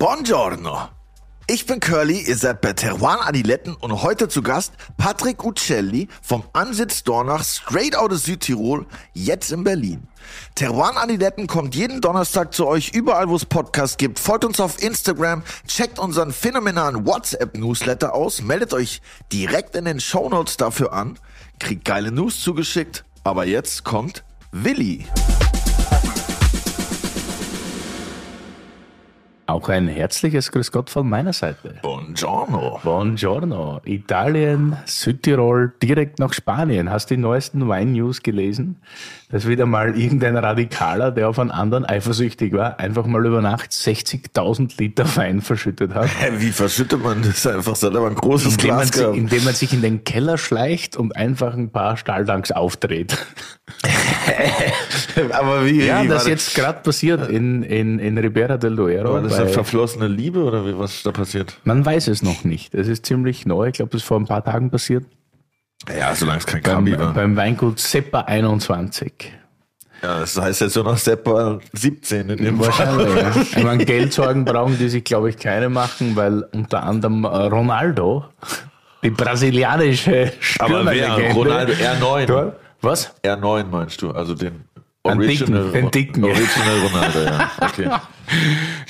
Buongiorno. Ich bin Curly, ihr seid bei Teruan Adiletten und heute zu Gast Patrick Uccelli vom Ansitz Dornach straight out of Südtirol, jetzt in Berlin. Teruan Adiletten kommt jeden Donnerstag zu euch überall, wo es Podcasts gibt. Folgt uns auf Instagram, checkt unseren phänomenalen WhatsApp-Newsletter aus, meldet euch direkt in den Shownotes dafür an, kriegt geile News zugeschickt. Aber jetzt kommt Willi. Auch ein herzliches Grüß Gott von meiner Seite. Buongiorno. Buongiorno. Italien, Südtirol, direkt nach Spanien. Hast du die neuesten Wine News gelesen? Dass wieder mal irgendein Radikaler, der auf einen anderen eifersüchtig war, einfach mal über Nacht 60.000 Liter Wein verschüttet hat. Wie verschüttet man das einfach? Das hat aber ein großes Indem man, Glas gehabt. indem man sich in den Keller schleicht und einfach ein paar Stahltanks aufdreht. aber wie, Ja, wie das ist jetzt gerade passiert in, in, in Ribera del Duero. War das eine verflossene Liebe oder wie, was ist da passiert? Man weiß es noch nicht. Es ist ziemlich neu. Ich glaube, das ist vor ein paar Tagen passiert. Ja, solange es kein Beim, Kabi war. beim Weingut Seppa 21. Ja, das heißt jetzt nur noch Seppa 17 in dem Fall. Wahrscheinlich. ja. Ich meine, Geldsorgen brauchen die sich, glaube ich, keine machen, weil unter anderem äh, Ronaldo, die brasilianische Aber wer? Stürmerlegende, Ronaldo R9. Dort- Was? R9 meinst du? Also den Den Original, dicken, den dicken. Original Ronaldo, ja. Okay.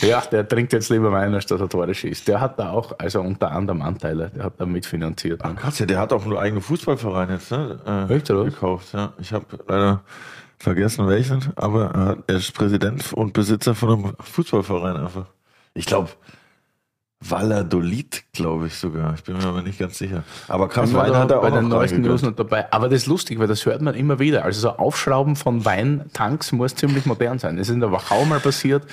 Ja, der trinkt jetzt lieber Wein, als dass er Tore schießt. Der hat da auch, also unter anderem Anteile, der hat da mitfinanziert. Ach, krass, ja, der hat auch nur eigenen Fußballverein jetzt, ne? Äh, Echt, oder? Gekauft, ja. Ich habe leider vergessen welchen, aber er hat- er ist Präsident und Besitzer von einem Fußballverein einfach. Ich glaube, Valladolid, glaube ich sogar. Ich bin mir aber nicht ganz sicher. Aber Sind wir Wein da hat er bei auch den neuesten News noch dabei. Aber das ist lustig, weil das hört man immer wieder. Also so Aufschrauben von Weintanks muss ziemlich modern sein. Das ist in der Wachau mal passiert.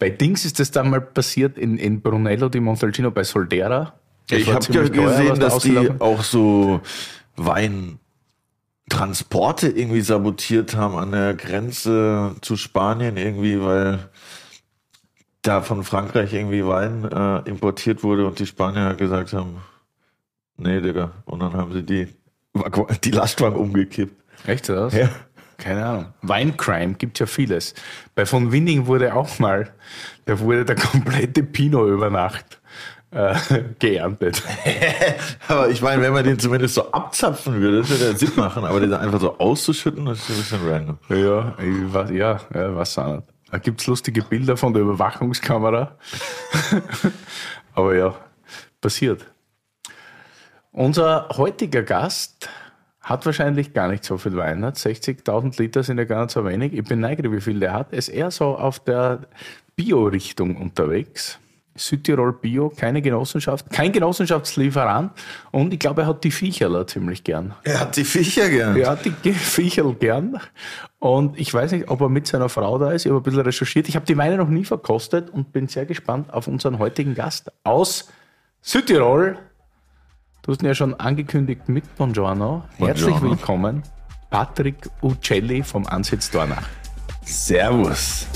Bei Dings ist das dann mal passiert in, in Brunello di Montalcino bei Soldera. Das Ich habe ja gesehen, da dass die ausgelaufen- auch so Weintransporte irgendwie sabotiert haben an der Grenze zu Spanien irgendwie, weil da von Frankreich irgendwie Wein äh, importiert wurde und die Spanier gesagt haben, nee, Digga. Und dann haben sie die, die Lastwagen umgekippt. Echt das? Ja. Keine Ahnung. Weincrime gibt ja vieles. Bei von Winning wurde auch mal, da wurde der komplette Pinot über Nacht äh, geerntet. Aber ich meine, wenn man den zumindest so abzapfen würde, das würde ja Sinn machen, aber den einfach so auszuschütten, das ist ein bisschen random. Ja, ich weiß, ja, ja, was auch Da gibt's lustige Bilder von der Überwachungskamera. Aber ja, passiert. Unser heutiger Gast hat wahrscheinlich gar nicht so viel Wein. Hat 60.000 Liter sind ja gar nicht so wenig. Ich bin neugierig, wie viel der hat. Er ist eher so auf der Bio-Richtung unterwegs. Südtirol Bio, keine Genossenschaft, kein Genossenschaftslieferant. Und ich glaube, er hat die Viecherler ziemlich gern. Er hat die Viecher gern. Er hat die Viecherl gern. Und ich weiß nicht, ob er mit seiner Frau da ist. Ich habe ein bisschen recherchiert. Ich habe die Weine noch nie verkostet und bin sehr gespannt auf unseren heutigen Gast aus Südtirol. Du hast ihn ja schon angekündigt mit Buongiorno. Herzlich Buongiorno. willkommen, Patrick Uccelli vom Ansitz Dornach. Servus.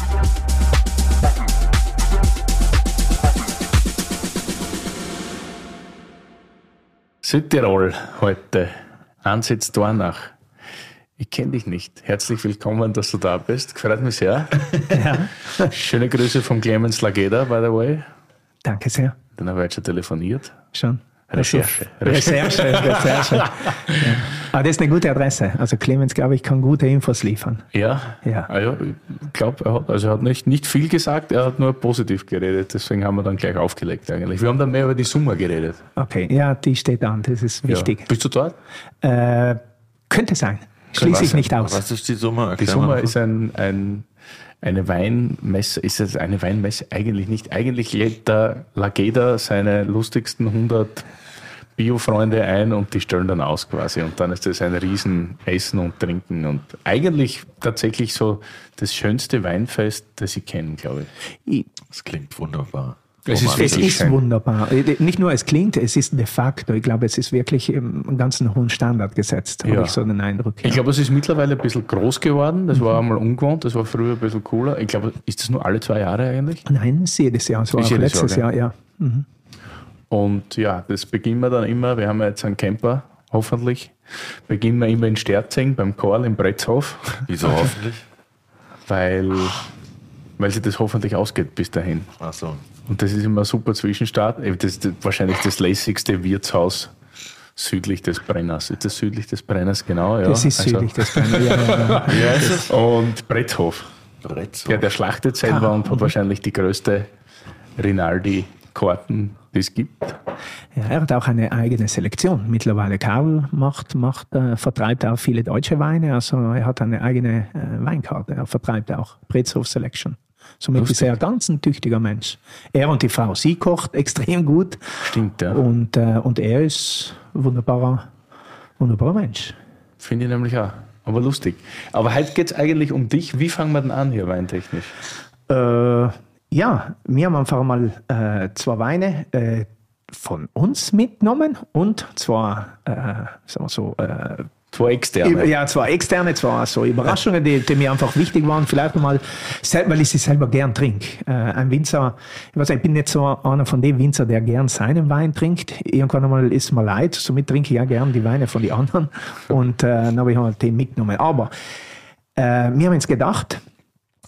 Südtirol heute, Ansitz Dornach. Ich kenne dich nicht. Herzlich willkommen, dass du da bist. Freut mich sehr. Schöne Grüße vom Clemens Lageda, by the way. Danke sehr. Den wir jetzt schon telefoniert. Schon. Recherche. Recherche, Recherche. ja. Aber das ist eine gute Adresse. Also Clemens, glaube ich, kann gute Infos liefern. Ja, Ja. Ah ja ich glaube, er hat, also er hat nicht, nicht viel gesagt, er hat nur positiv geredet. Deswegen haben wir dann gleich aufgelegt eigentlich. Wir haben dann mehr über die Summe geredet. Okay, ja, die steht an. Das ist wichtig. Ja. Bist du dort? Äh, könnte sein. Schließe ich nicht aus. Was ist die Summe? Die Summe ist ein, ein, eine Weinmesse, ist es eine Weinmesse? Eigentlich nicht. Eigentlich lädt der Lageda seine lustigsten 100 Bio-Freunde ein und die stellen dann aus quasi. Und dann ist das ein riesen Essen und Trinken und eigentlich tatsächlich so das schönste Weinfest, das ich kenne, glaube ich. Das klingt wunderbar. Es ist Es ist wunderbar. Äh, Nicht nur es klingt, es ist de facto. Ich glaube, es ist wirklich im einen ganz hohen Standard gesetzt, habe Ja. ich so den Eindruck. Ich glaube, es ist mittlerweile ein bisschen groß geworden. Das war einmal ungewohnt, das war früher ein bisschen cooler. Ich glaube, ist das nur alle zwei Jahre eigentlich? Nein, es ist jedes Jahr. Es war auch letztes Jahr, Jahr, ja. Und ja, das beginnen wir dann immer. Wir haben ja jetzt einen Camper, hoffentlich. Beginnen wir immer in Sterzing beim Karl im Bretzhof, Wieso hoffentlich? weil, weil sich das hoffentlich ausgeht bis dahin. Ach so. Und das ist immer ein super Zwischenstart. Das ist wahrscheinlich das lässigste Wirtshaus südlich des Brenners. Ist das südlich des Brenners, genau? Ja. Das ist Also- südlich des Brenners. Ja, ja, ja. Und Bretthof. Brett. Ja, der schlachtet selber Ah, und hat wahrscheinlich die größte Rinaldi-Karten, die es gibt. Ja, er hat auch eine eigene Selektion. Mittlerweile Karl macht, macht, äh, vertreibt auch viele deutsche Weine. Also er hat eine eigene äh, Weinkarte. Er vertreibt auch Brezhof Selection. Somit ist er ganz ein tüchtiger Mensch. Er und die Frau, sie kocht extrem gut. Stimmt, ja. Und, äh, und er ist ein wunderbarer, wunderbarer Mensch. Finde ich nämlich auch. Aber lustig. Aber heute geht es eigentlich um dich. Wie fangen wir denn an hier weintechnisch? Äh, ja, wir haben einfach mal äh, zwei Weine äh, von uns mitgenommen und zwar, äh, sagen wir so, äh, Zwei externe. Ja, zwar externe, zwar so Überraschungen, die, die mir einfach wichtig waren. Vielleicht mal, weil ich sie selber gern trinke. Äh, ein Winzer, ich, weiß, nicht, ich bin nicht so einer von den Winzer, der gern seinen Wein trinkt. Irgendwann einmal ist mir leid, somit trinke ich ja gern die Weine von den anderen. Und äh, dann habe ich halt den mitgenommen. Aber äh, wir haben uns gedacht,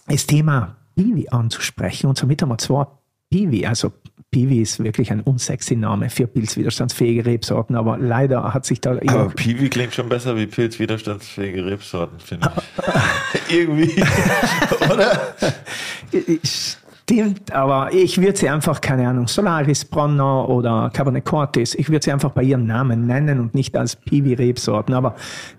das Thema Piwi anzusprechen. Und somit haben wir zwei Piwi, also Piwi ist wirklich ein unsexy Name für pilzwiderstandsfähige Rebsorten, aber leider hat sich da Aber Piwi klingt schon besser wie pilzwiderstandsfähige Rebsorten, finde ich. Irgendwie. Oder? Stimmt, aber ich würde sie einfach, keine Ahnung, Solaris, Bronner oder Cabernet Cortis, ich würde sie einfach bei ihrem Namen nennen und nicht als Piwi-Rebsorten, aber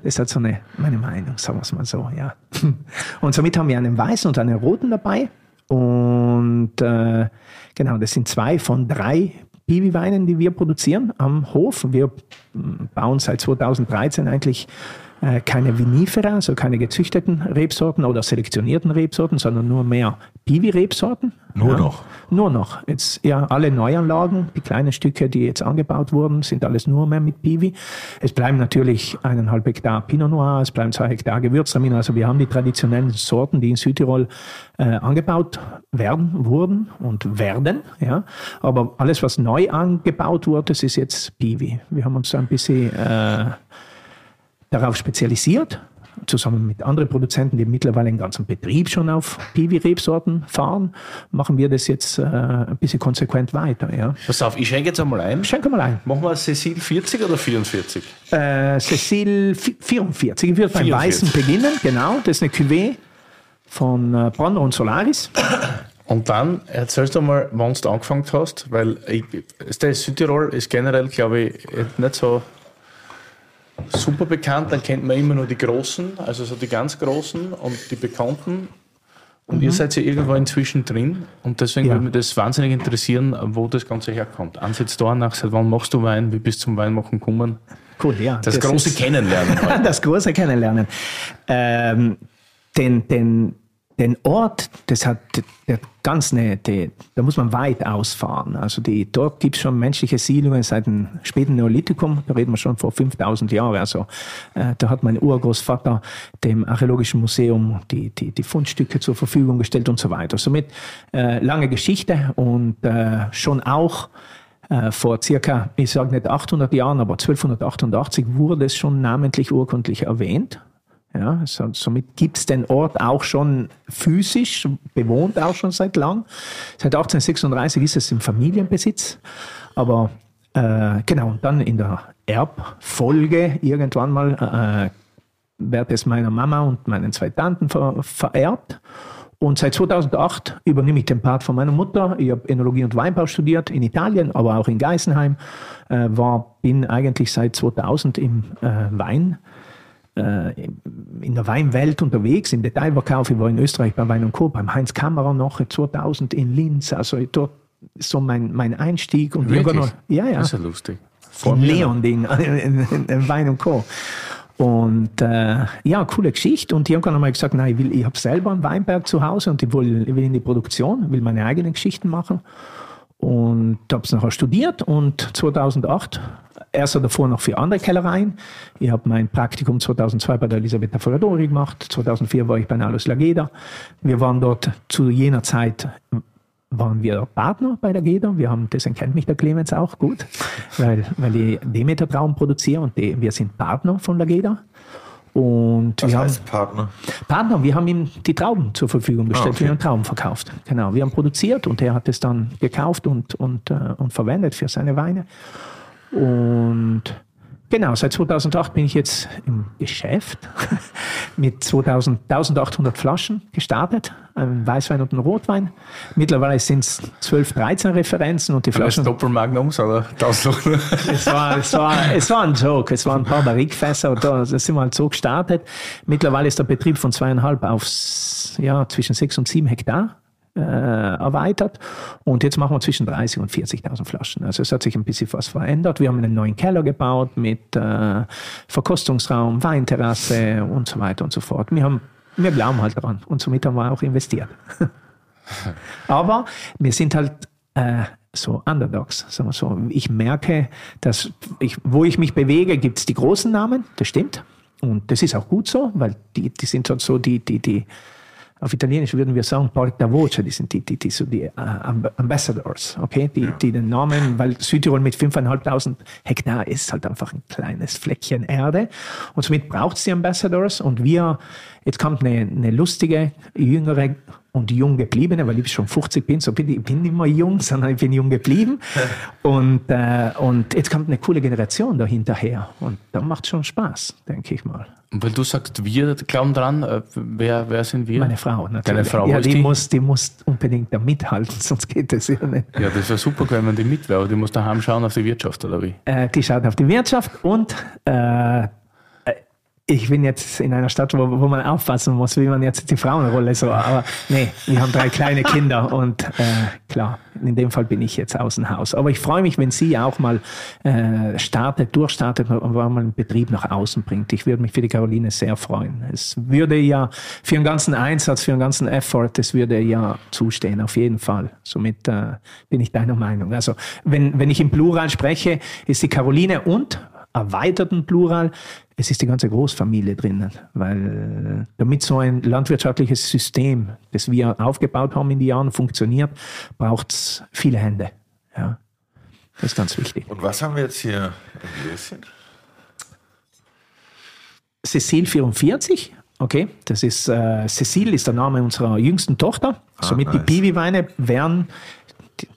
das ist halt so eine, meine Meinung, sagen wir es mal so, ja. Und somit haben wir einen weißen und einen roten dabei und äh, genau, das sind zwei von drei Piwi-Weinen, die wir produzieren am Hof. Wir mm, bauen seit 2013 eigentlich äh, keine Vinifera, also keine gezüchteten Rebsorten oder selektionierten Rebsorten, sondern nur mehr Piwi-Rebsorten. Nur noch? Nur noch. Jetzt ja alle Neuanlagen, die kleinen Stücke, die jetzt angebaut wurden, sind alles nur mehr mit Piwi. Es bleiben natürlich eineinhalb Hektar Pinot Noir, es bleiben zwei Hektar Gewürztraminer. Also wir haben die traditionellen Sorten, die in Südtirol äh, angebaut werden, wurden und werden. Ja. Aber alles, was neu angebaut wurde, das ist jetzt Piwi. Wir haben uns ein bisschen äh, darauf spezialisiert, zusammen mit anderen Produzenten, die mittlerweile einen ganzen Betrieb schon auf Piwi-Rebsorten fahren, machen wir das jetzt äh, ein bisschen konsequent weiter. Ja. Pass auf, ich schenke jetzt einmal ein. Schenke mal ein. Machen wir Cecil 40 oder 44? Äh, Cecil vi- 44. Ich würde beim 44. Weißen beginnen, genau. Das ist eine Cuvée von äh, Bronner und Solaris. Und dann erzählst du mal, wann du angefangen hast, weil ich, der Südtirol ist generell, glaube ich, nicht so super bekannt. Dann kennt man immer nur die Großen, also so die ganz Großen und die Bekannten. Und ihr seid ja irgendwo inzwischen drin und deswegen Ja. würde mich das wahnsinnig interessieren, wo das Ganze herkommt. Ansitz da nach, seit wann machst du Wein, wie bist du zum Weinmachen gekommen? Cool, ja. Das, große ist- Kennenlernen. das große Kennenlernen. Ähm, den, den, den Ort, das hat der ganz die, da muss man weit ausfahren. Also die, dort gibt es schon menschliche Siedlungen seit dem späten Neolithikum, da reden wir schon vor 5000 Jahren. Also äh, da hat mein Urgroßvater dem Archäologischen Museum die, die, die Fundstücke zur Verfügung gestellt und so weiter. Somit äh, lange Geschichte und äh, schon auch äh, vor circa, ich sage nicht 800 Jahren, aber 1288 wurde es schon namentlich urkundlich erwähnt. Ja, so, somit gibt es den Ort auch schon physisch, bewohnt auch schon seit lang. Seit 1836 ist es im Familienbesitz. Aber äh, genau, und dann in der Erbfolge irgendwann mal äh, wird es meiner Mama und meinen zwei Tanten ver vererbt. Und seit 2008 übernehme ich den Part von meiner Mutter. Ich habe Enologie und Weinbau studiert in Italien, aber auch in Geisenheim. Äh, war, bin eigentlich seit 2000 im äh, Wein, in der Weinwelt unterwegs, im Detailverkauf. Ich war in Österreich bei Wein und Co., beim Heinz Kammerer noch 2000 in Linz. Also dort so mein, mein Einstieg. Und Wirklich? irgendwann- Ja, ja. Das ist ja lustig. Im Leon-Ding, in, in, in Wein und Co. Und äh, ja, coole Geschichte. Und irgendwann haben wir gesagt, nein, ich, will, ich habe selber einen Weinberg zu Hause und ich will, ich will in die Produktion, will meine eigenen Geschichten machen. Und habe es nachher studiert und 2008, erst davor noch für andere Kellereien. Ich habe mein Praktikum 2002 bei der Elisabetta Ferradori gemacht, 2004 war ich bei Nalus Lageda. Wir waren dort zu jener Zeit waren wir Partner bei der GEDA. Wir haben, deswegen kennt mich der Clemens auch gut, weil, weil ich Demeter Traum produziere und die, wir sind Partner von der GEDA. Und Was wir haben Partner? Partner, wir haben ihm die Trauben zur Verfügung gestellt, Ah, okay. wir haben Trauben verkauft. Genau, wir haben produziert und er hat es dann gekauft und, und, äh, und verwendet für seine Weine. Und genau, seit 2008 bin ich jetzt im Geschäft mit 2000, 1800 Flaschen gestartet, ein Weißwein und ein Rotwein. Mittlerweile sind es 12, 13 Referenzen und die Flaschen Doppelmagnums oder Tausend? es war, es, war, es war ein Joke. Es waren ein paar Barrikfässer und da sind wir halt so gestartet. Mittlerweile ist der Betrieb von zweieinhalb auf ja, zwischen sechs und sieben Hektar äh, erweitert. Und jetzt machen wir zwischen 30 und 40.000 Flaschen. Also es hat sich ein bisschen was verändert. Wir haben einen neuen Keller gebaut mit äh, Verkostungsraum, Weinterrasse und so weiter und so fort. Wir, haben, wir glauben halt daran und somit haben wir auch investiert. Aber wir sind halt äh, so Underdogs, sagen wir so. Ich merke, dass ich, wo ich mich bewege, gibt es die großen Namen, das stimmt. Und das ist auch gut so, weil die, die sind halt so die, die, die, auf Italienisch würden wir sagen, Porta Voce, die sind die, die, die, so die äh, Amb- Ambassadors, okay, die, die den Namen, weil Südtirol mit 5.500 Hektar ist halt einfach ein kleines Fleckchen Erde. Und somit braucht es die Ambassadors. Und wir, jetzt kommt eine, eine lustige, jüngere und jung gebliebene, weil ich schon 50 bin, so bin ich, bin nicht mehr jung, sondern ich bin jung geblieben und, äh, und jetzt kommt eine coole Generation dahinterher und da macht schon Spaß, denke ich mal. Und weil du sagst, wir glauben dran, äh, wer, wer sind wir? Meine Frau natürlich. Deine Frau, ja, die, die? Muss, die muss unbedingt da mithalten, sonst geht es ja nicht. Ja, das wäre super, wenn man die mit wäre, aber die muss daheim schauen auf die Wirtschaft, oder wie? Äh, die schaut auf die Wirtschaft und äh, ich bin jetzt in einer Stadt, wo, wo man aufpassen muss, wie man jetzt die Frauenrolle so, aber nee, wir haben drei kleine Kinder und äh, klar, in dem Fall bin ich jetzt außen Haus. Aber ich freue mich, wenn sie auch mal äh, startet, durchstartet und mal einen Betrieb nach außen bringt. Ich würde mich für die Caroline sehr freuen. Es würde ja für einen ganzen Einsatz, für einen ganzen Effort, das würde ja zustehen, auf jeden Fall. Somit äh, bin ich deiner Meinung. Also wenn, wenn ich im Plural spreche, ist die Caroline und erweiterten Plural, es ist die ganze Großfamilie drinnen, weil äh, damit so ein landwirtschaftliches System, das wir aufgebaut haben in die Jahren, funktioniert, braucht es viele Hände. Ja. Das ist ganz wichtig. Und was haben wir jetzt hier im Gläschen? Cecile 44, okay, das ist, äh, Cecile ist der Name unserer jüngsten Tochter. Somit die nice. Piwi-Weine werden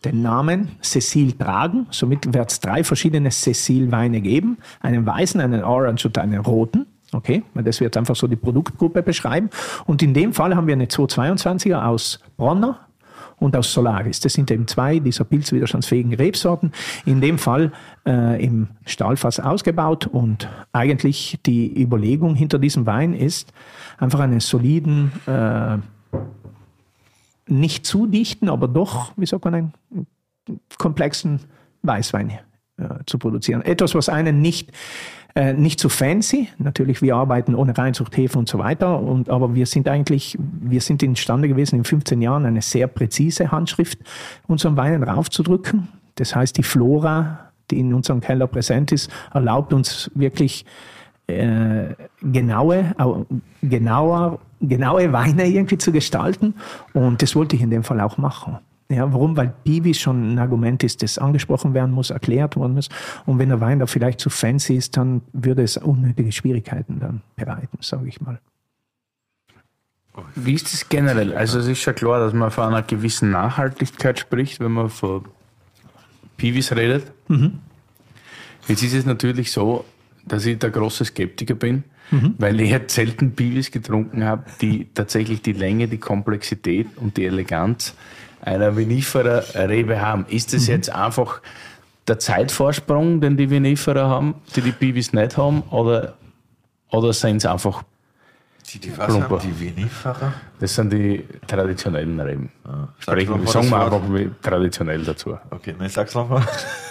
den Namen Cecile tragen. Somit wird es drei verschiedene Cecile-Weine geben. Einen weißen, einen orange und einen roten. Okay, das wird einfach so die Produktgruppe beschreiben. Und in dem Fall haben wir eine 222er aus Bronner und aus Solaris. Das sind eben zwei dieser pilzwiderstandsfähigen Rebsorten. In dem Fall äh, im Stahlfass ausgebaut und eigentlich die Überlegung hinter diesem Wein ist, einfach einen soliden, äh, nicht zu dichten, aber doch, wie sagt man, einen komplexen Weißwein äh, zu produzieren. Etwas, was einen nicht äh, nicht zu fancy. Natürlich, wir arbeiten ohne Reinzucht, Hefe und so weiter. Und, aber wir sind eigentlich, wir sind imstande gewesen, in 15 Jahren eine sehr präzise Handschrift unseren Weinen raufzudrücken. Das heißt, die Flora, die in unserem Keller präsent ist, erlaubt uns wirklich äh, genaue, au- genauer, genaue Weine irgendwie zu gestalten. Und das wollte ich in dem Fall auch machen. Ja, warum? Weil Piwi schon ein Argument ist, das angesprochen werden muss, erklärt werden muss. Und wenn der Wein da vielleicht zu fancy ist, dann würde es unnötige Schwierigkeiten dann bereiten, sage ich mal. Wie ist das generell? Also es ist schon klar, dass man von einer gewissen Nachhaltigkeit spricht, wenn man von Piwis redet. Jetzt ist es natürlich so, dass ich der große Skeptiker bin, weil ich halt selten Piwis getrunken habe, die tatsächlich die Länge, die Komplexität und die Eleganz einer Vinifera Rebe haben. Ist das jetzt einfach der Zeitvorsprung, den die Vinifera haben, die die Piwis nicht haben, oder, oder sind es einfach Die, die was haben die Vinifacher? Das sind die traditionellen Reben. Sag Sprechen, sagen wir einfach traditionell dazu. Okay, ne, sag's nochmal.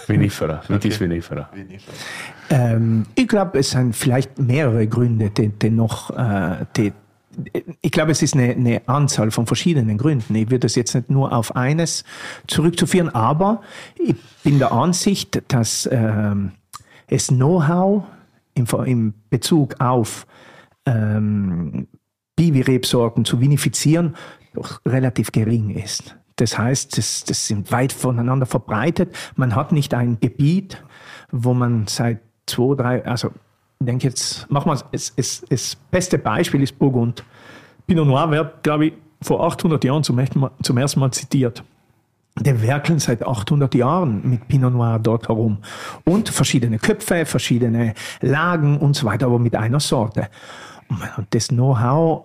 Vinifera, Vitis Vinifera. Vinifacher. Ähm, ich glaube, es sind vielleicht mehrere Gründe, die, die noch, äh, die, ich glaube, es ist eine, eine Anzahl von verschiedenen Gründen. Ich würde es jetzt nicht nur auf eines zurückzuführen, aber ich bin der Ansicht, dass ähm, es Know-how im, im Bezug auf ähm, Bibi-Rebsorten zu vinifizieren doch relativ gering ist. Das heißt, das, das sind weit voneinander verbreitet. Man hat nicht ein Gebiet, wo man seit zwei, drei, also ich denke jetzt, machen wir es, das beste Beispiel ist Burgund. Pinot Noir wird, glaube ich, vor 800 Jahren zum, zum ersten Mal zitiert. Die werkeln seit 800 Jahren mit Pinot Noir dort herum. Und verschiedene Köpfe, verschiedene Lagen und so weiter, aber mit einer Sorte. Und das Know-how,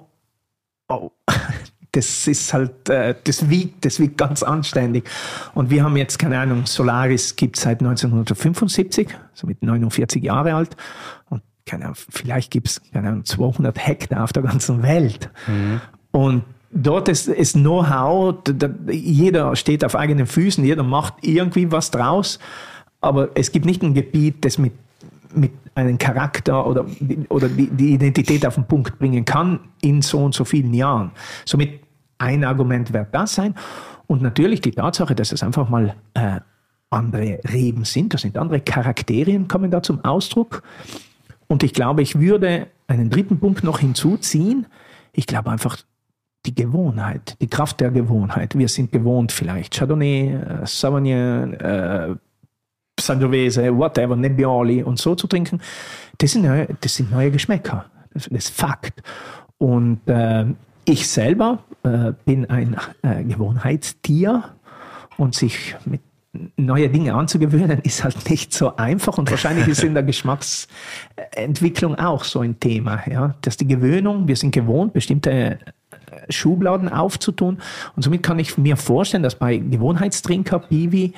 oh, das ist halt, äh, das wiegt, das wiegt ganz anständig. Und wir haben jetzt, keine Ahnung, Solaris gibt seit 1975, somit 49 Jahre alt. Und keine Ahnung, vielleicht gibt es, keine Ahnung, 200 Hektar auf der ganzen Welt. Mhm. Und dort ist, ist Know-how, jeder steht auf eigenen Füßen, jeder macht irgendwie was draus. Aber es gibt nicht ein Gebiet, das mit, mit einem Charakter oder, oder die, die Identität auf den Punkt bringen kann in so und so vielen Jahren. Somit ein Argument wird das sein. Und natürlich die Tatsache, dass es einfach mal äh, andere Reben sind, das sind andere Charakterien, kommen da zum Ausdruck. Und ich glaube, ich würde einen dritten Punkt noch hinzuziehen. Ich glaube einfach, die Gewohnheit, die Kraft der Gewohnheit. Wir sind gewohnt, vielleicht Chardonnay, äh, Sauvignon, äh, Sangiovese, whatever, Nebbioli und so zu trinken. Das sind neue, das sind neue Geschmäcker. Das, ist Fakt. Und äh, ich selber äh, bin ein äh, Gewohnheitstier und sich mit neue Dinge anzugewöhnen, ist halt nicht so einfach und wahrscheinlich ist in der Geschmacksentwicklung auch so ein Thema, ja, dass die Gewöhnung, wir sind gewohnt, bestimmte äh, Schubladen aufzutun und somit kann ich mir vorstellen, dass bei Gewohnheitstrinker Biwi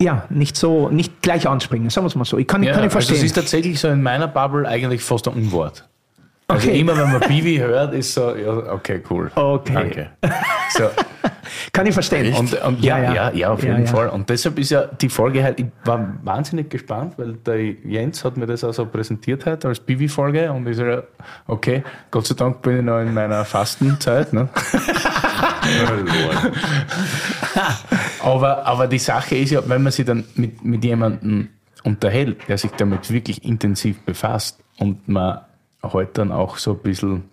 ja, nicht so, nicht gleich anspringen, sagen wir es mal so. Ich kann, ja, kann ich verstehen. Also es ist tatsächlich so in meiner Bubble eigentlich fast ein Unwort. Also okay. immer, wenn man Bibi hört, ist so, ja, okay, cool. Okay. Danke. So. Kann ich verstehen. Und, und ja, ja, ja, ja, auf jeden Fall. Und deshalb ist ja die Folge halt, ich war wahnsinnig gespannt, weil der Jens hat mir das auch so präsentiert heute als Bibi-Folge und ich so, okay, Gott sei Dank bin ich noch in meiner Fastenzeit. Ne? aber, aber die Sache ist ja, wenn man sich dann mit, mit jemandem unterhält, der sich damit wirklich intensiv befasst und man heute dann auch so ein bisschen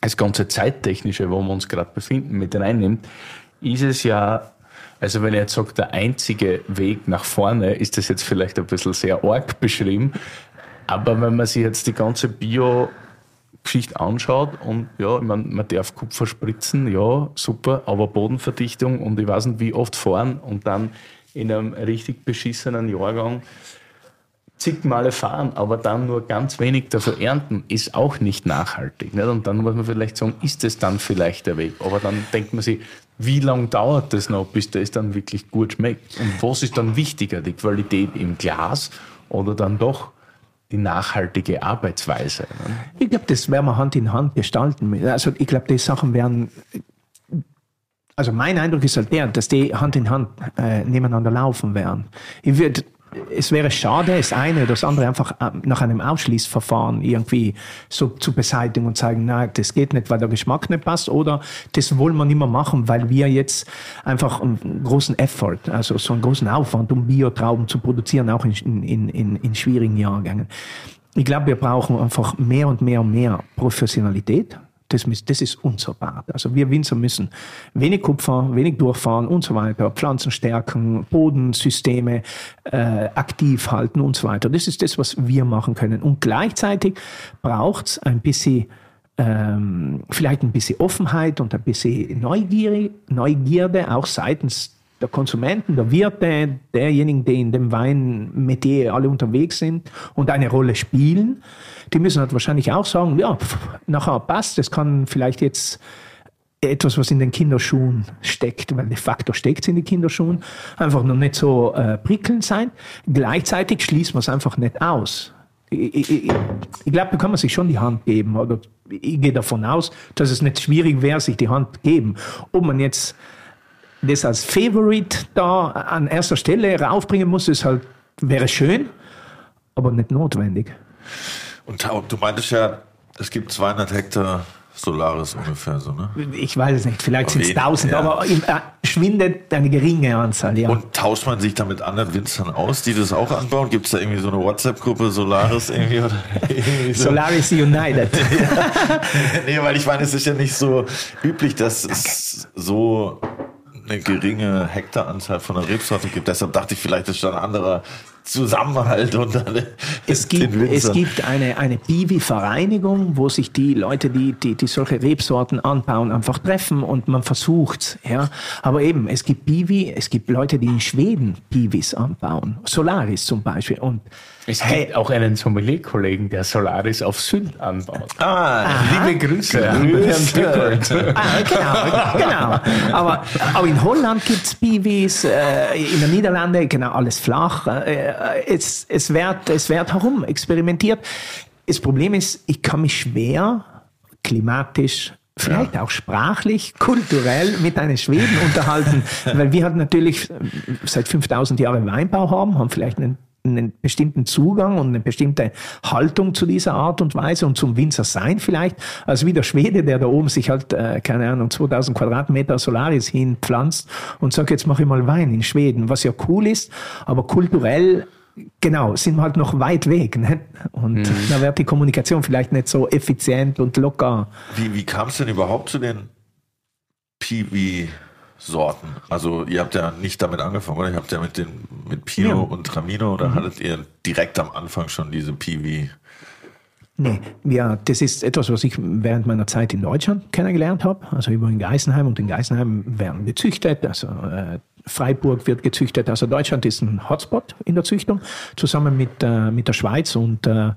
das ganze Zeittechnische, wo wir uns gerade befinden, mit reinnimmt, ist es ja, also wenn ich jetzt sage, der einzige Weg nach vorne, ist das jetzt vielleicht ein bisschen sehr arg beschrieben, aber wenn man sich jetzt die ganze Bio- Geschichte anschaut und ja, ich meine, man darf Kupfer spritzen, ja, super, aber Bodenverdichtung und ich weiß nicht, wie oft fahren und dann in einem richtig beschissenen Jahrgang zig Male fahren, aber dann nur ganz wenig dafür ernten, ist auch nicht nachhaltig. Nicht? Und dann muss man vielleicht sagen, ist das dann vielleicht der Weg? Aber dann denkt man sich, wie lange dauert das noch, bis das dann wirklich gut schmeckt? Und was ist dann wichtiger, die Qualität im Glas oder dann doch die nachhaltige Arbeitsweise? Ne? Ich glaube, das werden wir Hand in Hand gestalten. Also ich glaube, die Sachen werden also mein Eindruck ist halt der, dass die Hand in Hand äh, nebeneinander laufen werden. Ich würde es wäre schade, das eine oder das andere einfach ähm, nach einem Ausschließverfahren irgendwie so zu beseitigen und sagen, na, das geht nicht, weil der Geschmack nicht passt oder das wollen wir nicht mehr machen, weil wir jetzt einfach einen großen Effort, also so einen großen Aufwand, um Biotrauben zu produzieren, auch in, in, in, in schwierigen Jahrgängen. Ich glaube, wir brauchen einfach mehr und mehr und mehr Professionalität das, das ist unser Part. Also wir Winzer müssen wenig Kupfer, wenig durchfahren und so weiter, Pflanzen stärken, Bodensysteme äh, aktiv halten und so weiter. Das ist das, was wir machen können. Und gleichzeitig braucht es ein bisschen ähm, vielleicht ein bisschen Offenheit und ein bisschen Neugierde, Neugierde auch seitens der Konsumenten, der Wirte, derjenigen, die in dem Weinmetier alle unterwegs sind und eine Rolle spielen, die müssen halt wahrscheinlich auch sagen, ja, pff, nachher passt, das kann vielleicht jetzt etwas, was in den Kinderschuhen steckt, weil de facto steckt es in den Kinderschuhen, einfach noch nicht so äh, prickelnd sein. Gleichzeitig schließt man es einfach nicht aus. Ich, ich, ich glaube, da kann man sich schon die Hand geben. Oder ich gehe davon aus, dass es nicht schwierig wäre, sich die Hand geben. Ob man jetzt das als Favorite da an erster Stelle raufbringen muss, ist halt, wäre schön, aber nicht notwendig. Und du meintest ja, es gibt 200 Hektar Solaris ungefähr so, ne? Ich weiß es nicht, vielleicht sind es 1000, ja. aber äh, schwindet eine geringe Anzahl, ja. Und tauscht man sich da mit anderen Winzern aus, die das auch anbauen? Gibt es da irgendwie so eine WhatsApp-Gruppe Solaris irgendwie? Oder irgendwie so? Solaris United. nee, weil ich meine, es ist ja nicht so üblich, dass es so eine geringe Hektaranzahl von der Rebsorte gibt. Deshalb dachte ich, vielleicht ist da ein anderer Zusammenhalt unter den, es gibt, den es gibt eine, eine Biwi-Vereinigung, wo sich die Leute, die, die, die solche Rebsorten anbauen, einfach treffen und man versucht's. Ja. Aber eben, es gibt Biwi, es gibt Leute, die in Schweden Biwis anbauen. Solaris zum Beispiel. Und es hey, gibt auch einen Sommelier-Kollegen, der Solaris auf Sylt anbaut. Ah, liebe Grüße Herrn ah, genau, genau. Aber, aber in Holland gibt's Biwis, äh, in den Niederlanden, genau, alles flach. Äh, es, es, wird, es wird herum experimentiert. Das Problem ist, ich kann mich schwer klimatisch vielleicht ja. auch sprachlich, kulturell mit einem Schweden unterhalten, weil wir halt natürlich seit 5000 Jahren Weinbau haben, haben vielleicht einen einen bestimmten Zugang und eine bestimmte Haltung zu dieser Art und Weise und zum Winzer sein vielleicht, als wie der Schwede, der da oben sich halt, äh, keine Ahnung, 2000 Quadratmeter Solaris hinpflanzt und sagt, jetzt mache ich mal Wein in Schweden, was ja cool ist, aber kulturell Genau, sind wir halt noch weit weg. Ne? Und mhm. da wird die Kommunikation vielleicht nicht so effizient und locker. Wie, wie kam es denn überhaupt zu den Piwi Sorten. Also ihr habt ja nicht damit angefangen, oder? Ihr habt ja mit den mit Pino ja. und Tramino, oder mhm. hattet ihr direkt am Anfang schon diese Piwi? Nee, ja, das ist etwas, was ich während meiner Zeit in Deutschland kennengelernt habe. Also über in Geisenheim und in Geisenheim werden gezüchtet. Also äh, Freiburg wird gezüchtet. Also Deutschland ist ein Hotspot in der Züchtung, zusammen mit, äh, mit der Schweiz und äh,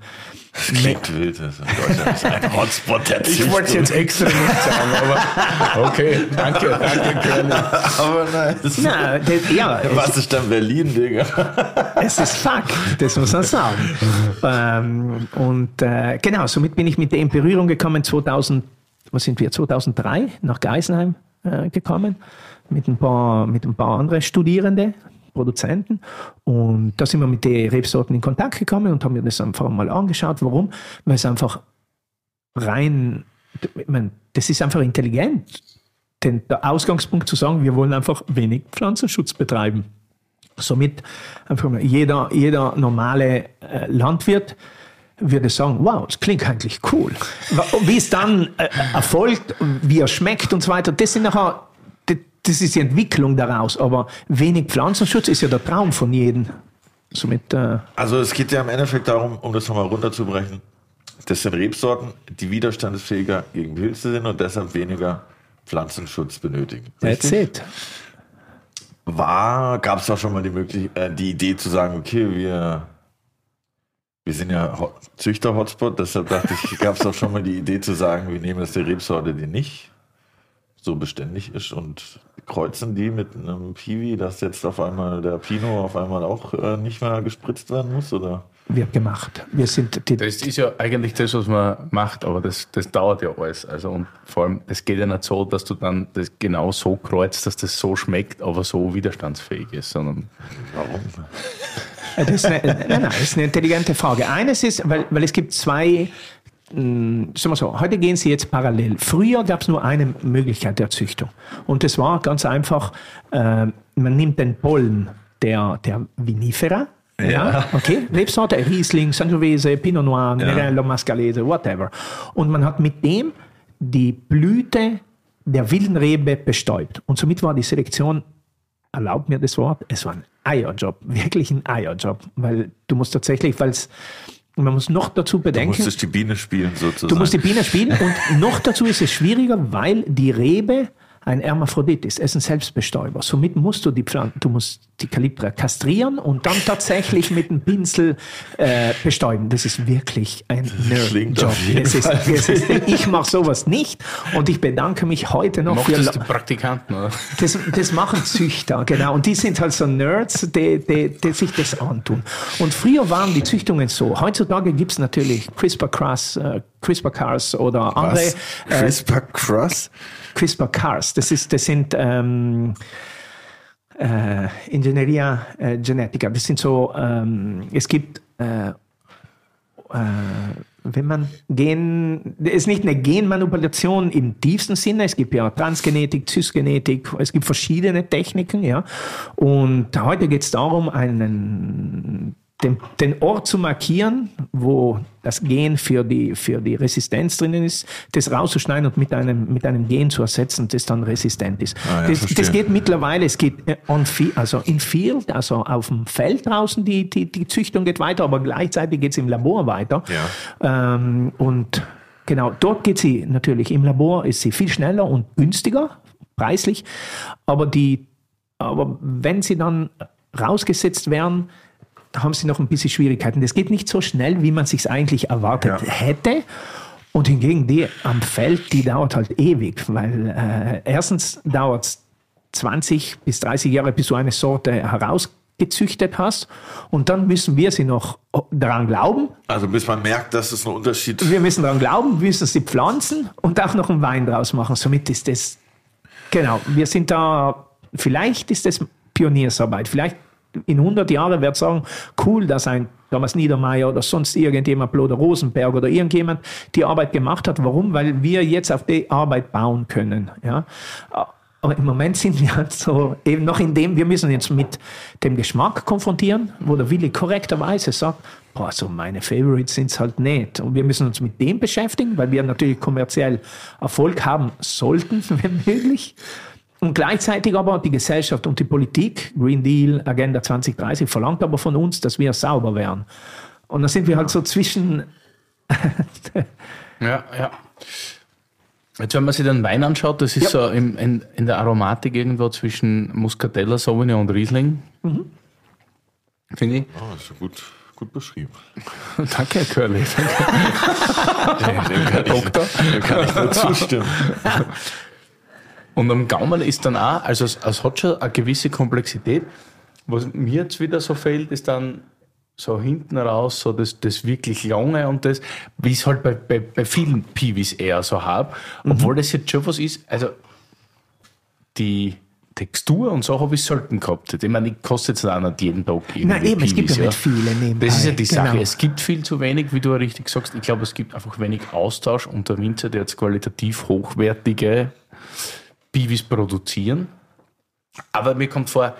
Klingt wild, also Deutschland ist ein Hotspot der Züchtung. Ich wollte es jetzt extra nicht sagen, aber okay, danke, danke, König. Aber nein. Na, das, ja, Was ist dann Berlin, Digga? Es ist Fakt, das muss man sagen. ähm, und äh, genau, somit bin ich mit der in Berührung gekommen 2000, was sind wir, 2003 nach Geisenheim äh, gekommen mit ein paar, mit ein paar anderen Studierenden, Produzenten. Und da sind wir mit den Rebsorten in Kontakt gekommen und haben mir das einfach mal angeschaut. Warum? Weil es einfach rein, ich meine, das ist einfach intelligent. Denn der Ausgangspunkt zu sagen, wir wollen einfach wenig Pflanzenschutz betreiben. Somit einfach jeder, jeder normale äh, Landwirt würde sagen, wow, das klingt eigentlich cool. Wie es dann äh, erfolgt, wie er schmeckt und so weiter, das sind nachher das ist die Entwicklung daraus, aber wenig Pflanzenschutz ist ja der Traum von jedem. Somit, äh also es geht ja im Endeffekt darum, um das nochmal runterzubrechen, das sind Rebsorten, die widerstandsfähiger gegen Pilze sind und deshalb weniger Pflanzenschutz benötigen. That's it. War, gab es da schon mal die, Möglichkeit, äh, die Idee zu sagen, okay, wir, wir sind ja Züchter-Hotspot, deshalb dachte ich, gab es auch schon mal die Idee zu sagen, wir nehmen jetzt die Rebsorte, die nicht so beständig ist und kreuzen die mit einem Piwi, dass jetzt auf einmal der Pino auf einmal auch äh, nicht mehr gespritzt werden muss, oder? Wird gemacht. Wir sind die das ist ja eigentlich das, was man macht, aber das, das dauert ja alles. Also und vor allem, es geht ja nicht so, dass du dann das genau so kreuzt, dass das so schmeckt, aber so widerstandsfähig ist, sondern warum? Das ist eine, nein, nein, das ist eine intelligente Frage. Eines ist, weil, weil es gibt zwei sagen wir so, heute gehen sie jetzt parallel. Früher gab es nur eine Möglichkeit der Züchtung. Und das war ganz einfach, äh, man nimmt den Pollen der, der Vinifera, ja. ja. okay. Rebsorte, Riesling, Sangiovese, Pinot Noir, Nerello, ja. Mascalese, whatever. Und man hat mit dem die Blüte der wilden Rebe bestäubt. Und somit war die Selektion, erlaubt mir das Wort, es war ein Eierjob, wirklich ein Eierjob, weil du musst tatsächlich, weil es und man muss noch dazu bedenken. Du musst die Biene spielen sozusagen. Du musst die Biene spielen und noch dazu ist es schwieriger, weil die Rebe ein Hermaphrodit ist. Er ist ein Selbstbestäuber. Somit musst du die Pflanzen, du musst die Kalibra kastrieren und dann tatsächlich mit einem Pinsel äh, bestäuben. Das ist wirklich ein Nerd-Job. Ich mache sowas nicht und ich bedanke mich heute noch für die Praktikanten. Oder? Das, das machen Züchter, genau. Und die sind halt so Nerds, die, die, die sich das antun. Und früher waren die Züchtungen so. Heutzutage gibt es natürlich CRISPR-Cas, äh, CRISPR-Cas oder andere. Was? Äh, CRISPR-Cas? CRISPR-Cas. Das, ist, das sind ähm, äh, Ingenieria äh, Genetica. Das sind so, ähm, es gibt, äh, äh, wenn man Gen, es ist nicht eine Genmanipulation im tiefsten Sinne, es gibt ja Transgenetik, Zysgenetik, es gibt verschiedene Techniken, ja. Und heute geht es darum, einen den, den Ort zu markieren, wo das Gen für die, für die Resistenz drinnen ist, das rauszuschneiden und mit einem, mit einem Gen zu ersetzen, das dann resistent ist. Ah, ja, das, das geht mittlerweile, es geht äh, on also in Field, also auf dem Feld draußen, die, die, die Züchtung geht weiter, aber gleichzeitig geht es im Labor weiter. Ja. Ähm, und genau, dort geht sie natürlich, im Labor ist sie viel schneller und günstiger, preislich, aber die, aber wenn sie dann rausgesetzt werden, haben sie noch ein bisschen Schwierigkeiten. Das geht nicht so schnell, wie man sich eigentlich erwartet Ja. hätte. Und hingegen die am Feld, die dauert halt ewig, weil äh, erstens dauert es 20 bis 30 Jahre, bis du eine Sorte herausgezüchtet hast. Und dann müssen wir sie noch daran glauben. Also bis man merkt, dass es einen Unterschied Wir müssen daran glauben, müssen sie pflanzen und auch noch einen Wein draus machen. Somit ist das, genau, wir sind da, vielleicht ist das Pioniersarbeit. Vielleicht in 100 Jahren wird sagen, cool, dass ein Thomas Niedermeyer oder sonst irgendjemand, Bloder Rosenberg oder irgendjemand die Arbeit gemacht hat. Warum? Weil wir jetzt auf die Arbeit bauen können. Ja? Aber im Moment sind wir halt so, eben noch in dem, wir müssen jetzt mit dem Geschmack konfrontieren, wo der Willi korrekterweise sagt, boah, so meine Favorites sind es halt nicht. Und wir müssen uns mit dem beschäftigen, weil wir natürlich kommerziell Erfolg haben sollten, wenn möglich. Und gleichzeitig aber die Gesellschaft und die Politik, Green Deal, Agenda 2030, verlangt aber von uns, dass wir sauber werden. Und da sind wir halt so zwischen, Ja, ja. Jetzt, wenn man sich den Wein anschaut, das ist Ja. so im, in, in der Aromatik irgendwo zwischen Muscatella, Sauvignon und Riesling. Finde ich. Oh, das ist gut, gut beschrieben. Danke, Herr Curly. Dem kann ich, Doktor. dem kann ich nur zustimmen. Und am Gaumen ist dann auch, also es, es hat schon eine gewisse Komplexität. Was mir jetzt wieder so fehlt, ist dann so hinten raus, so das, das wirklich Lange und das, wie ich es halt bei, bei, bei vielen Piwis eher so habe. Obwohl das jetzt schon was ist, also die Textur und so habe ich selten gehabt. Ich meine, ich koste jetzt auch nicht jeden Tag irgendwie na eben, es gibt Piwis, ja nicht viele nebenbei. das ist ja die Sache. Genau. Es gibt viel zu wenig, wie du richtig sagst. Ich glaube, es gibt einfach wenig Austausch unter Winzer, die jetzt qualitativ hochwertige Piwis produzieren. Aber mir kommt vor,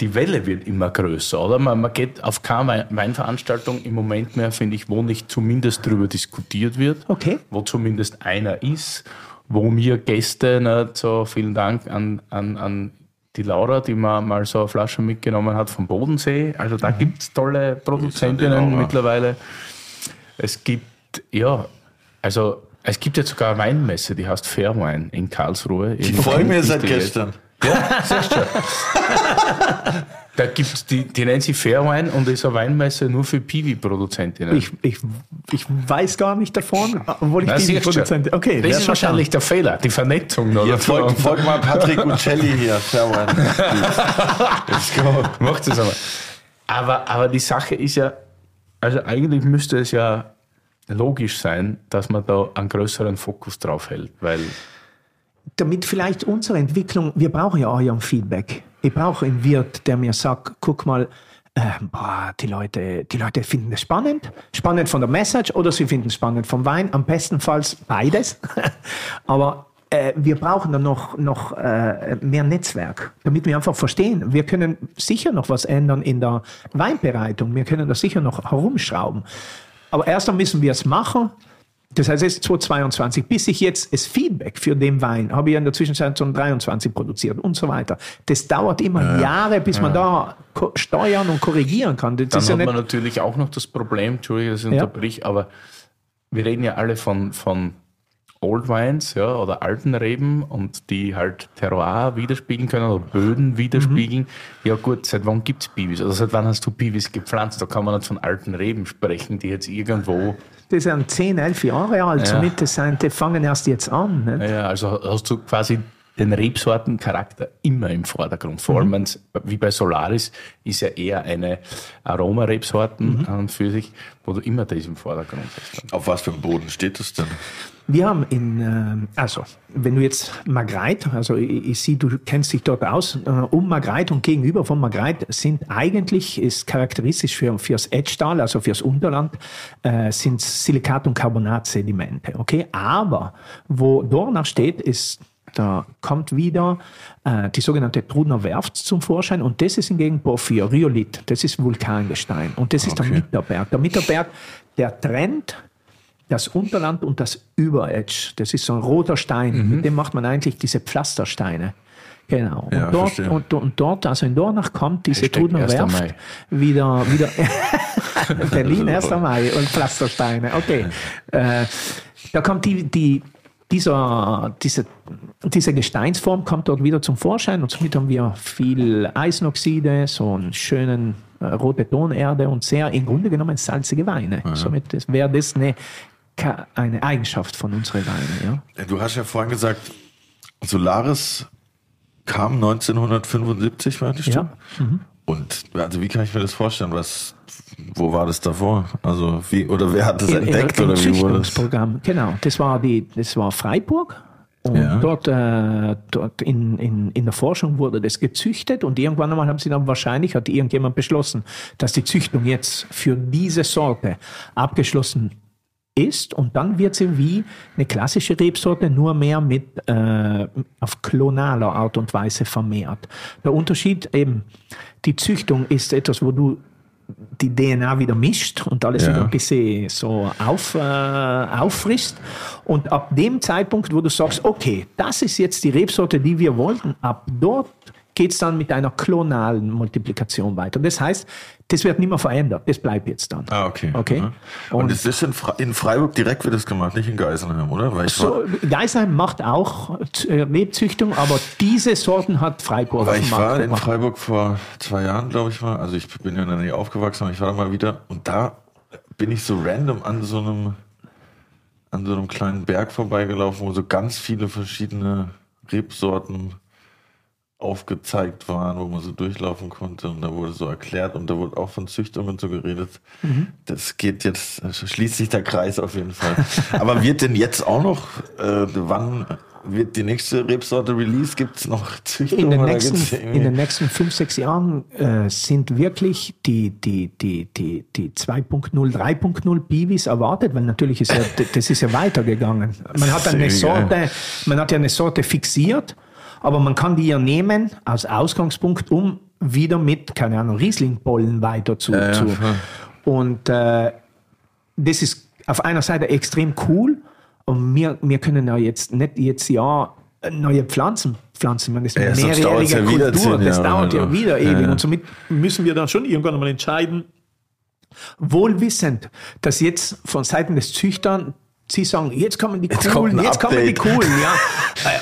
die Welle wird immer größer, oder? Man, man geht auf keine Wein- Weinveranstaltung im Moment mehr, finde ich, wo nicht zumindest darüber diskutiert wird. Okay. Wo zumindest einer ist, wo mir Gäste, nicht so vielen Dank an, an, an die Laura, die mir mal so eine Flasche mitgenommen hat vom Bodensee. Also da Mhm. gibt es tolle Produzentinnen mittlerweile. Es gibt, ja, also es gibt jetzt sogar eine Weinmesse, die heißt Fairwine in Karlsruhe. Die folgen mir seit gestern. Ja, siehst du. Da gibt's die, die nennt sich Fairwine und ist eine Weinmesse nur für Piwi-Produzentinnen. Ich, ich, ich weiß gar nicht davon, obwohl ich. Produzent. Okay, das ist wahrscheinlich der Fehler, die Vernetzung. Oder? Hier, folgt, folgt mal Patrick Uccelli hier. Fairwine. Let's go. Macht es aber. aber. Aber die Sache ist ja, also eigentlich müsste es ja logisch sein, dass man da einen größeren Fokus drauf hält, weil damit vielleicht unsere Entwicklung, wir brauchen ja euer Feedback. Ich brauche einen Wirt, der mir sagt, guck mal, äh, boah, die Leute, die Leute finden es spannend. Spannend von der Message oder sie finden es spannend vom Wein. Am bestenfalls beides. Aber äh, wir brauchen dann noch, noch äh, mehr Netzwerk, damit wir einfach verstehen. Wir können sicher noch was ändern in der Weinbereitung. Wir können da sicher noch herumschrauben. Aber erst dann müssen wir es machen. Das heißt, es ist 2022. Bis ich jetzt das Feedback für den Wein habe ich in der Zwischenzeit schon 23 produziert und so weiter. Das dauert immer Jahre, bis man da steuern und korrigieren kann. Das Dann ist ja hat nicht, man natürlich auch noch das Problem, Entschuldige, Ja. unterbrich, aber wir reden ja alle von, von Old Wines ja, oder alten Reben und die halt Terroir widerspiegeln können oder Böden widerspiegeln. Mhm. Ja gut, seit wann gibt es Piwis? Also seit wann hast du Piwis gepflanzt? Da kann man nicht von alten Reben sprechen, die jetzt irgendwo... die sind 10, 11 Jahre alt, Ja. somit das sind, die fangen erst jetzt an. Nicht? Naja, also hast du quasi den Rebsortencharakter immer im Vordergrund. Vor Mhm. allem, wenn's, wie bei Solaris, ist ja eher eine Aromarebsorten Mhm. an und für sich, wo du immer das im Vordergrund hast. Auf was für einem Boden steht das denn? Wir haben in, ähm, also, wenn du jetzt Margreit, also ich, ich sehe, du kennst dich dort aus, äh, um Margreit und gegenüber von Margreit sind eigentlich, ist charakteristisch für, fürs Edgetal, also fürs Unterland, äh, sind Silikat- und Carbonatsedimente, okay? Aber wo Dornach steht, ist da kommt wieder äh, die sogenannte Trudner Werft zum Vorschein und das ist hingegen Porphyr, Rhyolith, das ist Vulkangestein und das ist Okay. der Mitterberg. Der Mitterberg, der trennt das Unterland und das Überetsch. Das ist so ein roter Stein, mit dem macht man eigentlich diese Pflastersteine. Genau. Und, Ja, dort, und, und dort, also in Dornach kommt diese Trudner 1. Werft wieder, wieder Berlin 1. Mai und Pflastersteine. Okay. Äh, da kommt die, die, dieser, diese, diese Gesteinsform kommt dort wieder zum Vorschein und somit haben wir viel Eisenoxide, so einen schönen äh, rote Tonerde und sehr im Grunde genommen salzige Weine. Somit ist- wäre das eine, eine Eigenschaft von unseren Weinen. Ja? Du hast ja vorhin gesagt, Solaris kam 1975, meinte ich Ja. Mhm. Und also wie kann ich mir das vorstellen? Was, wo war das davor? Also wie oder wer hat das entdeckt im oder wie wurde das? Züchtungsprogramm. Genau, das war die, das war Freiburg. Und Ja. dort, äh, dort in, in, in der Forschung wurde das gezüchtet und irgendwann einmal haben sie dann wahrscheinlich, hat irgendjemand beschlossen, dass die Züchtung jetzt für diese Sorte abgeschlossen ist und dann wird sie wie eine klassische Rebsorte nur mehr mit äh, auf klonaler Art und Weise vermehrt. Der Unterschied eben, die Züchtung ist etwas, wo du die DNA wieder mischt und alles Ja. wieder ein bisschen so auf, äh, auffrisst. Und ab dem Zeitpunkt, wo du sagst, okay, das ist jetzt die Rebsorte, die wir wollten, ab dort geht es dann mit einer klonalen Multiplikation weiter. Das heißt, das wird nicht mehr verändert, das bleibt jetzt dann. Ah, okay. Okay. Ja. Und, Und- es ist in, Fre in Freiburg direkt wird das gemacht, nicht in Geisenheim, oder? Weil So, Geisheim macht auch äh, Rebzüchtung, aber diese Sorten hat Freiburg Weil ich war in. Freiburg vor zwei Jahren, glaube ich mal. Also ich bin ja in der Nähe aufgewachsen, aber ich war da mal wieder. Und da bin ich so random an so einem, an so einem kleinen Berg vorbeigelaufen, wo so ganz viele verschiedene Rebsorten aufgezeigt waren, wo man so durchlaufen konnte. Und da wurde so erklärt und da wurde auch von Züchtung und so geredet. Das geht jetzt, also schließt sich der Kreis auf jeden Fall. aber wird denn jetzt auch noch, äh, wann wird die nächste Rebsorte released? Gibt es noch Züchtung? in den, nächsten, in den nächsten fünf, sechs Jahren äh, sind wirklich die, die, die, die, die 2.0, 3.0 Biwis erwartet, weil natürlich ist ja, das ist ja weitergegangen. Man hat eine. Sorte, man hat ja eine Sorte fixiert, aber man kann die ja nehmen als Ausgangspunkt, um wieder mit, keine Ahnung, Rieslingbollen weiter zu. ja, zu. Und äh, das ist auf einer Seite extrem cool. Und wir, wir können ja jetzt nicht jetzt ja neue Pflanzen pflanzen. Man ist Ja, mehrjährige ja wieder Kultur. zehn das Jahre, dauert ja wieder Ja, ewig. ja. Und somit müssen wir dann schon irgendwann einmal entscheiden, wohl wissend, dass jetzt von Seiten des Züchtern Sie sagen, jetzt kommen die Jetzt coolen, jetzt kommen die Update. coolen, ja.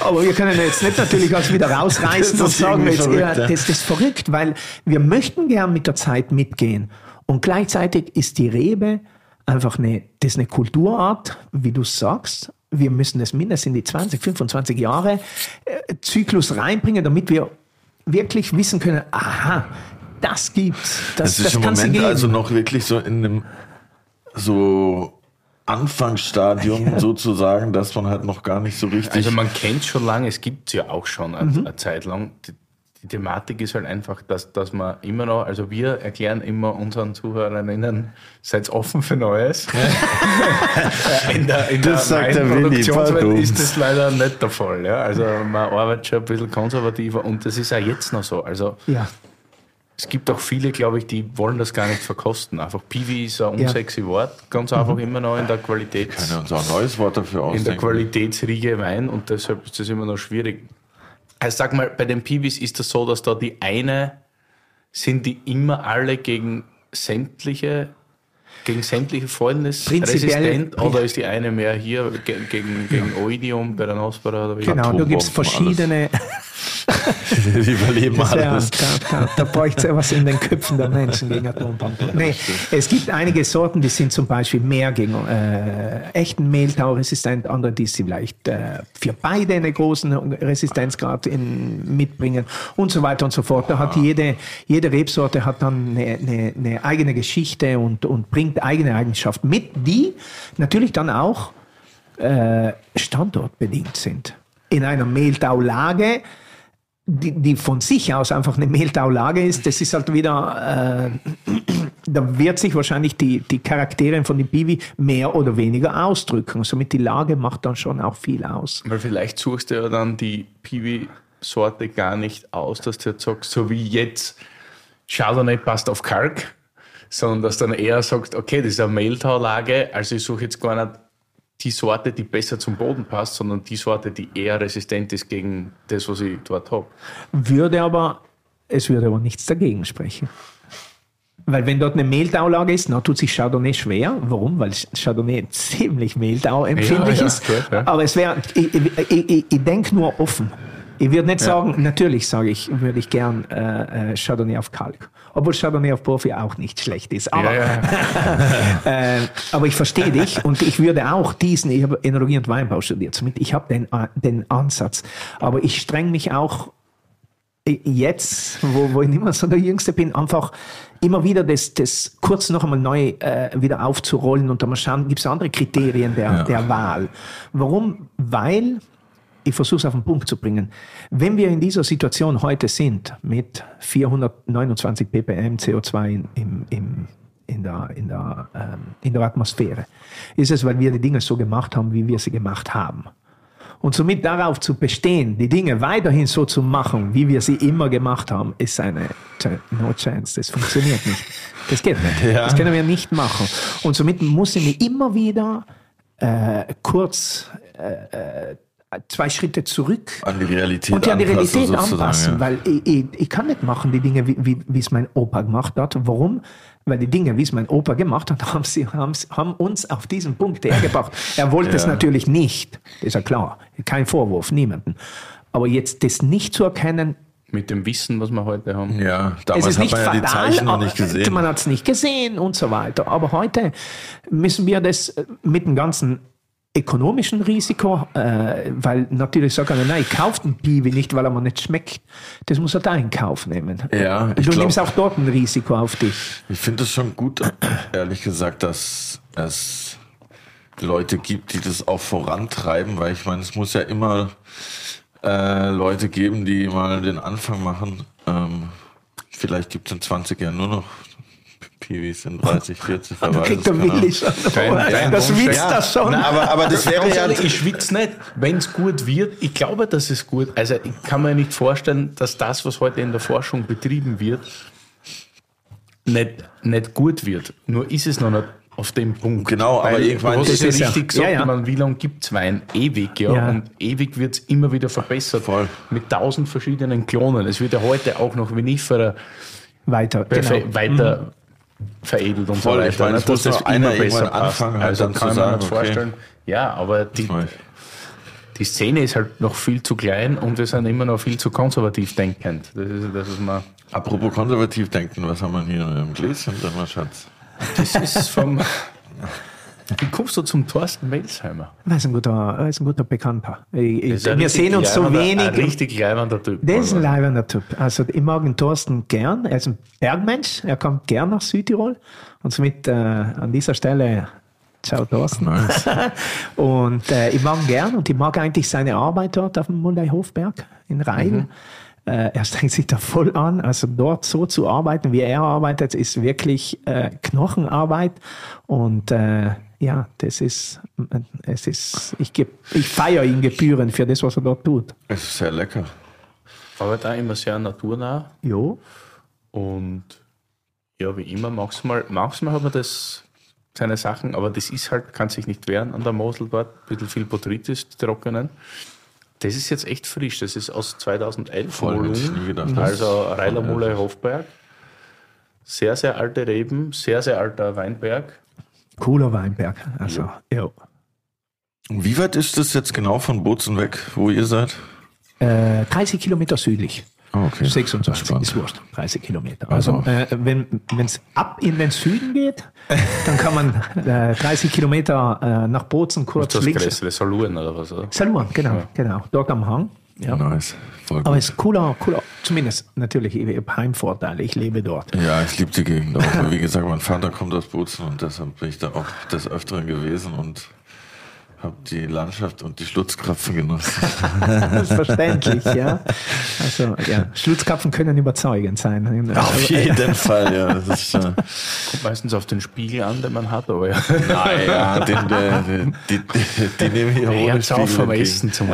Aber wir können jetzt nicht natürlich alles wieder rausreißen Das und sagen, jetzt, verrückt, ja. das, das ist verrückt, weil wir möchten gern mit der Zeit mitgehen. Und gleichzeitig ist die Rebe einfach eine, das ist eine Kulturart, wie du sagst. Wir müssen das mindestens in die 20, 25 Jahre äh, Zyklus reinbringen, damit wir wirklich wissen können, aha, das gibt's. Das, Das das, ist im kann's Moment also noch wirklich so in einem so Anfangsstadium sozusagen, dass man halt noch gar nicht so richtig. Also man kennt schon lange, es gibt es ja auch schon eine, Mhm. eine Zeit lang. Die, die Thematik ist halt einfach, dass, dass man immer noch, also wir erklären immer unseren Zuhörerinnen, seid offen für Neues. in der, in Das der sagt der Willi, ist das leider nicht der Fall. Ja? Also man arbeitet schon ein bisschen konservativer und das ist auch jetzt noch so. Also ja. Es gibt auch viele, glaube ich, die wollen das gar nicht verkosten. Einfach Piwi ist ein Ja. unsexy Wort, ganz einfach immer noch in der Qualität können uns auch ein neues Wort dafür in der ausdenken. Qualitätsriege Wein und deshalb ist das immer noch schwierig. Also sag mal, bei den Piwis ist das so, dass da die eine, sind die immer alle gegen sämtliche, gegen sämtliche Fäulnis Prinzipiell- resistent oder ist die eine mehr hier ge- gegen, gegen Oidium bei der Nospera oder wie? Genau, da gibt es verschiedene. Die überleben alles. da, da, da bräuchte es was in den Köpfen der Menschen gegen Atombomben. Nee, es gibt einige Sorten, die sind zum Beispiel mehr gegen äh, echten Mehltau resistent, andere, die sie vielleicht äh, für beide einen großen Resistenzgrad in, mitbringen und so weiter und so fort. Da hat jede, jede Rebsorte hat dann eine, eine, eine eigene Geschichte und, und bringt eigene Eigenschaften mit, die natürlich dann auch äh, standortbedingt sind. In einer Mehltaulage die, die von sich aus einfach eine Mehltaulage ist, das ist halt wieder äh, da wird sich wahrscheinlich die, die Charaktere von den Piwi mehr oder weniger ausdrücken. Somit die Lage macht dann schon auch viel aus. Weil vielleicht suchst du ja dann die Piwi-Sorte gar nicht aus, dass du jetzt sagst, so wie jetzt Chardonnay passt auf Kalk, sondern dass du dann eher sagst, okay, das ist eine Mehltaulage, also ich suche jetzt gar nicht die Sorte, die besser zum Boden passt, sondern die Sorte, die eher resistent ist gegen das, was ich dort habe. Würde aber, es würde aber nichts dagegen sprechen. Weil wenn dort eine Mehltaulage ist, dann tut sich Chardonnay schwer. Warum? Weil Chardonnay ziemlich Mehltau-empfindlich Ja, ja, ist. ja. Aber es wäre, ich, ich, ich, ich denke nur offen. Ich würde nicht sagen, natürlich sage ich, würde ich gern äh, äh, Chardonnay auf Kalk. Obwohl Chardonnay auf Profi auch nicht schlecht ist. Aber, ja, äh, aber ich verstehe dich und ich würde auch diesen, ich habe Enologie und Weinbau studiert, somit ich habe den, äh, den Ansatz. Aber ich streng mich auch jetzt, wo, wo ich nicht mehr so der Jüngste bin, einfach immer wieder das, das kurz noch einmal neu äh, wieder aufzurollen und dann mal schauen, gibt es andere Kriterien der, Ja. der Wahl. Warum? Weil, ich versuche es auf den Punkt zu bringen, wenn wir in dieser Situation heute sind, mit 429 ppm CO2 in, im, im, in, der, in, der, ähm, in der Atmosphäre, ist es, weil wir die Dinge so gemacht haben, wie wir sie gemacht haben. Und somit darauf zu bestehen, die Dinge weiterhin so zu machen, wie wir sie immer gemacht haben, ist eine no chance. Das funktioniert nicht. Das geht nicht. Ja. Das können wir nicht machen. Und somit müssen wir immer wieder äh, kurz äh, äh, zwei Schritte zurück An die Realität und die an die Realität anpassen, ja. weil ich, ich, ich kann nicht machen die Dinge, wie, wie, wie es mein Opa gemacht hat. Warum? Weil die Dinge, wie es mein Opa gemacht hat, haben, sie, haben, haben uns auf diesen Punkt hergebracht. Er wollte es Ja. natürlich nicht, ist ja klar. Kein Vorwurf, niemanden. Aber jetzt das nicht zu erkennen, Mit dem Wissen, was wir heute haben. Ja, es damals ist hat man ja die Zeichen noch nicht gesehen. man hat es nicht gesehen und so weiter. Aber heute müssen wir das äh, mit dem ganzen ökonomischen Risiko, äh, weil natürlich sagt einer, nein, ich kaufe den Piwi nicht, weil er mir nicht schmeckt. Das muss er da in Kauf nehmen. Ja, ich du glaub- nimmst auch dort ein Risiko auf dich. Ich finde es schon gut, ehrlich gesagt, dass es Leute gibt, die das auch vorantreiben, weil ich meine, es muss ja immer äh, Leute geben, die mal den Anfang machen. Ähm, vielleicht gibt es in 20 Jahren nur noch Piwis in 30, 40, wer Da weiß kriegt es, der keine Ahnung. Willi schon. Dein- dein das schwitzt ja. das schon. Na, aber, aber das wäre ja... ich schwitze nicht, wenn es gut wird. Ich glaube, dass es gut Also ich kann mir nicht vorstellen, dass das, was heute in der Forschung betrieben wird, nicht, nicht gut wird. Nur ist es noch nicht auf dem Punkt. Genau, aber irgendwann- du hast es ja ja- richtig gesagt, ja, ja. meine, wie lange gibt es Wein? Ewig, ja. Ja. Und ewig wird es immer wieder verbessert. Voll. Mit tausend verschiedenen Klonen. Es wird ja heute auch noch Vinifera Weiter, genau. weiter veredelt und Voll, so weiter. ich meine, ne, es muss doch einer passt. anfangen, halt also dann kann man sagen, nicht okay. vorstellen. Ja, aber die, die Szene ist halt noch viel zu klein und wir sind immer noch viel zu konservativ denkend. Das ist, das ist mal, apropos konservativ denken, was haben wir hier im Gläschen drin, mein Schatz? das ist vom. Wie kommst du zum Thorsten Melsheimer? Das ist ein guter, das ist ein guter Bekannter. Ich, ich, wir sehen uns so wenig. Ein richtig leibender Typ. Der ist ein leibender Typ. Also ich mag den Thorsten gern. Er ist ein Bergmensch. Er kommt gern nach Südtirol. Und somit äh, an dieser Stelle ciao Thorsten. Nice. und äh, ich mag ihn gern und ich mag eigentlich seine Arbeit dort auf dem Mulday-Hofberg in Rhein. Äh, er strengt sich da voll an. Also dort so zu arbeiten, wie er arbeitet, ist wirklich äh, Knochenarbeit. Und äh, ja, das ist, es ist, ich, geb- ich feiere ihn gebührend für das, was er dort tut. Es ist sehr lecker. Aber da immer sehr naturnah. Jo. Und ja, wie immer, manchmal, manchmal hat man das, seine Sachen, aber das ist halt, kann sich nicht wehren an der Mosel dort. Ein bisschen viel Botrytis, die trockenen. Das ist jetzt echt frisch. Das ist aus 2011 Voll, hätte ich Volumen. nie gedacht, Also Reiler Muller Hofberg. Sehr, sehr alte Reben, sehr, sehr alter Weinberg. Cooler Weinberg. Also, ja. Und wie weit ist das jetzt genau von Bozen weg, wo ihr seid? Äh, 30 Kilometer südlich. Oh, okay. 26 Spannend. ist wurscht. 30 Kilometer. Also, Also- äh, wenn es ab in den Süden geht, dann kann man äh, 30 Kilometer äh, nach Bozen kurz Das links. Saluren oder was? Oder? Saluan, genau, genau. Dort am Hang. Ja. Nice. Voll. Aber es ist cooler, cooler. Zumindest natürlich, ich habe Heimvorteile. Ich lebe dort. Ja, ich liebe die Gegend auch. Wie gesagt, mein Vater kommt aus Bozen und deshalb bin ich da auch des Öfteren gewesen und habe die Landschaft und die Schlutzkrapfen genossen. Das ist verständlich, ja. Also, ja, Schlutzkapfen können überzeugend sein. Auf jeden Fall, ja. Das ist, äh, Kommt meistens auf den Spiegel an, den man hat, aber ja. naja, den, der, die, die, die nehme ich auch ohne auf vom. Essen zum.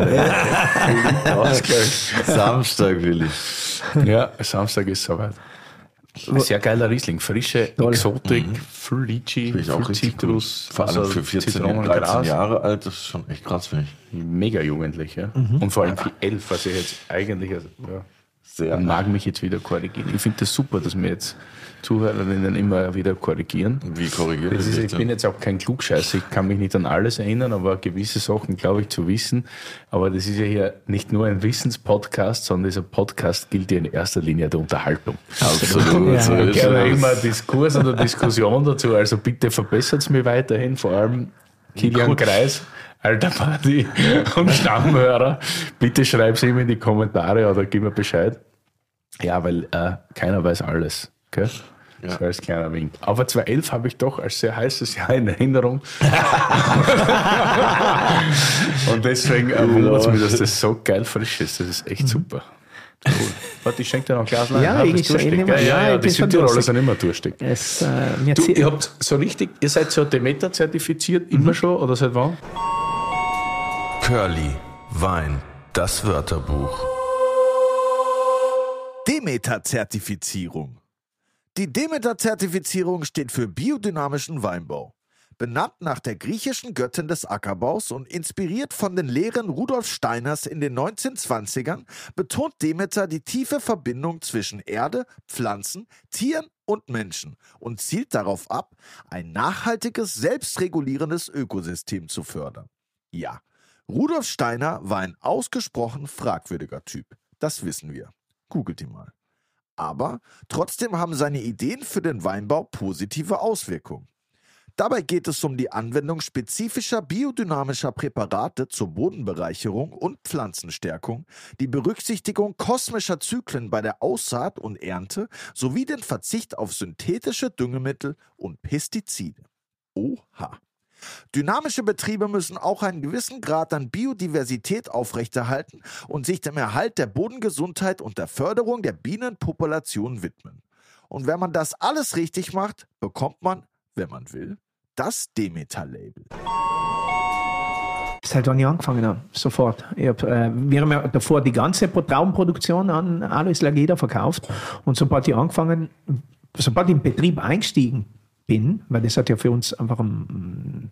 Samstag will ich. Ja, Samstag ist soweit. Ein sehr geiler Riesling, frische Toll. Exotik, auch viel richtig Zitrus, gut. Vor allem also für 14, Zitronen, 13 Gras. Jahre alt, das ist schon echt krass, finde ich. Mega jugendlich, ja. Und vor allem für elf, was ich jetzt eigentlich, also, ja, Sehr. mag mich jetzt wieder korrigieren. Ich finde das super, dass mir jetzt Zuhörerinnen immer wieder korrigieren. Wie korrigiert Das ist, ich bin jetzt auch kein Klugscheißer, ich kann mich nicht an alles erinnern, aber gewisse Sachen glaube ich zu wissen. Aber das ist ja hier nicht nur ein Wissenspodcast, sondern dieser Podcast gilt ja in erster Linie der Unterhaltung. Absolut, Ja, so ist Gerne immer Diskurs oder Diskussion dazu, also bitte verbessert es mir weiterhin, vor allem Kilian Kreis, alter Party und Stammhörer. Bitte schreib es ihm in die Kommentare oder gib mir Bescheid. Ja, weil äh, keiner weiß alles. Okay? Ja. So als kleiner Wink. Aber 2011 habe ich doch als sehr heißes Jahr in Erinnerung. Und deswegen äh, wundert es mich, dass das so geil frisch ist. Das ist echt super. Cool. Warte, ich schenke dir noch ein Glas Wein. Ja, ich- bist du durstig, ich nehme- gell? ja, ja, ja, ich die Südtiroler sind immer durstig. Es, äh, Du, ihr habt so richtig, ihr seid so Demeter zertifiziert, immer schon oder seit wann? Curly, Wein, das Wörterbuch. Demeter-Zertifizierung. Die Demeter-Zertifizierung steht für biodynamischen Weinbau. Benannt nach der griechischen Göttin des Ackerbaus und inspiriert von den Lehren Rudolf Steiners in den 1920ern, betont Demeter die tiefe Verbindung zwischen Erde, Pflanzen, Tieren und Menschen und zielt darauf ab, ein nachhaltiges, selbstregulierendes Ökosystem zu fördern. Ja, Rudolf Steiner war ein ausgesprochen fragwürdiger Typ. Das wissen wir. Googelt ihn mal. Aber trotzdem haben seine Ideen für den Weinbau positive Auswirkungen. Dabei geht es um die Anwendung spezifischer biodynamischer Präparate zur Bodenbereicherung und Pflanzenstärkung, die Berücksichtigung kosmischer Zyklen bei der Aussaat und Ernte sowie den Verzicht auf synthetische Düngemittel und Pestizide. Oha. Dynamische Betriebe müssen auch einen gewissen Grad an Biodiversität aufrechterhalten und sich dem Erhalt der Bodengesundheit und der Förderung der Bienenpopulation widmen. Und wenn man das alles richtig macht, bekommt man, wenn man will, das Demeter-Label. Seit wann ich angefangen habe, sofort. Hab, äh, wir haben ja davor die ganze Traubenproduktion an Alois Lageda verkauft. Und sobald ich angefangen, sobald ich im Betrieb eingestiegen bin, weil das hat ja für uns einfach ein,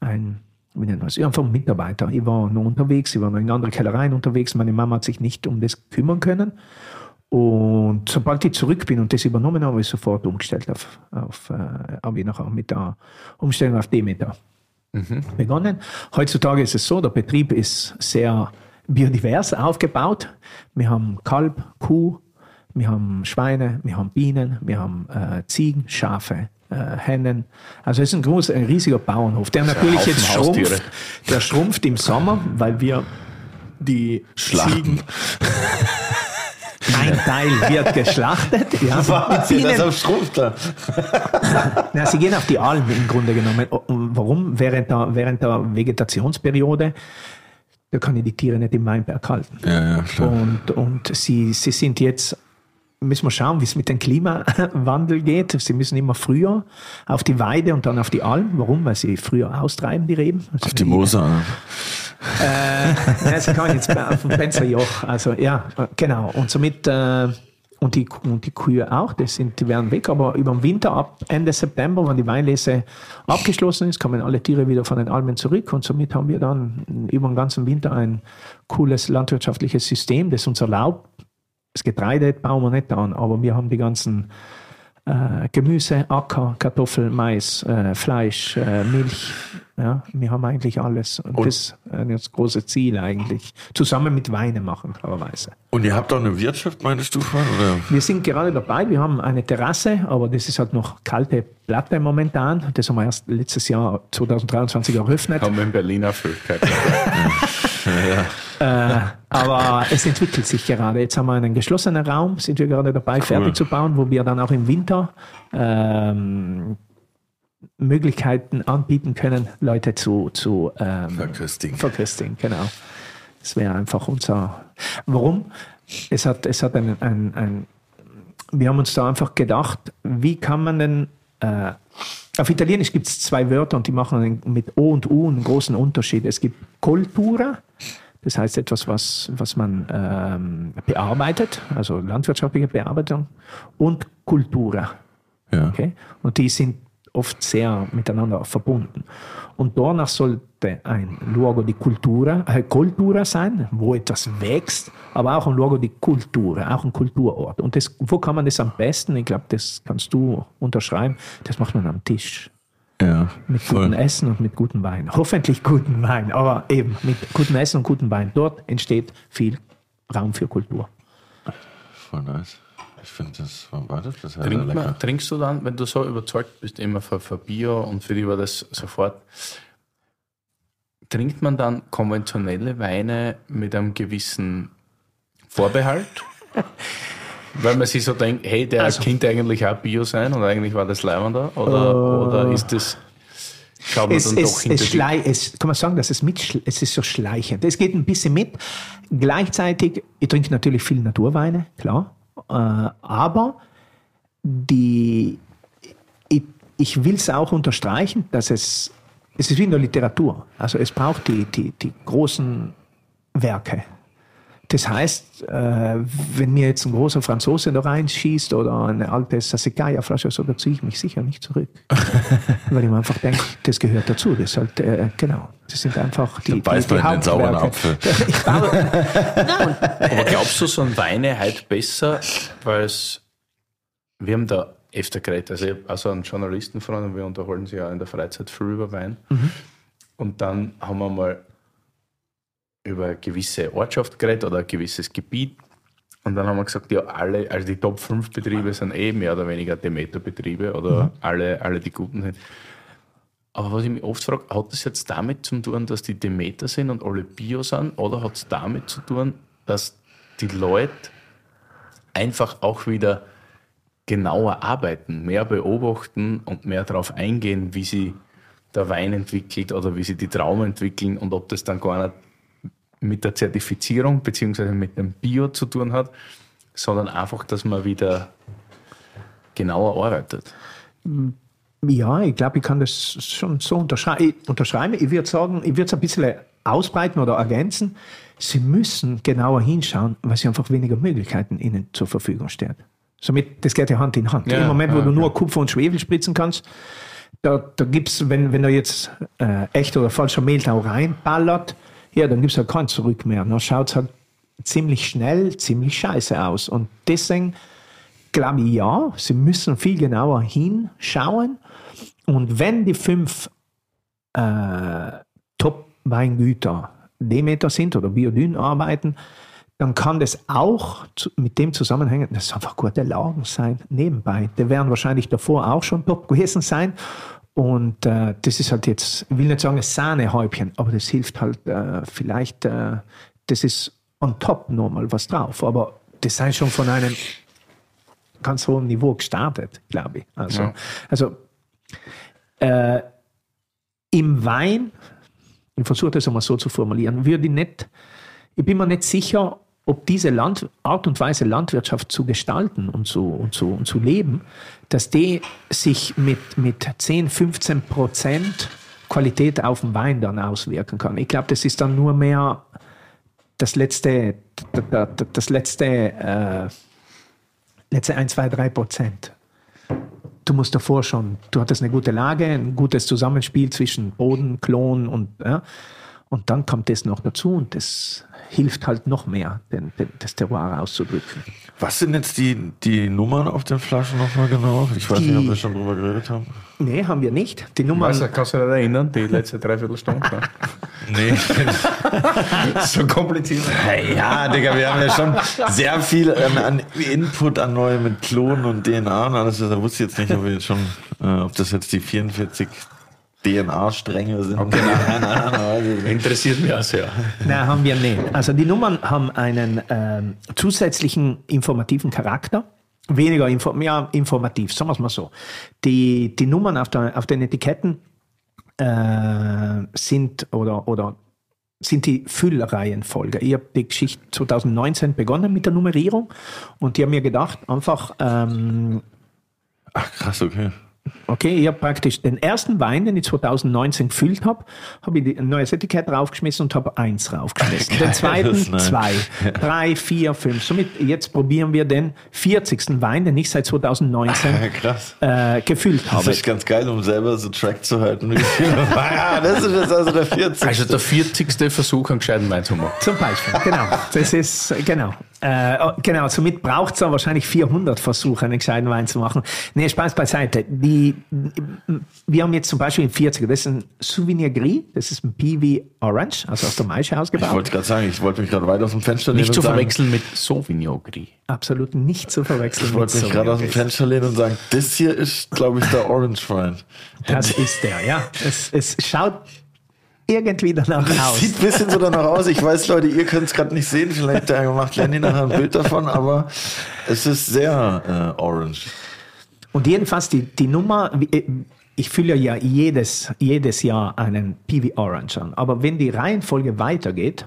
ein wie nennt man es? Ja, einfach ein Mitarbeiter. Ich war noch unterwegs, ich war noch in anderen Kellereien unterwegs. Meine Mama hat sich nicht um das kümmern können. Und sobald ich zurück bin und das übernommen habe, habe ich sofort umgestellt auf, auf äh, habe ich nachher mit der Umstellung auf Demeter begonnen. Heutzutage ist es so, der Betrieb ist sehr biodivers aufgebaut. Wir haben Kalb, Kuh, wir haben Schweine, wir haben Bienen, wir haben äh, Ziegen, Schafe, Hennen. Also es ist ein großer, ein riesiger Bauernhof, der natürlich jetzt Haustiere. schrumpft. Der schrumpft im Sommer, weil wir die Ziegen ein Teil wird geschlachtet. Ja. Die Bienen, schrumpft da? na, sie gehen auf die Alm im Grunde genommen. Warum? Während der, während der Vegetationsperiode, da kann ich die Tiere nicht im Weinberg halten. Ja, ja. Und, und sie, sie sind jetzt, müssen wir schauen, wie es mit dem Klimawandel geht. Sie müssen immer früher auf die Weide und dann auf die Alm. Warum? Weil sie früher austreiben, die Reben. Also Auf die Moser. äh, ja, sie kann jetzt auf dem Penserjoch. Also ja, genau. Und somit äh, und die, und die Kühe auch, das sind, die werden weg, aber über den Winter ab Ende September, wenn die Weinlese abgeschlossen ist, kommen alle Tiere wieder von den Almen zurück und somit haben wir dann über den ganzen Winter ein cooles landwirtschaftliches System, das uns erlaubt, das Getreide bauen wir nicht an, aber wir haben die ganzen äh, Gemüse, Acker, Kartoffel, Mais, äh, Fleisch, äh, Milch. Ja, wir haben eigentlich alles. Und, Und- das ist das große Ziel eigentlich. Zusammen mit Weine machen, klarerweise. Und ihr habt auch eine Wirtschaft, meinst du, oder? Wir sind gerade dabei, wir haben eine Terrasse, aber das ist halt noch kalte Platte momentan. Das haben wir erst letztes Jahr 2023 eröffnet. Haben wir in Berlin Erfüllkeit. Äh, aber es entwickelt sich gerade. Jetzt haben wir einen geschlossenen Raum, sind wir gerade dabei, fertig zu bauen, wo wir dann auch im Winter ähm, Möglichkeiten anbieten können, Leute zu, zu ähm, Verköstigen. verköstigen. Genau. Das wäre einfach unser. Warum? Es hat, es hat ein, ein, ein. Wir haben uns da einfach gedacht, wie kann man denn. Äh, auf Italienisch gibt es zwei Wörter und die machen mit O und U einen großen Unterschied. Es gibt Cultura, das heißt etwas, was, was man ähm, bearbeitet, also landwirtschaftliche Bearbeitung, und Cultura. Ja. Okay? Und die sind oft sehr miteinander verbunden. Und danach sollte ein Luogo di Cultura, äh, Cultura sein, wo etwas wächst, aber auch ein Luogo di Cultura, auch ein Kulturort. Und das, wo kann man das am besten? Ich glaube, das kannst du unterschreiben. Das macht man am Tisch. Ja. Mit Voll. gutem Essen und mit gutem Wein. Hoffentlich guten Wein, aber eben mit gutem Essen und gutem Wein. Dort entsteht viel Raum für Kultur. Voll nice. Ich finde das, wann war das? Das ja Trink man, trinkst du dann, wenn du so überzeugt bist, immer für, für Bio und für dich war das sofort, trinkt man dann konventionelle Weine mit einem gewissen Vorbehalt? Weil man sich so denkt, hey, der Also- könnte eigentlich auch Bio sein und eigentlich war das Leibender? Oder, oder ist das, schaut man Es, dann doch es, hinter es, die schlei es kann man sagen, dass es mit, es ist so schleichend. Es geht ein bisschen mit. Gleichzeitig, ich trinke natürlich viel Naturweine, klar. Äh, aber die, ich, ich will es auch unterstreichen, dass es, es ist wie in der Literatur. Also es braucht die, die, die großen Werke. Das heißt, äh, wenn mir jetzt ein großer Franzose da reinschießt oder eine alte Sassicaia-Flasche, so, da ziehe ich mich sicher nicht zurück. Weil ich mir einfach denke, das gehört dazu. Das ist halt, äh, genau. Das sind einfach die, die, beißt die man in den sauren. Apfel. Aber glaubst du, so ein Weine halt besser, weil es, wir haben da öfter geredet, also ich habe also einen Journalistenfreund und wir unterhalten sich ja in der Freizeit viel über Wein. Und dann haben wir mal über eine gewisse Ortschaft geredet oder ein gewisses Gebiet. Und dann haben wir gesagt, ja, alle, also die Top 5 Betriebe sind eh mehr oder weniger Demeter-Betriebe oder alle, alle die guten sind. Aber was ich mich oft frage, hat das jetzt damit zu tun, dass die Demeter sind und alle Bio sind? Oder hat es damit zu tun, dass die Leute einfach auch wieder genauer arbeiten, mehr beobachten und mehr darauf eingehen, wie sie der Wein entwickelt oder wie sie die Trauben entwickeln und ob das dann gar nicht mit der Zertifizierung beziehungsweise mit dem Bio zu tun hat, sondern einfach, dass man wieder genauer arbeitet. Ja, ich glaube, ich kann das schon so unterschrei unterschreiben. Ich würde sagen, ich würde es ein bisschen ausbreiten oder ergänzen. Sie müssen genauer hinschauen, weil sie einfach weniger Möglichkeiten ihnen zur Verfügung stehen. Somit, das geht ja Hand in Hand. Ja, Im Moment, wo ja, du nur ja. Kupfer und Schwefel spritzen kannst, da, da gibt es, wenn, wenn da jetzt äh, echt oder falscher Mehltau reinballert, ja, dann gibt es ja kein Zurück mehr. Dann schaut es halt ziemlich schnell, ziemlich scheiße aus. Und deswegen glaube ich ja, sie müssen viel genauer hinschauen. Und wenn die fünf äh, Top-Weingüter Demeter sind oder Biodyn arbeiten, dann kann das auch mit dem zusammenhängen, dass es einfach gute Lagen sein nebenbei. Die werden wahrscheinlich davor auch schon top gewesen sein. Und äh, das ist halt jetzt, ich will nicht sagen, ein Sahnehäubchen, aber das hilft halt äh, vielleicht, äh, das ist on top nochmal was drauf. Aber das sei schon von einem ganz hohen Niveau gestartet, glaube ich. Also, Ja. also äh, im Wein, ich versuche das einmal so zu formulieren, würde ich nicht, ich bin mir nicht sicher, ob diese Land, Art und Weise, Landwirtschaft zu gestalten und zu, und zu, und zu leben, dass die sich mit, mit 10, 15 Prozent Qualität auf den Wein dann auswirken kann. Ich glaube, das ist dann nur mehr das letzte, das, letzte, äh, letzte 1, 2, 3 Prozent du musst davor schon, du hattest eine gute Lage, ein gutes Zusammenspiel zwischen Boden, Klon und, ja, und dann kommt das noch dazu und das hilft halt noch mehr, den, den, das Terroir auszudrücken. Was sind jetzt die, die Nummern auf den Flaschen nochmal genau? Ich weiß nicht, Die- ob wir schon drüber geredet haben. Nee, haben wir nicht. Die Nummern, Weißt du, kannst du dich erinnern, die letzte Dreiviertelstunde? Nee. so kompliziert. ja, Digga, wir haben ja schon sehr viel an, an Input an neue mit Klonen und DNA und alles. Da wusste ich jetzt nicht, ob wir jetzt schon, äh, ob das jetzt die 44 DNA-Stränge sind. Ahnung. weiß ich nicht. Interessiert mich auch sehr. nein, haben wir nicht. Also die Nummern haben einen ähm, zusätzlichen informativen Charakter. weniger info ja, informativ, sagen wir es mal so. Die, die Nummern auf, der, auf den Etiketten äh, sind oder, oder sind die Füllreihenfolge. Ich habe die Geschichte 2019 begonnen mit der Nummerierung und die haben mir gedacht, einfach ähm, Ach krass, okay. Okay, ich habe praktisch den ersten Wein, den ich 2019 gefüllt habe, habe ich ein neues Etikett draufgeschmissen und habe eins draufgeschmissen. den zweiten zwei, drei, vier, fünf. Somit jetzt probieren wir den 40. Wein, den ich seit 2019 Ja, krass. äh, gefüllt Das habe. ist ganz geil, um selber so Track zu halten. Ah, das ist jetzt also der 40. Also der 40. Versuch, einen gescheiten Wein zu machen. Zum Beispiel, genau. Das ist, genau. Äh, oh, genau, somit braucht es dann wahrscheinlich 400 Versuche, einen gescheiten Wein zu machen. Nee, Spaß beiseite. Die, wir haben jetzt zum Beispiel einen 40er, das ist ein Souvenir Gris, das ist ein PV Orange, also aus der Maische Ich ausgebaut. wollte gerade sagen, ich wollte mich gerade weit aus dem Fenster lehnen Nicht und zu sagen, verwechseln mit Sauvignon Gris. Absolut nicht zu verwechseln. Ich wollte mich gerade aus dem Fenster lehnen und sagen, das hier ist, glaube ich, der Orange Wein. Das ist der, ja. Es, es schaut irgendwie danach aus. Sieht ein bisschen so danach aus. Ich weiß, Leute, ihr könnt es gerade nicht sehen. Vielleicht äh, macht Lenny nachher ein Bild davon, aber es ist sehr äh, orange. Und jedenfalls die, die Nummer, wie- ich fülle ja jedes, jedes Jahr einen PV Orange an. Aber wenn die Reihenfolge weitergeht,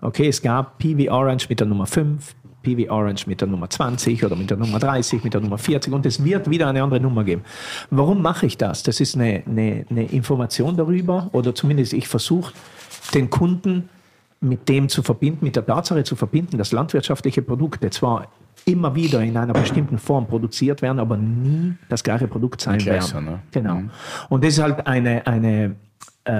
okay, es gab PV Orange mit der Nummer 5, PV Orange mit der Nummer 20 oder mit der Nummer 30, mit der Nummer 40 und es wird wieder eine andere Nummer geben. Warum mache ich das? Das ist eine, eine, eine Information darüber oder zumindest ich versuche den Kunden mit dem zu verbinden, mit der Tatsache zu verbinden, dass landwirtschaftliche Produkte zwar immer wieder in einer bestimmten Form produziert werden, aber nie das gleiche Produkt sein werden. ne? Genau. Und das ist halt eine, eine äh,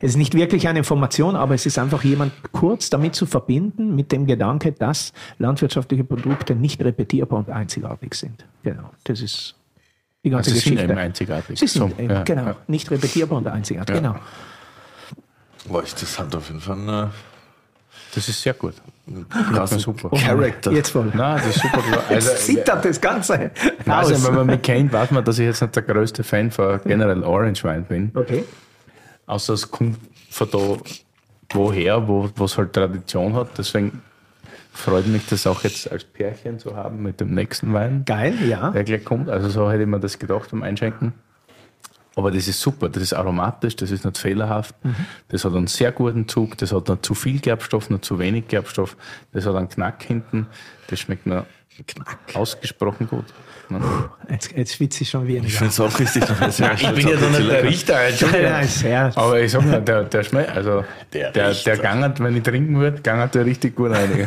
es ist nicht wirklich eine Information, aber es ist einfach jemand kurz damit zu verbinden mit dem Gedanke, dass landwirtschaftliche Produkte nicht repetierbar und einzigartig sind. Genau. Das ist die ganze Also sie sind Geschichte. eben einzigartig. Sie sind So, eben, ja, genau, ja. nicht repetierbar und einzigartig. Ja. Genau. Das hat auf jeden Fall Das ist sehr gut. einen Ja, krassen super. Character. Jetzt voll. Nein, das ist super. Also, Jetzt zittert das Ganze also, wenn man mich kennt, weiß man, dass ich jetzt nicht der größte Fan von generell Orange Wein bin. Okay. Außer es kommt von da woher, wo es halt Tradition hat. Deswegen freut mich das auch jetzt als Pärchen zu haben mit dem nächsten Wein, Geil, ja. der gleich kommt. Also so hätte ich mir das gedacht beim Einschenken. Aber das ist super, das ist aromatisch, das ist nicht fehlerhaft, das hat einen sehr guten Zug, das hat nicht zu viel Gerbstoff, nicht zu wenig Gerbstoff, das hat einen Knack hinten, das schmeckt mir ausgesprochen gut. Ne? Jetzt, jetzt schwitze ich schon wieder. Ich finde es auch richtig. Ich Ich bin ja doch nicht der Richter. Nein. Aber ich sag mal, der, der schmeckt, also Der der, der, Richter. gangert, wenn ich trinken würde, gangert der richtig gut rein.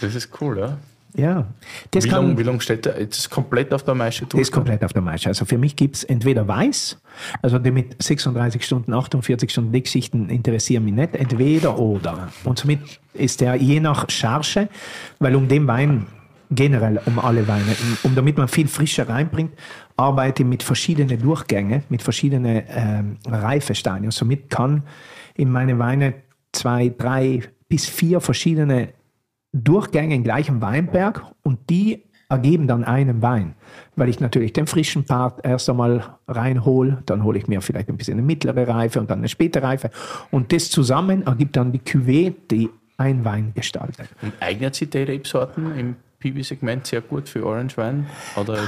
das ist cool, ja? Ja. Das Wie lange lang steht der? Jetzt ist komplett auf der Maische Das ist komplett auf der Maische. Also für mich gibt's entweder weiß, also die mit 36 Stunden, 48 Stunden Dickschichten interessieren mich nicht, entweder oder. Und somit ist der je nach Charge, weil um den Wein generell um alle Weine, um damit man viel Frische reinbringt, arbeite ich mit verschiedenen Durchgängen, mit verschiedenen ähm, Reifestadien. Somit kann in meine Weine zwei, drei bis vier verschiedene Durchgänge im gleichen Weinberg und die ergeben dann einen Wein. Weil ich natürlich den frischen Part erst einmal reinhole, dann hole ich mir vielleicht ein bisschen eine mittlere Reife und dann eine späte Reife. Und das zusammen ergibt dann die Cuvée, die ein Wein gestaltet. Und eignet sich die Rebsorten im PB-Segment sehr gut für Orange Wein?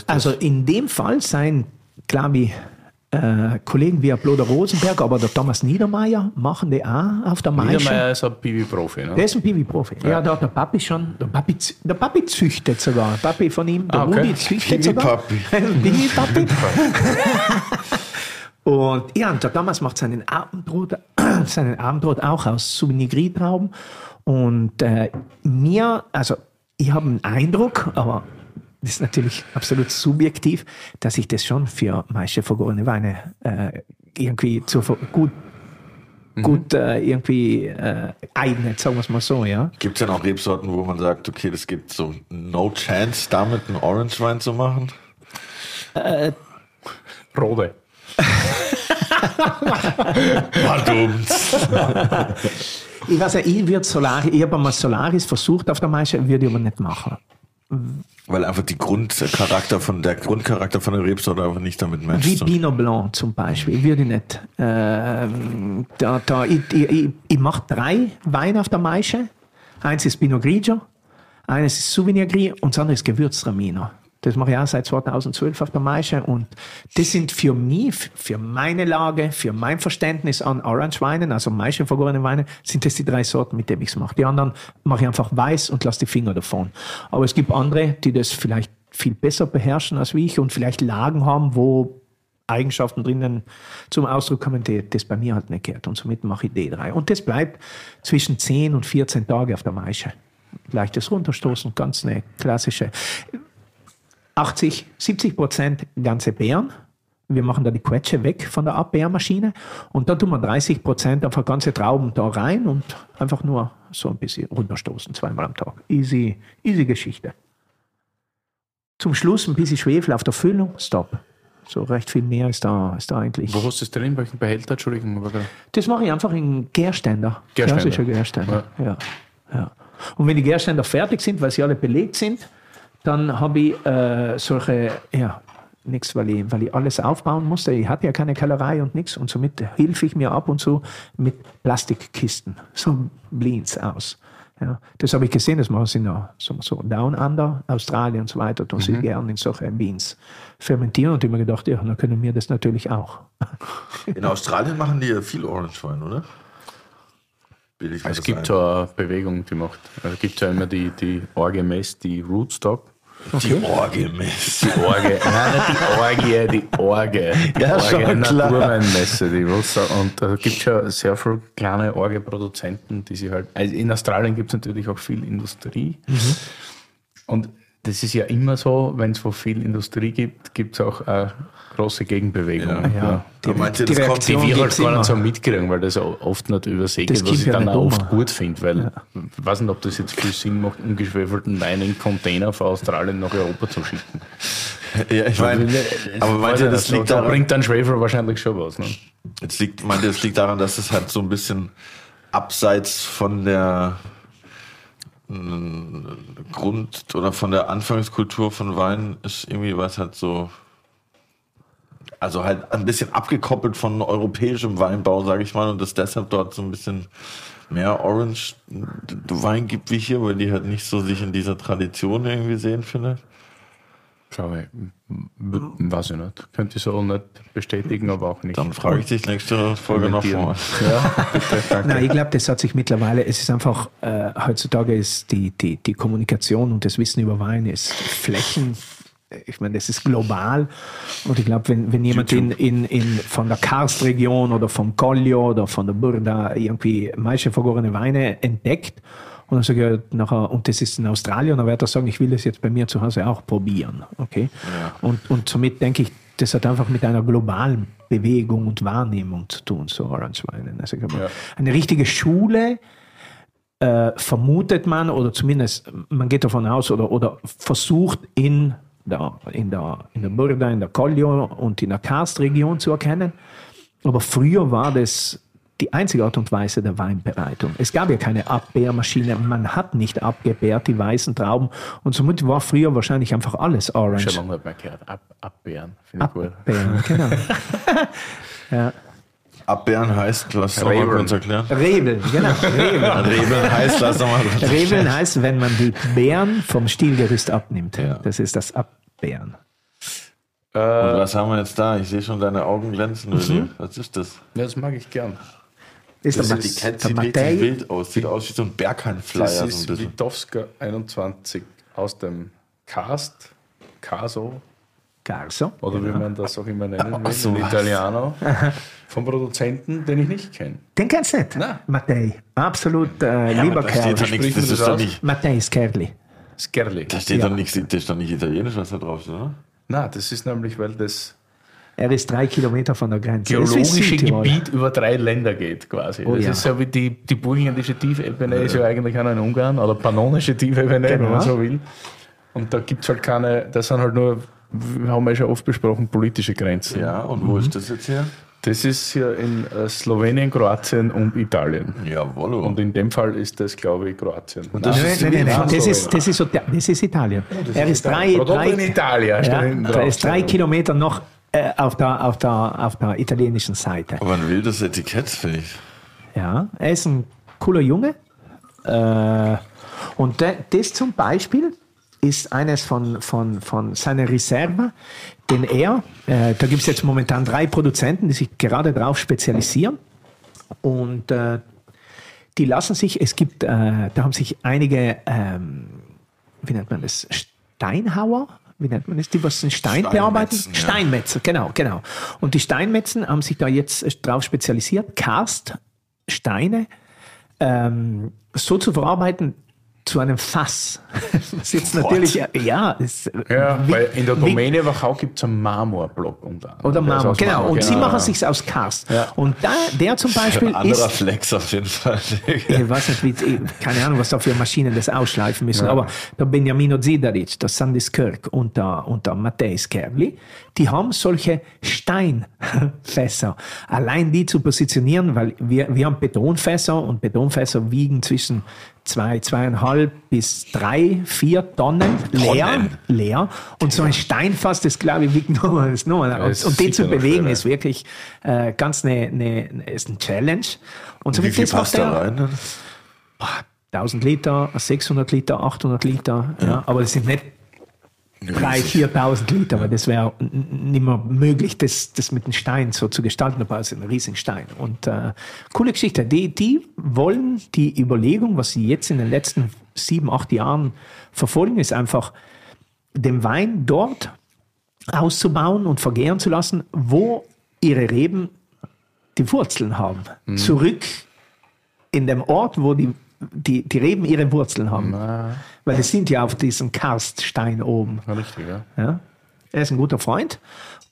Also in dem Fall sein, klar wie äh, Kollegen wie Bloder Rosenberg, aber der Thomas Niedermeyer machen die auch auf der Maische. Niedermeyer ist ein PB-Profi, ne? Der ist ein Piwi-Profi. Ja. da hat der Papi schon, der Papi, der Papi züchtet sogar. Der Papi von ihm, der Ah, okay. Rudi züchtet sogar. Piwi-Papi. Und ja, und der Thomas macht seinen Abendbrot, seinen Abendbrot auch aus Souvenir Gris Trauben. Und äh, mir, also ich habe einen Eindruck, aber das ist natürlich absolut subjektiv, dass ich das schon für meiste vergorene Weine äh, irgendwie zu gut, gut äh, irgendwie äh, eignet, sagen wir es mal so, ja. Gibt es denn auch Rebsorten, wo man sagt, okay, das gibt so no chance, damit einen Orange Wein zu machen? Rode. Ich weiß ja, ich würde Solaris, ich habe einmal Solaris versucht auf der Maische, würde ich aber nicht machen. Weil einfach die Grundcharakter von der Grundcharakter von der Rebsorte einfach nicht damit Wie matcht. So. Pinot Blanc zum Beispiel, würde ich nicht. Ähm, da, da, ich ich, ich, ich mache drei Weine auf der Maische. Eins ist Pinot Grigio, Eines ist Souvenir Gris und das andere ist Gewürztraminer. Das mache ich auch seit 2012 auf der Maische und das sind für mich, für meine Lage, für mein Verständnis an Orange-Weinen, also Maische vergorene Weine, sind das die drei Sorten, mit denen ich es mache. Die anderen mache ich einfach weiß und lasse die Finger davon. Aber es gibt andere, die das vielleicht viel besser beherrschen als ich und vielleicht Lagen haben, wo Eigenschaften drinnen zum Ausdruck kommen, die das bei mir halt nicht gehört. Und somit mache ich D3. Und das bleibt zwischen 10 und 14 Tage auf der Maische. Leichtes Runterstoßen, ganz eine klassische. 80, 70 Prozent ganze Beeren. Wir machen da die Quetsche weg von der Abbeermaschine und dann tun wir 30 Prozent einfach ganze Trauben da rein und einfach nur so ein bisschen runterstoßen, zweimal am Tag. Easy, easy Geschichte. Zum Schluss ein bisschen Schwefel auf der Füllung, stop. So recht viel mehr ist da, ist da eigentlich. Wo hast du das drin? Welchen Behälter? Entschuldigung. Das mache ich einfach in Gärständer. Gärständer. Klassischer Gärständer. Ja. Ja. Und wenn die Gärständer fertig sind, weil sie alle belegt sind, dann habe ich äh, solche, ja, nichts, weil ich, weil ich alles aufbauen musste. Ich hatte ja keine Kellerei und nichts und somit hilfe ich mir ab und zu mit Plastikkisten. So Bleeds aus. Ja, das habe ich gesehen, das machen sie in der, so, so Down Under, Australien und so weiter, tun sie gerne in solche Beans fermentieren und ich habe mir gedacht, ja, dann können wir das natürlich auch. In Australien machen die ja viel Orange Wein, oder? Es gibt ein. so eine Bewegung, die macht. Also es gibt ja immer die, die Mess, die Rootstock. Die Orgelmess. Die Orgie, nein, die Orgie, die Orgie. Die Ja, schon Orgie klar. Naturweinmesse, die Rootstock. Und da gibt es ja sehr viele kleine Orgie-Produzenten, die sich halt. Also in Australien gibt es natürlich auch viel Industrie. Und das ist ja immer so, wenn es wo viel Industrie gibt, gibt es auch eine große Gegenbewegung. Ja. Die, Aber meint ihr, die das kommt- Die wir halt gar immer. nicht so mitkriegen, weil das oft nicht übersehen geht, was ich ja dann auch oft gut finde, weil ich weiß nicht, ob das jetzt viel Sinn macht, ungeschwefelten Wein in Container von Australien nach Europa zu schicken. Ja, ich meine, aber meint ihr, das liegt da daran, bringt dann Schwefel wahrscheinlich schon was. Ne? Jetzt liegt, meint ihr, das liegt daran, dass es halt so ein bisschen abseits von der Grund- oder von der Anfangskultur von Wein ist irgendwie was halt so, also halt ein bisschen abgekoppelt von europäischem Weinbau, sage ich mal, und dass deshalb dort so ein bisschen mehr Orange Wein gibt wie hier, weil die halt nicht so sich in dieser Tradition irgendwie sehen, finde. Glaube ich. Weiß ich nicht. Könnte ich so nicht bestätigen, aber auch nicht. Dann frage ich dich nächste Folge noch kommentieren. mal. Ja, bitte. Nein, ich glaube, das hat sich mittlerweile, es ist einfach, äh, heutzutage ist die, die, die Kommunikation und das Wissen über Wein ist Flächen. Ich meine, das ist global. Und ich glaube, wenn, wenn jemand in, in, in, von der Karstregion oder vom Collio oder von der Burda irgendwie meiste vergorene Weine entdeckt und dann sage ich nachher, und das ist in Australien, dann wird er sagen, ich will das jetzt bei mir zu Hause auch probieren. Okay? Und, und somit denke ich, das hat einfach mit einer globalen Bewegung und Wahrnehmung zu tun, so Orange Weinen. Also ich glaube, Ja. eine richtige Schule äh, vermutet man oder zumindest man geht davon aus oder, oder versucht in der, in der, in der Burda, in der Collio und in der Karstregion zu erkennen. Aber früher war das die einzige Art und Weise der Weinbereitung. Es gab ja keine Abbeermaschine, man hat nicht abgebärt die weißen Trauben und somit war früher wahrscheinlich einfach alles Orange. Schon lange nicht mehr gehört. Ab, abbeeren, finde ich gut. Abbeeren, genau. ja. Abbeeren heißt, lass doch mal kurz erklären. Rebeln, genau. Rebeln. Rebeln heißt, lass doch mal kurz Rebeln heißt, wenn man die Beeren vom Stielgerüst abnimmt. Ja. Das ist das Abbeeren. Und was haben wir jetzt da? Ich sehe schon deine Augen glänzen, Willi. Was ist das? Ja, das mag ich gern. Das ist Das der, sieht der richtig Matej. wild aus. Sieht aus wie so ein Berghain-Flyer. Das So ein ist bisschen. Witowska 21 aus dem Cast, Caso, Garso. oder wie man das auch immer nennen will, so in was. Italiano, vom Produzenten, den ich nicht kenne. Den kennst du nicht? Nein. Matej. Absolut äh, lieber Da Kerl. steht doch Spricht nichts. Das das ist doch nicht, Matej Skerli. Skerli. da steht Ja. doch nichts, das ist doch nicht italienisch, was da drauf ist, oder? Nein, das ist nämlich, weil das Er ist drei Kilometer von der Grenze. Das geologische. Gebiet über drei Länder geht quasi. Oh das ja. ist so wie die, die burgenländische Tiefebene ist ja eigentlich auch in Ungarn, oder pannonische Tiefebene, wenn Genau. man so will. Und da gibt es halt keine, das sind halt nur, haben wir ja schon oft besprochen, politische Grenzen. Ja, und wo ist das jetzt her? Das ist hier in äh, Slowenien, Kroatien und Italien. Jawohl. Und in dem Fall ist das, glaube ich, Kroatien. Und das Nein, ist nein, nein, nein. in Das, ist, das, ist, das ist Italien. er ist drei, Prodotto in drei, Italia. steht ja, er ist drei Kilometer noch äh, auf, der, auf, der, auf der italienischen Seite. Aber ein wildes Etikett, finde ich. Ja, er ist ein cooler Junge. Äh, Und da- das zum Beispiel ist eines von, von, von seiner Reserve, den er, äh, da gibt es jetzt momentan drei Produzenten, die sich gerade darauf spezialisieren. Und äh, die lassen sich, es gibt, äh, da haben sich einige, ähm, wie nennt man das, Steinhauer, wie nennt man das, die was einen Stein bearbeiten? Steinmetzen, ja. Steinmetzer, genau, genau. Und die Steinmetzen haben sich da jetzt drauf spezialisiert, Karststeine ähm, so zu verarbeiten zu einem Fass. Was jetzt natürlich, ja, ist, Ja, wie- weil in der Domäne Wachau gibt es einen Marmorblock unter anderem. Oder Marmor, genau. Und sie genau, machen ja. sich's aus Karst. Ja. Und da, der zum Beispiel Ein anderer ist, Flex auf jeden Fall. ich weiß nicht, wie, keine Ahnung, was da für Maschinen das ausschleifen müssen, Ja. aber der Benjamino Zidaric, der Sandis Kirk und der, und der Matthäus Kerli, die haben solche Steinfässer. Allein die zu positionieren, weil wir, wir haben Betonfässer und Betonfässer wiegen zwischen zwei, zweieinhalb bis drei, vier Tonnen leer, Tonnen? leer. Und so ein Steinfass, das glaube ich wiegt ist nur. Und, und den zu bewegen ist wirklich äh, ganz eine, eine, eine, ist ein Challenge. Und so Wie viel passt da rein? dann? 1000 Liter, 600 Liter, 800 Liter, ja. aber das sind nicht 3.000, 4.000 Liter, weil das wäre nicht mehr möglich, das, das mit dem Stein so zu gestalten, aber es ist ein riesiger Stein. Und äh, coole Geschichte. Die, die wollen die Überlegung, was sie jetzt in den letzten sieben, acht Jahren verfolgen, ist einfach, den Wein dort auszubauen und vergären zu lassen, wo ihre Reben die Wurzeln haben. Zurück in dem Ort, wo die, die, die Reben ihre Wurzeln haben. Weil es sind ja auf diesem Karststein oben. Ja, Richtig, ja. Ja? Er ist ein guter Freund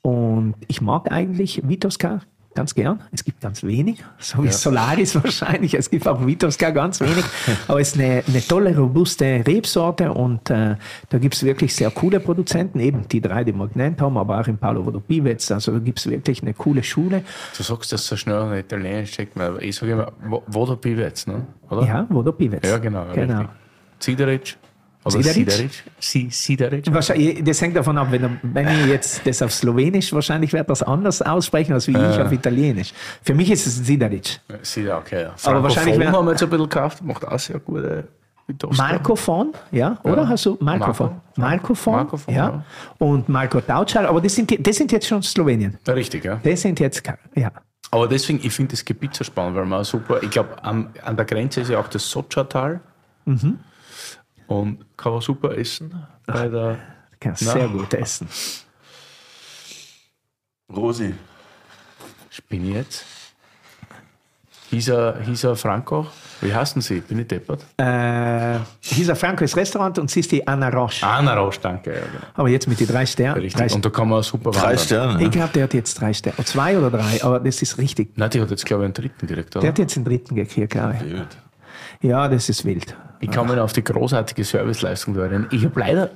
und ich mag eigentlich Vitoska ganz gern. Es gibt ganz wenig, so wie Solaris wahrscheinlich. Es gibt auch Vitoska ganz wenig, aber es ist eine, eine tolle, robuste Rebsorte und äh, da gibt es wirklich sehr coole Produzenten, eben die drei, die wir genannt haben, aber auch in Paolo Vodopivez. Also da gibt es wirklich eine coole Schule. Du sagst das so schnell in Italienisch, checkt man. Ich sage immer, wo, wo der Pivets, ne? Oder? Ja, Vodopivez. Ja, genau. genau. Richtig. Sideric. Oder Sideric? Sideric. Si-. Wahrscheinlich, das hängt davon ab, wenn, er- wenn ich jetzt das auf Slowenisch, wahrscheinlich wird das anders aussprechen, als wie ich auf Italienisch. Für mich ist es Zidaric. Sideric, okay. Ja. Aber wahrscheinlich, wenn- haben wir jetzt ein bisschen gekauft, macht auch sehr gute Vitoska. Markofon, ja, oder? Hast du Markofon? Marco. Markofon, Markofon, ja. ja. Und Marco Tauchal, aber das sind, die- das sind jetzt schon Slowenien. Ja, richtig, ja. Das sind jetzt, ja. Aber deswegen, ich finde das Gebiet so spannend, weil man super, ich glaube, an der Grenze ist ja auch das Socha-Tal. Mhm. Und kann man super essen. Bei der, Kannst Na. sehr gut essen. Rosi. bin ich jetzt? Hieß er Franco? Wie heißen sie? Bin ich deppert? Äh, hieß er Frankos Restaurant und sie ist die Anna Roche. Anna Rausch, danke. Ja, genau. Aber jetzt mit den drei Sternen. Richtig. Drei, Und da kann man super Drei wandern. Sterne. ich Ne? glaube, der hat jetzt drei Sterne. Zwei oder drei, aber das ist richtig. Nein, die hat jetzt, glaube ich, einen dritten direkt, Der oder? hat jetzt den dritten gekriegt, glaube ich. Ja, das ist wild. Ich kann mich auf die großartige Serviceleistung erinnern. Ich habe leider,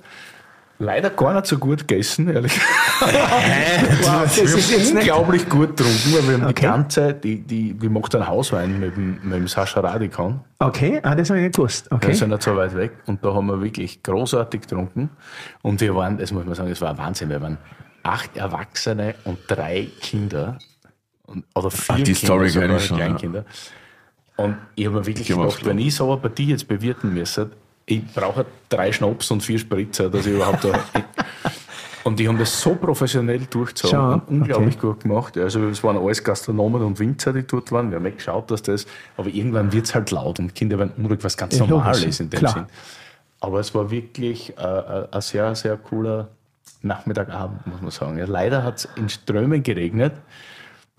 leider gar nicht so gut gegessen, ehrlich Wow, das ist jetzt nicht unglaublich gut getrunken, weil wir haben die Okay. ganze, die, die, die macht einen Hauswein mit dem, mit dem Sascha Radikon. Okay, ah, das habe ich nicht gewusst. Wir Okay. sind nicht so weit weg und da haben wir wirklich großartig getrunken. Und wir waren, das muss man sagen, es war Wahnsinn. Wir waren acht Erwachsene und drei Kinder. Und, oder vier Ach, die Kinder, Story sogar schon, ja. Und ich habe mir wirklich gedacht, wenn ich so eine Partie jetzt bewirten müsste, ich brauche drei Schnaps und vier Spritzer, dass ich überhaupt da. Und die haben das so professionell durchgezogen und unglaublich gut gemacht. Also es waren alles Gastronomen und Winzer, die dort waren. Wir haben nicht geschaut, dass das, aber irgendwann wird es halt laut und Kinder werden unruhig, was ganz Ja, normal logisch, ist in dem klar. Sinn. Aber es war wirklich äh, äh, ein sehr, sehr cooler Nachmittagabend, muss man sagen. Ja, leider hat es in Strömen geregnet,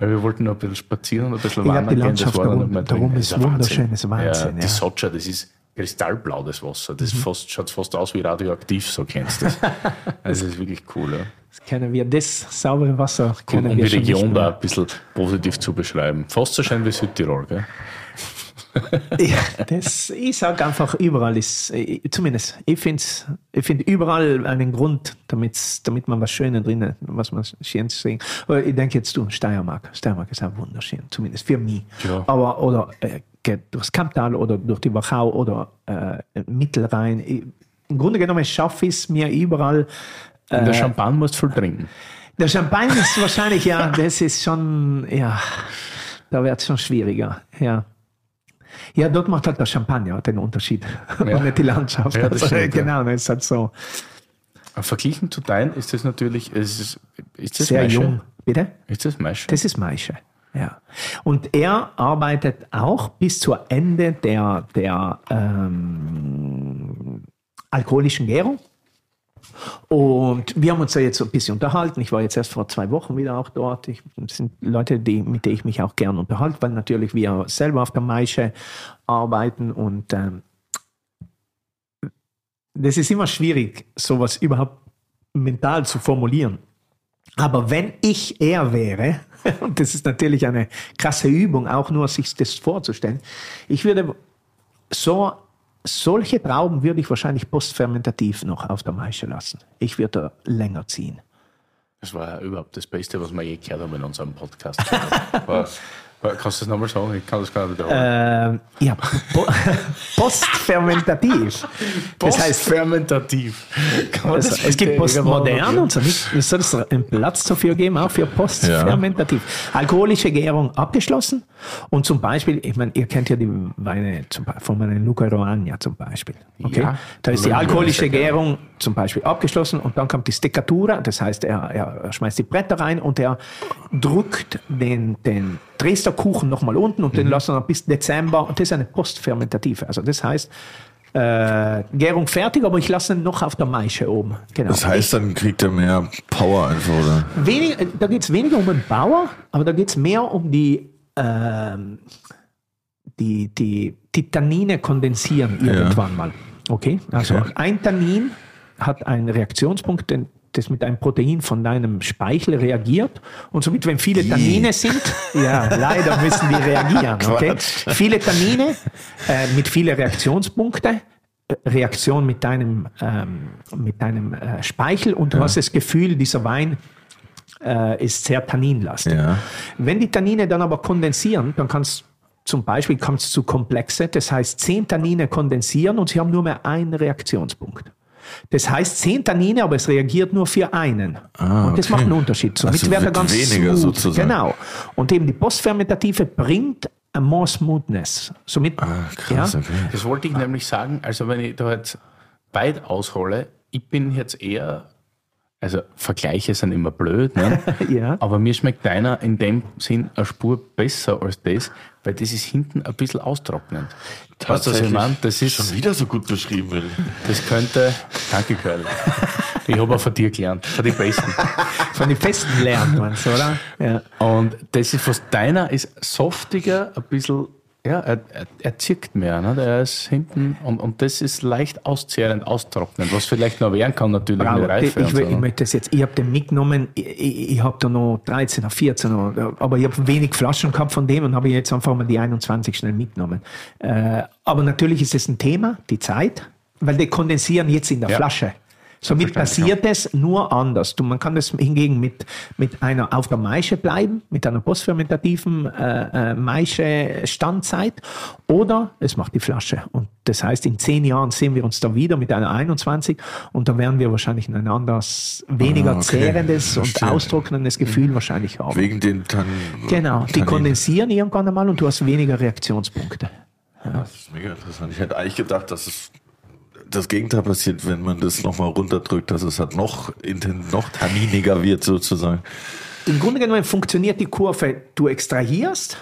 weil wir wollten noch ein bisschen spazieren und ein bisschen Ich wandern die gehen. Das Landschaft war dann darum- ist Das ein wunderschön, das ist Wahnsinn, Ja, ja. Mhm. Die Socha, das ist kristallblau, das Wasser. Das fast, schaut fast aus wie radioaktiv, so kennst du das. Also das ist wirklich cool. Ja. Das können wir, das saubere Wasser können um wir die schon nicht Region da ein bisschen positiv zu beschreiben. Fast so schön wie Südtirol, gell? Ja, das, ich sage einfach, überall ist, äh, zumindest, ich finde ich find überall einen Grund, damit's, damit man was Schönes drinnen, was man Schönes sehen. Aber ich denke jetzt du, Steiermark. Steiermark ist auch wunderschön, zumindest für mich. Ja. Aber, oder äh, durchs Kamptal oder durch die Wachau oder äh, Mittelrhein. Ich, Im Grunde genommen schaffe ich es mir überall. In der Champagne musst du viel trinken. Der Champagne ist wahrscheinlich, ja, das ist schon, ja, da wird es schon schwieriger, ja. Ja, dort macht halt der Champagner den Unterschied Ja. und nicht die Landschaft. Ja, das also, stimmt, ja. genau, das ist halt so Verglichen zu dein ist das natürlich, es ist, ist das sehr Maische? jung. Bitte? Ist das Maische? Das ist Maische. Ja. Und er arbeitet auch bis zur Ende der, der ähm, alkoholischen Gärung. Und wir haben uns da jetzt so ein bisschen unterhalten. Ich war jetzt erst vor zwei Wochen wieder auch dort. Ich, das sind Leute, die, mit denen ich mich auch gern unterhalte, weil natürlich wir selber auf der Maische arbeiten und ähm, das ist immer schwierig, sowas überhaupt mental zu formulieren. Aber wenn ich er wäre, und das ist natürlich eine krasse Übung, auch nur sich das vorzustellen, ich würde so, solche Trauben würde ich wahrscheinlich postfermentativ noch auf der Maische lassen. Ich würde da länger ziehen. Das war überhaupt das Beste, was wir je gehört haben in unserem Podcast. Was? Kannst du das nochmal sagen? Ich kann das nicht wiederholen. Ähm, ja, po postfermentativ. Das heißt, fermentativ. Also, es gibt postmodern und so. Es soll es einen Platz dafür geben, auch für postfermentativ. Alkoholische Gärung abgeschlossen und zum Beispiel, ich meine, ihr kennt ja die Weine zum, von meinem Luca Roagna zum Beispiel. Okay? Ja. da ist die Ja, alkoholische. Gärung zum Beispiel abgeschlossen und dann kommt die Steccatura, das heißt, er, er schmeißt die Bretter rein und er drückt den, den Dresdner Kuchen nochmal unten und den Mhm. lässt er noch bis Dezember und das ist eine postfermentative. Also das heißt, äh, Gärung fertig, aber ich lasse ihn noch auf der Maische oben. Genau. Das heißt, dann kriegt er mehr Power einfach, oder? Wenig, äh, da geht es weniger um den Bauer, aber da geht es mehr um die, ähm, die, die, die Tannine kondensieren irgendwann mal. Okay, also Okay. ein Tannin hat einen Reaktionspunkt, den, das mit einem Protein von deinem Speichel reagiert. Und somit, wenn viele Tannine sind, ja, leider müssen die reagieren. Okay? Viele Tannine äh, mit vielen Reaktionspunkten, äh, Reaktion mit deinem, ähm, mit deinem äh, Speichel und du hast das Gefühl, dieser Wein äh, ist sehr tanninlastig. Ja. Wenn die Tannine dann aber kondensieren, dann kannst zum Beispiel kommt es zu Komplexe, das heißt zehn Tannine kondensieren und sie haben nur mehr einen Reaktionspunkt. Das heißt zehn Tannine, aber es reagiert nur für einen. Ah, und das okay. macht einen Unterschied. Somit Also wird er ganz weniger smooth. sozusagen. Genau. Und eben die Postfermentative bringt a more smoothness. Somit, Ah, krass, ja, okay. Das wollte ich nämlich sagen, also wenn ich da jetzt weit aushole, ich bin jetzt eher, also Vergleiche sind immer blöd, ne? Ja. aber mir schmeckt deiner in dem Sinn eine Spur besser als das, weil das ist hinten ein bisschen austrocknend. Weißt du, was ich meine? Das ist, schon wieder so gut beschrieben. Will. das könnte, danke Curly. Ich habe auch von dir gelernt, von den Besten. von den Festen lernt man oder? Ja. Und das ist, was deiner ist softiger, ein bisschen, ja, er, er, er zirkt mehr, ne? Der ist hinten und, und das ist leicht auszehrend, austrocknend, was vielleicht noch werden kann natürlich Bravo. mit Reife ich, will, so. ich ne? möchte das jetzt, ich habe den mitgenommen, ich, ich, ich habe da noch 13 oder 14, oder- aber ich habe wenig Flaschen gehabt von dem und habe jetzt einfach mal die 21 schnell mitgenommen. Äh, aber natürlich ist es ein Thema, die Zeit, weil die kondensieren jetzt in der Ja. Flasche. Somit passiert es nur anders. Du, man kann das hingegen mit, mit einer auf der Maische bleiben, mit einer postfermentativen äh, äh, Maische-Standzeit oder es macht die Flasche. Und das heißt, in zehn Jahren sehen wir uns da wieder mit einer 21 und da werden wir wahrscheinlich ein anderes, weniger Ah, okay. zehrendes und Verstehe. austrocknendes Gefühl wahrscheinlich haben. Wegen den Tan Genau, die Tannin. kondensieren irgendwann einmal und du hast weniger Reaktionspunkte. Das ist mega interessant. Ich hätte eigentlich gedacht, dass es das Gegenteil passiert, wenn man das nochmal runterdrückt, dass es halt noch, noch tanniniger wird sozusagen. Im Grunde genommen funktioniert die Kurve, du extrahierst,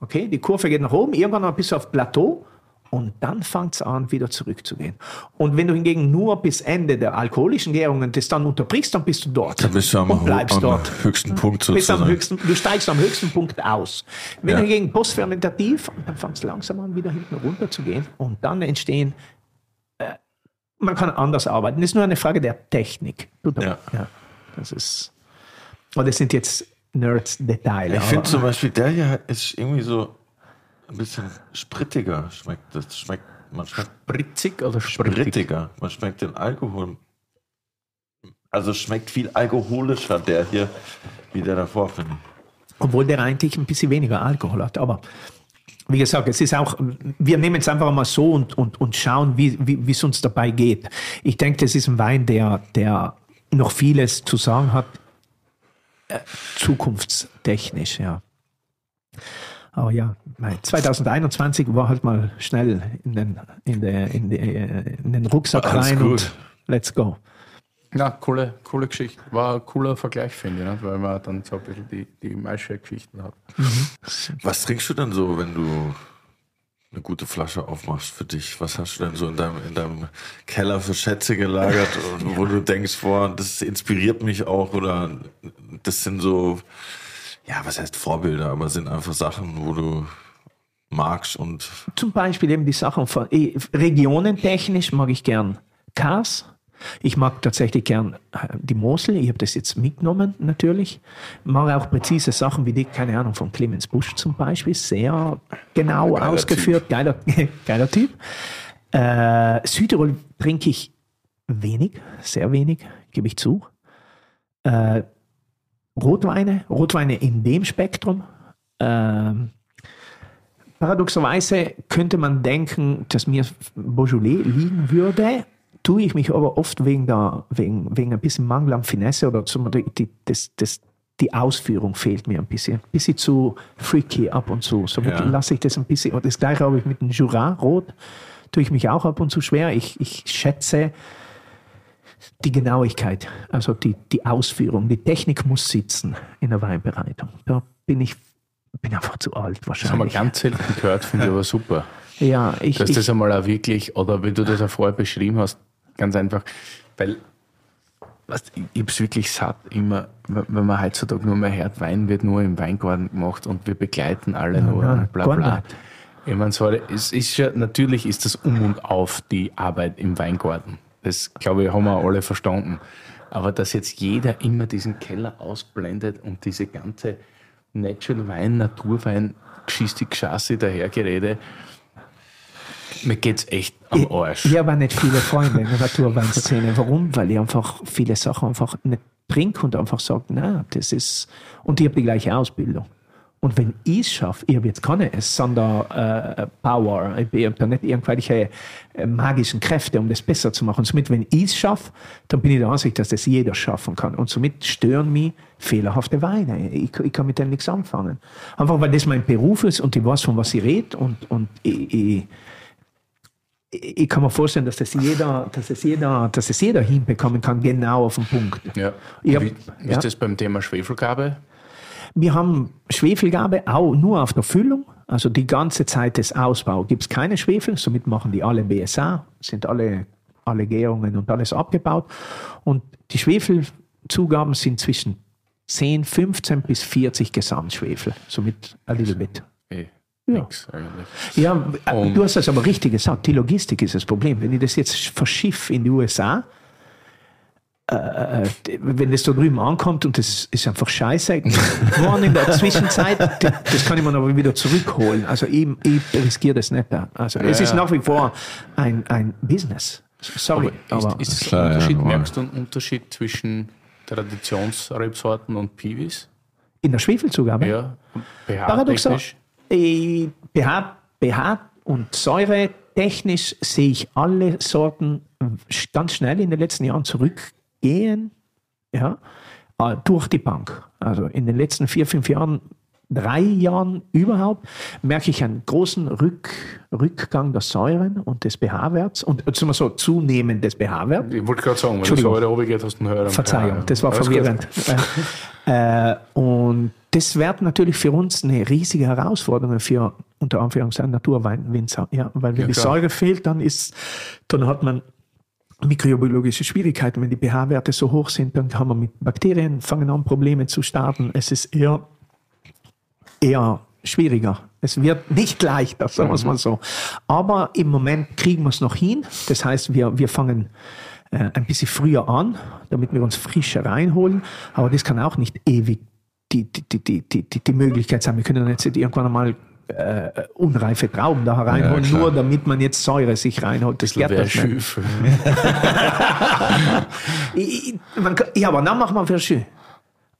okay, die Kurve geht nach oben, irgendwann mal bis auf Plateau und dann fängt es an, wieder zurückzugehen. Und wenn du hingegen nur bis Ende der alkoholischen Gärungen das dann unterbrichst, dann bist du dort. Dann bist du am, bleibst am dort. höchsten Punkt Bist am sozusagen. höchsten, du steigst am höchsten Punkt aus. Wenn Ja. du hingegen postfermentativ, dann fängst du langsam an, wieder hinten runter zu gehen und dann entstehen, man kann anders arbeiten. Das ist nur eine Frage der Technik. Ja. ja. Das ist, aber das sind jetzt Nerds-Details. Ich finde zum Beispiel, der hier ist irgendwie so ein bisschen sprittiger. Schmeckt, das schmeckt, man schmeckt Spritzig oder sprittig? sprittiger. Man schmeckt den Alkohol. Also schmeckt viel alkoholischer, der hier, wie der davor, finde. Obwohl der eigentlich ein bisschen weniger Alkohol hat. Aber wie gesagt, es ist auch, wir nehmen es einfach mal so und, und, und schauen, wie wie es uns dabei geht. Ich denke, das ist ein Wein, der, der noch vieles zu sagen hat, äh, zukunftstechnisch, ja. Aber ja, 2021 war halt mal schnell in den, in der, in der, in den Rucksack Alles rein gut. und let's go. Ja, coole, coole Geschichte. War ein cooler Vergleich, finde ich, ne? weil man dann so ein bisschen die, die Maische-Geschichten hat. Was trinkst du denn so, wenn du eine gute Flasche aufmachst für dich? Was hast du denn so in deinem, in deinem Keller für Schätze gelagert, und wo du denkst, boah, das inspiriert mich auch oder das sind so, ja, was heißt Vorbilder, aber sind einfach Sachen, wo du magst und Zum Beispiel eben die Sachen von eh, regionentechnisch mag ich gern Kars. Ich mag tatsächlich gern äh, die Mosel. Ich habe das jetzt mitgenommen, natürlich. Mag auch präzise Sachen wie die, keine Ahnung, von Clemens Busch zum Beispiel. Sehr genau Geiler ausgeführt. Geiler, geiler Typ. Äh, Südtirol trinke ich wenig, sehr wenig, gebe ich zu. Äh, Rotweine, Rotweine in dem Spektrum. Ähm, Paradoxerweise könnte man denken, dass mir Beaujolais liegen würde, tue ich mich aber oft wegen, der, wegen, wegen ein bisschen Mangel an Finesse oder zum, die, das, das, die Ausführung fehlt mir ein bisschen. Ein bisschen zu freaky ab und zu. Somit Ja. lasse ich das ein bisschen. Und das gleiche habe ich mit dem Jura Rot. Tue ich mich auch ab und zu schwer. Ich, ich schätze die Genauigkeit, also die, die Ausführung. Die Technik muss sitzen in der Weinbereitung. Da bin ich bin einfach zu alt Das haben wir wahrscheinlich. ganz selten gehört, finde ich aber super. Ja, ich, Dass ich, das einmal auch wirklich, oder wie du das auch vorher beschrieben hast, ganz einfach, weil weißt, ich, es wirklich satt, immer, wenn man heutzutage nur mehr hört, Wein wird nur im Weingarten gemacht und wir begleiten alle nur nein, und bla bla. nicht. Ich meine, so, es ist ja, natürlich ist das um und auf die Arbeit im Weingarten. Das, glaube ich, haben wir alle verstanden. Aber dass jetzt jeder immer diesen Keller ausblendet und diese ganze Natural Wein, Naturwein, Geschichte, Geschassi, dahergerede, mir geht's echt am Arsch. ich habe auch nicht viele Freunde in der Naturweinszene. Warum? Weil ich einfach viele Sachen einfach nicht trinke und einfach sage, na, das ist, und ich habe die gleiche Ausbildung. Und wenn ich es schaffe, ich habe jetzt keine Sonderpower, ich habe da nicht irgendwelche äh, magischen Kräfte, um das besser zu machen. Und somit, wenn ich es schaffe, dann bin ich der Ansicht, dass das jeder schaffen kann. Und somit stören mich fehlerhafte Weine. Ich, ich kann mit dem nichts anfangen. Einfach, weil das mein Beruf ist und ich weiß, von was ich rede und, und ich, ich, ich kann mir vorstellen, dass das jeder, dass das jeder, dass das jeder hinbekommen kann, genau auf den Punkt. Ja. Hab- wie, wie ja. ist das beim Thema Schwefelgabe? Wir haben Schwefelgabe auch nur auf der Füllung. Also die ganze Zeit des Ausbaus gibt es keine Schwefel, somit machen die alle BSA, sind alle, alle Gärungen und alles abgebaut. Und die Schwefelzugaben sind zwischen 10, 15 bis 40 Gesamtschwefel, somit a little bit. Ja. nix eigentlich. Ja, äh, Und- du hast das aber richtig gesagt. Die Logistik ist das Problem. Wenn ich das jetzt verschiffe in die USA, äh, wenn das da drüben ankommt und das ist einfach scheiße, waren in der Zwischenzeit, das kann ich mir aber wieder zurückholen. Also ich, ich riskiere das nicht. da. Also es Ja, ist ja. nach wie vor ein, ein Business. Sorry, Aber aber, ist, ist Klar, ein ja, Unterschied? normal. Merkst du einen Unterschied zwischen Traditionsrebsorten und Piwis? in der Schwefelzugabe. Ja, Paradoxal. Äh, pH, pH und Säure technisch sehe ich alle Sorten sch- ganz schnell in den letzten Jahren zurückgehen, ja, äh, durch die Bank. Also in den letzten vier, fünf Jahren, drei Jahren überhaupt, merke ich einen großen Rück, Rückgang der Säuren und des pH-Werts und äh, sagen wir so, Zunehmen des pH-Werts. Ich wollte gerade sagen, wenn du Entschuldigung. so heute geht, hast du einen höheren Verzeihung, das war Alles verwirrend. äh, und das wird natürlich für uns eine riesige Herausforderung für unter Anführungszeichen Naturweinwinzer. Ja, weil wenn Ja, die klar. Säure fehlt, dann ist, dann hat man mikrobiologische Schwierigkeiten. Wenn die pH-Werte so hoch sind, dann haben wir mit Bakterien fangen an Probleme zu starten. Es ist eher eher schwieriger. Es wird nicht leichter, sagen wir es mal so. Aber im Moment kriegen wir es noch hin. Das heißt, wir, wir fangen äh, ein bisschen früher an, damit wir uns frischer reinholen. Aber das kann auch nicht ewig die, die, die, die, die, die, Möglichkeit sein. Wir können jetzt nicht irgendwann einmal äh, unreife Trauben da reinholen, klar. nur damit man jetzt Säure sich reinholt. Das geht das nicht. Ich- ich- man Ja, aber dann machen wir Verschü.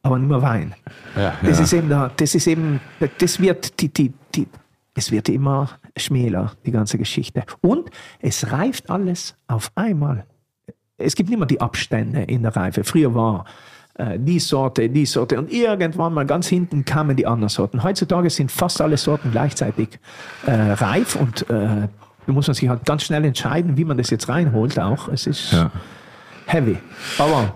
Aber nicht mehr Wein. Ja, Das ist eben da, das ist eben, das wird die, die, die, es wird immer schmäler, die ganze Geschichte. Und es reift alles auf einmal. Es gibt nicht mehr die Abstände in der Reife. Früher war äh, die Sorte, die Sorte. Und irgendwann mal ganz hinten kamen die anderen Sorten. Heutzutage sind fast alle Sorten gleichzeitig äh, reif und äh, da muss man sich halt ganz schnell entscheiden, wie man das jetzt reinholt auch. Es ist Ja. heavy. Aber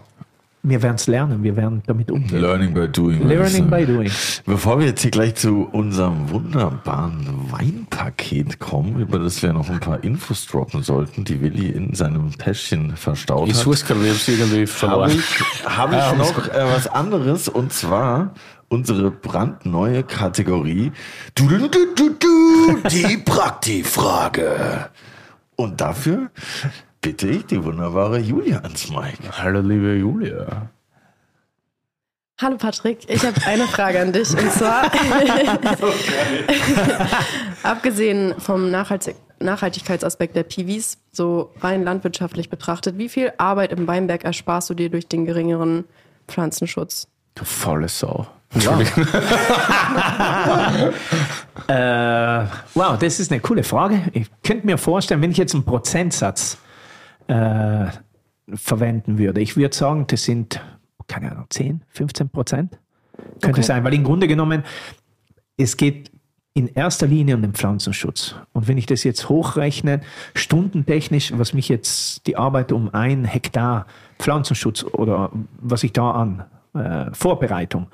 wir werden es lernen, wir werden damit umgehen. Learning by doing. Learning by doing. Bevor wir jetzt hier gleich zu unserem wunderbaren Weinpaket kommen, über das wir noch ein paar Infos droppen sollten, die Willi in seinem Täschchen verstaut Ich hat, ich hab's irgendwie habe verloren. ich, hab ich noch äh, was anderes und zwar unsere brandneue Kategorie du, du, du, du, du, die Praktifrage. Und dafür bitte ich die wunderbare Julia ans Mic. Hallo, liebe Julia. Hallo Patrick, ich habe eine Frage an dich und zwar abgesehen vom Nachhaltig Nachhaltigkeitsaspekt der Piwis, so rein landwirtschaftlich betrachtet, wie viel Arbeit im Weinberg ersparst du dir durch den geringeren Pflanzenschutz? Du faule Sau. Äh, wow, das ist eine coole Frage. Ich könnte mir vorstellen, wenn ich jetzt einen Prozentsatz äh, verwenden würde, ich würde sagen, das sind, keine Ahnung, 10, 15 Prozent. Könnte Okay. sein, weil im Grunde genommen, es geht in erster Linie um den Pflanzenschutz. Und wenn ich das jetzt hochrechne, stundentechnisch, was mich jetzt die Arbeit um ein Hektar Pflanzenschutz oder was ich da an äh, Vorbereitung,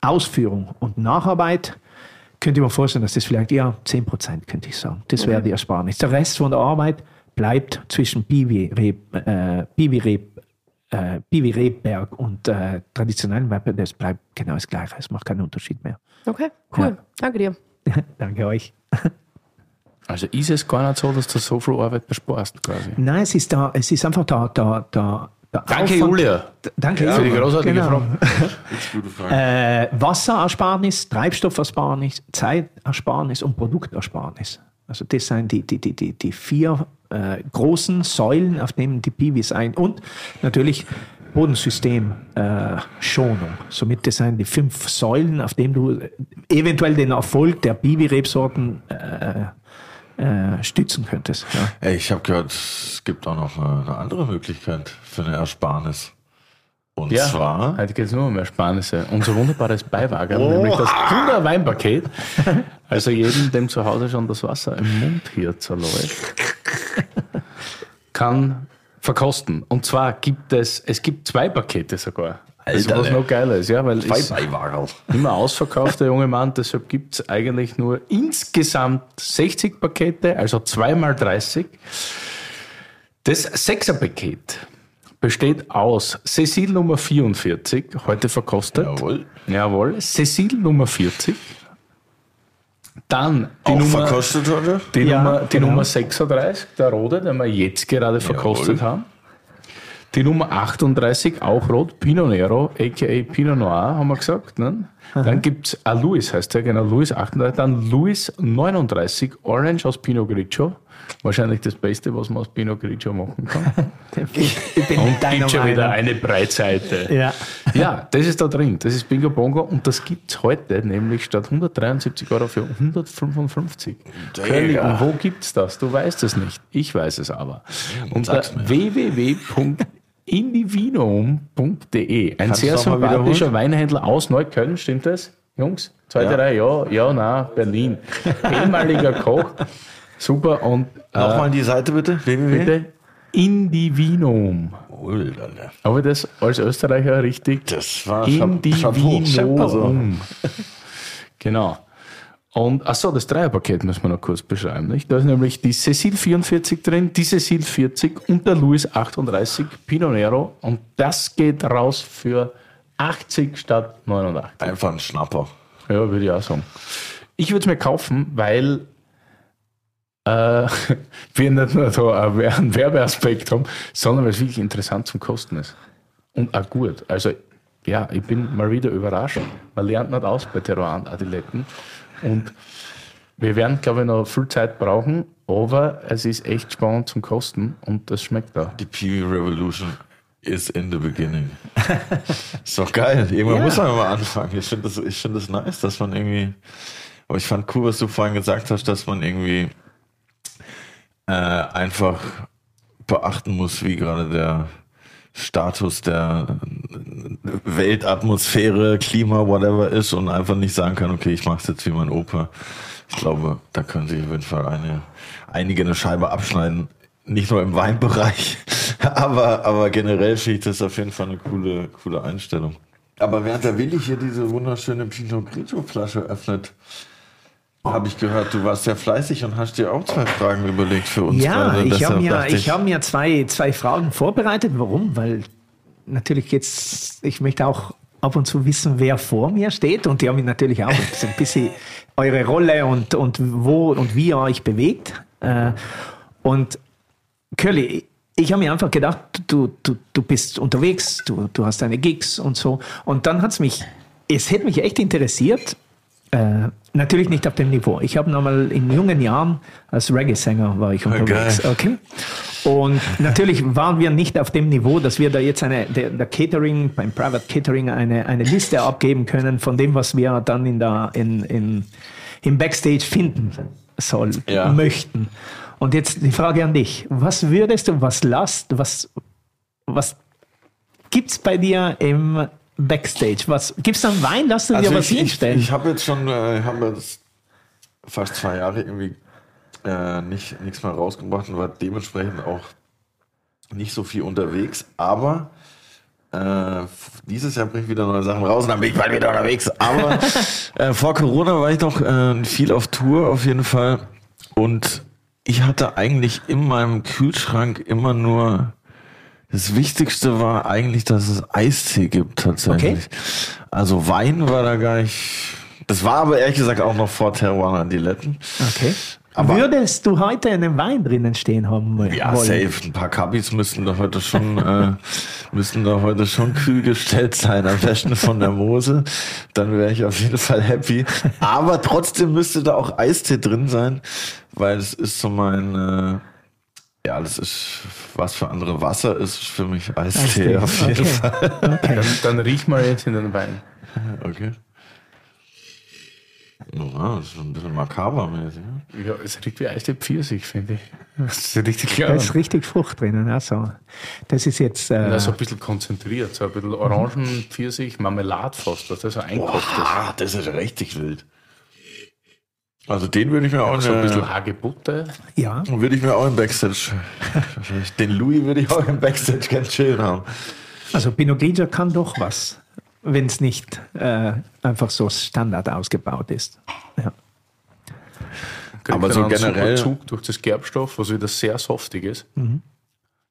Ausführung und Nacharbeit, könnte ich mir vorstellen, dass das vielleicht eher 10 Prozent, könnte ich sagen. Das wäre die Ersparnis. Der Rest von der Arbeit bleibt zwischen äh, äh, Biwi Rebberg und äh, traditionellen Weppen, das bleibt genau das Gleiche. Es macht keinen Unterschied mehr. Okay, cool. Ja. Danke dir. Danke euch. Also ist es gar nicht so, dass du so viel Arbeit besparst, quasi. Nein, es ist da, es ist einfach da, da, da. der Danke, Aufwand- Julia. Danke, Für die Julia. großartige Genau. Frage. Äh, Wasserersparnis, Treibstoffersparnis, Zeitersparnis und Produktersparnis. Also das sind die, die, die, die, die vier äh, großen Säulen, auf denen die Piwis ein und natürlich Bodensystem äh. Somit das sind die fünf Säulen, auf denen du eventuell den Erfolg der Bibi-Rebsorten äh, äh, stützen könntest. Ja. Ich habe gehört, es gibt auch noch eine andere Möglichkeit für eine Ersparnis. Und Ja, zwar, heute geht es nur um Ersparnisse. Unser wunderbares Beiwagen, nämlich das Kinder Weinpaket. Also jedem, dem zu Hause schon das Wasser im Mund hier zerläuft, kann verkosten. Und zwar gibt es, es gibt zwei Pakete sogar. Also was Alter, noch geiler ist, ja, weil zwei es immer ausverkauft, der junge Mann. Deshalb gibt es eigentlich nur insgesamt 60 Pakete, also zweimal 30. Das Sechserpaket besteht aus Cecil Nummer 44, heute verkostet. Jawohl. Jawohl. Cecil Nummer 40. Dann die, Auch Nummer, verkostet heute? die, Ja, Nummer, die genau. Nummer 36, der rote, den wir jetzt gerade verkostet Jawohl. haben. Die Nummer 38, auch rot, Pinot Nero, a.k.a. Pinot Noir, haben wir gesagt. Ne? Dann gibt es, ah, Louis heißt der, genau, Louis 38. Dann Louis 39, Orange aus Pinot Grigio. Wahrscheinlich das Beste, was man aus Pinot Grigio machen kann. Ich bin Und gibt schon wieder eine Breitseite. Ja. Ja, das ist da drin. Das ist Bingo Bongo und das gibt es heute nämlich statt 173 Euro für 155. Curly, und wo gibt's das? Du weißt es nicht. Ich weiß es aber. Unter sag's mir. www.indivinum.de. Ein Kannst sehr sympathischer Weinhändler aus Neukölln, stimmt das? Jungs? Zweite Ja. Reihe, ja, ja, na, Berlin. Ehemaliger Koch. Super und äh, Nochmal die Seite bitte. www. bitte Indivinum. Aber das als Österreicher richtig Das war in die Chapeau. Chapeau. Genau. Und achso, das Dreierpaket müssen wir noch kurz beschreiben. Nicht? Da ist nämlich die Cecil 44 drin, die Cecil 40 und der Louis 38 Pinot Nero. Und das geht raus für 80 statt 89. Einfach ein Schnapper. Ja, würde ich auch sagen. Ich würde es mir kaufen, weil äh, wir nicht nur da einen Werbeaspekt haben, sondern weil es wirklich interessant zum Kosten ist. Und auch gut. Also, ja, ich bin mal wieder überrascht. Man lernt nicht aus bei Terroir und wir werden, glaube ich, noch viel Zeit brauchen, aber es ist echt spannend zum Kosten und das schmeckt auch. Die Peewee Revolution is in the beginning. ist doch geil. Irgendwann Ja. muss man mal anfangen. Ich finde das, ich finde das nice, dass man irgendwie. Aber ich fand cool, was du vorhin gesagt hast, dass man irgendwie äh, einfach beachten muss, wie gerade der Status der, Weltatmosphäre, Klima, whatever ist und einfach nicht sagen kann, okay, ich mache es jetzt wie mein Opa. Ich glaube, da können sich auf jeden Fall eine, einige eine Scheibe abschneiden. Nicht nur im Weinbereich, aber, aber generell finde ich das auf jeden Fall eine coole, coole Einstellung. Aber während der Willi hier diese wunderschöne Pinot Grigio Flasche öffnet, habe ich gehört, du warst sehr fleißig und hast dir auch zwei Fragen überlegt für uns. Ja, gerade. ich habe mir, ich hab mir zwei, zwei Fragen vorbereitet. Warum? Weil natürlich geht's, ich möchte auch ab und zu wissen, wer vor mir steht. Und die haben mich natürlich auch ein bisschen eure Rolle und, und wo und wie ihr euch bewegt. Äh, Und Curly, ich habe mir einfach gedacht, du, du, du bist unterwegs, du, du hast deine Gigs und so. Und dann hat es mich, es hätte mich echt interessiert, äh, natürlich nicht auf dem Niveau. Ich habe nochmal in jungen Jahren als Reggae-Sänger war ich unterwegs. geil. Okay. Und natürlich waren wir nicht auf dem Niveau, dass wir da jetzt eine, der, der Catering, beim Private Catering eine, eine Liste abgeben können von dem, was wir dann in der, in, in, im Backstage finden soll, Ja. möchten. Und jetzt die Frage an dich. Was würdest du, was lasst, was, was gibt's bei dir im Backstage? Was, gibt's da einen Wein? Lass du dir was Also ich, ich, hinstellen? ich habe jetzt schon, äh, haben wir fast zwei Jahre irgendwie äh, nicht nichts mehr rausgebracht und war dementsprechend auch nicht so viel unterwegs. Aber äh, dieses Jahr bringe ich wieder neue Sachen raus und dann bin ich bald wieder unterwegs. Aber äh, vor Corona war ich noch äh, viel auf Tour auf jeden Fall und ich hatte eigentlich in meinem Kühlschrank immer nur das Wichtigste war eigentlich, dass es Eistee gibt tatsächlich. Okay. Also Wein war da gar nicht. Das war aber ehrlich gesagt auch noch vor Terroir Diletten. Okay. Aber- Würdest du heute einen Wein drinnen stehen haben wollen? Ja, safe. Ein paar Kabis müssten da heute schon, äh, müssten da heute schon kühl gestellt sein, am besten von der Mosel. Dann wäre ich auf jeden Fall happy. Aber trotzdem müsste da auch Eistee drin sein, weil es ist so mein, äh, ja, das ist, was für andere Wasser ist für mich Eistee, Eistee, auf jeden okay. Fall. Dann, dann riech mal jetzt in den Wein. Okay. Ja, das ist ein bisschen makabermäßig. Ne? Ja, es riecht wie Eistee Pfirsich, finde ich. Das ist richtig klar. Da ist richtig Frucht drinnen. Also, das ist jetzt. Äh, Ja, so ein bisschen konzentriert, so ein bisschen Orangen, Pfirsich, Marmelade fast, was das so eingekocht ist. Ah, das ist richtig wild. Also den würde ich mir auch So ein bisschen Hagebutte. ja. würde ich mir auch im Backstage. den Louis würde ich auch im Backstage ganz chillen haben. Also Pinot Grigio kann doch was, wenn es nicht äh, einfach so Standard ausgebaut ist. Ja. Aber so generell- Zug durch das Gerbstoff, was wieder sehr softig ist.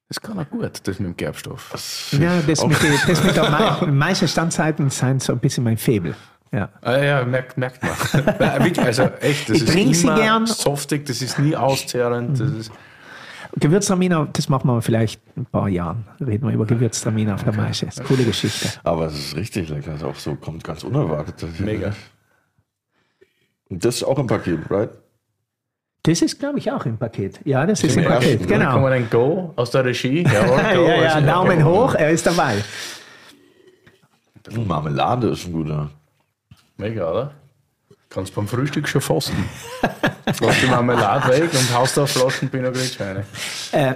Das kann auch gut, das mit dem Gerbstoff. Ja, das Auch- mit, den- das mit der Me meisten Standzeiten sind so ein bisschen mein Faible. Ja. Ah, ja, merkt, merkt man. Nein, also echt, das Ich ist trink sie gern. softig, das ist nie auszehrend. Das ist, Gewürztraminer, das machen wir vielleicht in ein paar Jahren. Reden wir über Gewürztraminer auf der Maische. Das ist eine coole Geschichte. Aber es ist richtig lecker. Also auch so kommt ganz unerwartet. Mega. Und das ist auch im Paket, right? Das ist, glaube ich, auch im Paket. Ja, das ist Im im Paket, ersten, Dann kann genau. man ein Go aus der Regie. Jawohl, Ja, ja, Daumen hoch, er ist dabei. Marmelade ist ein guter. Mega, oder? Kannst beim Frühstück schon fasten. Lass die Marmelade weg und haust da Flaschen Pinot Grigio rein. Äh,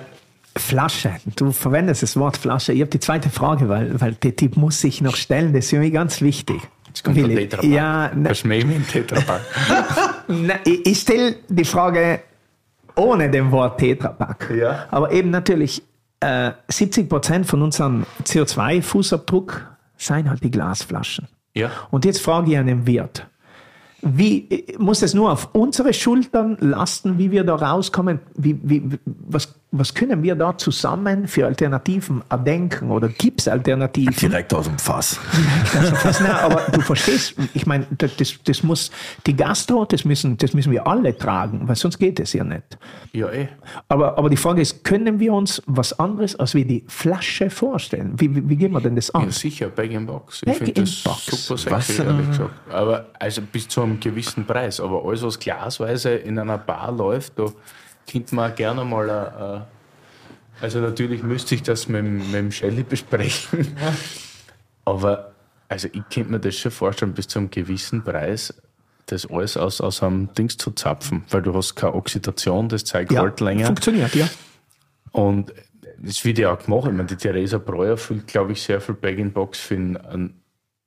Flasche. Du verwendest das Wort Flasche. Ich habe die zweite Frage, weil, weil der Typ muss sich noch stellen. Das ist für mich ganz wichtig. Jetzt kommt der Willi. Tetrapack. Ja, ne, Verschmäh mich im Tetrapack. ne, ich, ich stelle die Frage ohne dem Wort Tetrapack. Ja. Aber eben natürlich, äh, 70 Prozent von unserem CO2-Fußabdruck seien halt die Glasflaschen. Ja. Und jetzt frage ich einen Wirt. Wie, muss es nur auf unsere Schultern lasten, wie wir da rauskommen? Wie, wie, was, was können wir da zusammen für Alternativen erdenken? Oder gibt es Alternativen? Direkt aus dem Fass. Fast, na, aber du verstehst, ich meine, das, das, muss die Gastro, das müssen, das müssen wir alle tragen, weil sonst geht es ja nicht. Ja, eh. Aber, aber die Frage ist, können wir uns was anderes als wie die Flasche vorstellen? Wie, wie, wie gehen wir denn das an? Ja, sicher, Bag in Box. Ich finde in das Box. super Was sexy, denn? ehrlich gesagt. Aber also bis zu einem gewissen Preis. Aber alles, was glasweise in einer Bar läuft, da könnte man gerne mal. Äh, äh, also natürlich müsste ich das mit, dem- mit dem Shelly besprechen. Aber also ich könnte mir das schon vorstellen, bis zu einem gewissen Preis das alles aus, aus einem Dings zu zapfen, weil du hast keine Oxidation, das zeigt halt länger. funktioniert, ja. Und das wird ja auch gemacht. Ich meine, die Theresa Breuer füllt, glaube ich, sehr viel Bag-in-Box für einen,